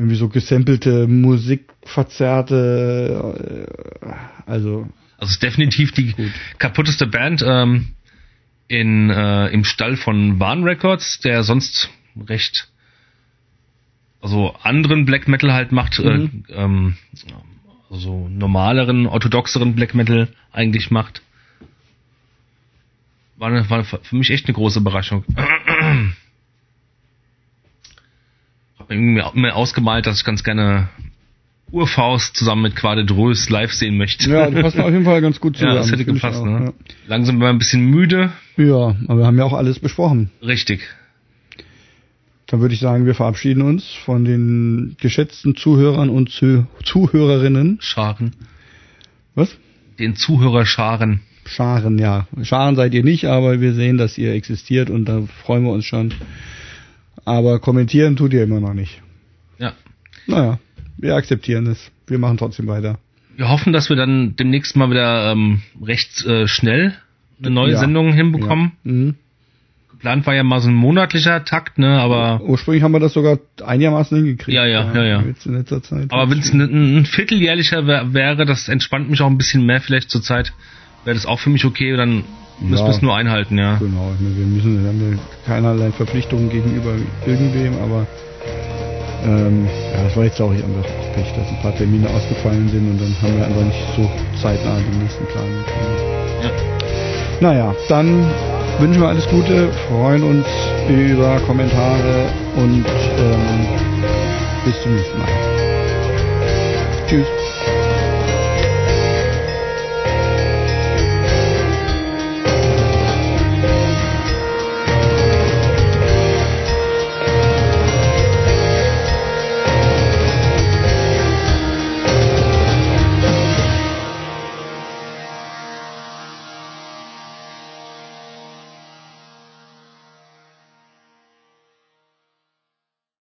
irgendwie so gesampelte Musik verzerrte, äh, also
Also es ist definitiv die
Gut.
kaputteste Band ähm, in, äh, im Stall von Warn Records, der sonst recht also anderen Black Metal halt macht,
Mhm.
äh, ähm, also normaleren, orthodoxeren Black Metal eigentlich macht. War, eine, war für mich echt eine große Überraschung. Mir ausgemalt, dass ich ganz gerne Urfaust zusammen mit Quade Drös live sehen möchte.
ja, die passen auf jeden Fall ganz gut zusammen.
Ja, das hätte gepasst,
auch,
ne? Langsam war ein bisschen müde.
Ja. ja, aber wir haben ja auch alles besprochen.
Richtig.
Dann würde ich sagen, wir verabschieden uns von den geschätzten Zuhörern und Zu Zuhörerinnen.
Scharen.
Was?
Den Zuhörerscharen.
Scharen, ja. Scharen seid ihr nicht, aber wir sehen, dass ihr existiert und da freuen wir uns schon. Aber kommentieren tut ihr immer noch nicht.
Ja.
Naja, wir akzeptieren es. Wir machen trotzdem weiter.
Wir hoffen, dass wir dann demnächst mal wieder ähm, recht äh, schnell eine neue
Ja.
Sendung hinbekommen.
Ja. Mhm.
Geplant war ja mal so ein monatlicher Takt, ne? Aber
Ursprünglich haben wir das sogar einigermaßen hingekriegt.
Ja, ja, ja, ja.
Jetzt in letzter Zeit.
aber wenn es ein, ein vierteljährlicher wär, wäre, das entspannt mich auch ein bisschen mehr vielleicht zur Zeit, wäre das auch für mich okay. Dann müssen wir es nur einhalten, ja.
Genau, wir müssen, wir haben keinerlei Verpflichtungen gegenüber irgendwem, aber ähm, ja, das war jetzt auch einfach auch Pech, dass ein paar Termine ausgefallen sind und dann haben wir einfach nicht so zeitnah den nächsten können.
Ja.
Naja, dann wünschen wir alles Gute, freuen uns über Kommentare und ähm, bis zum nächsten Mal. Tschüss.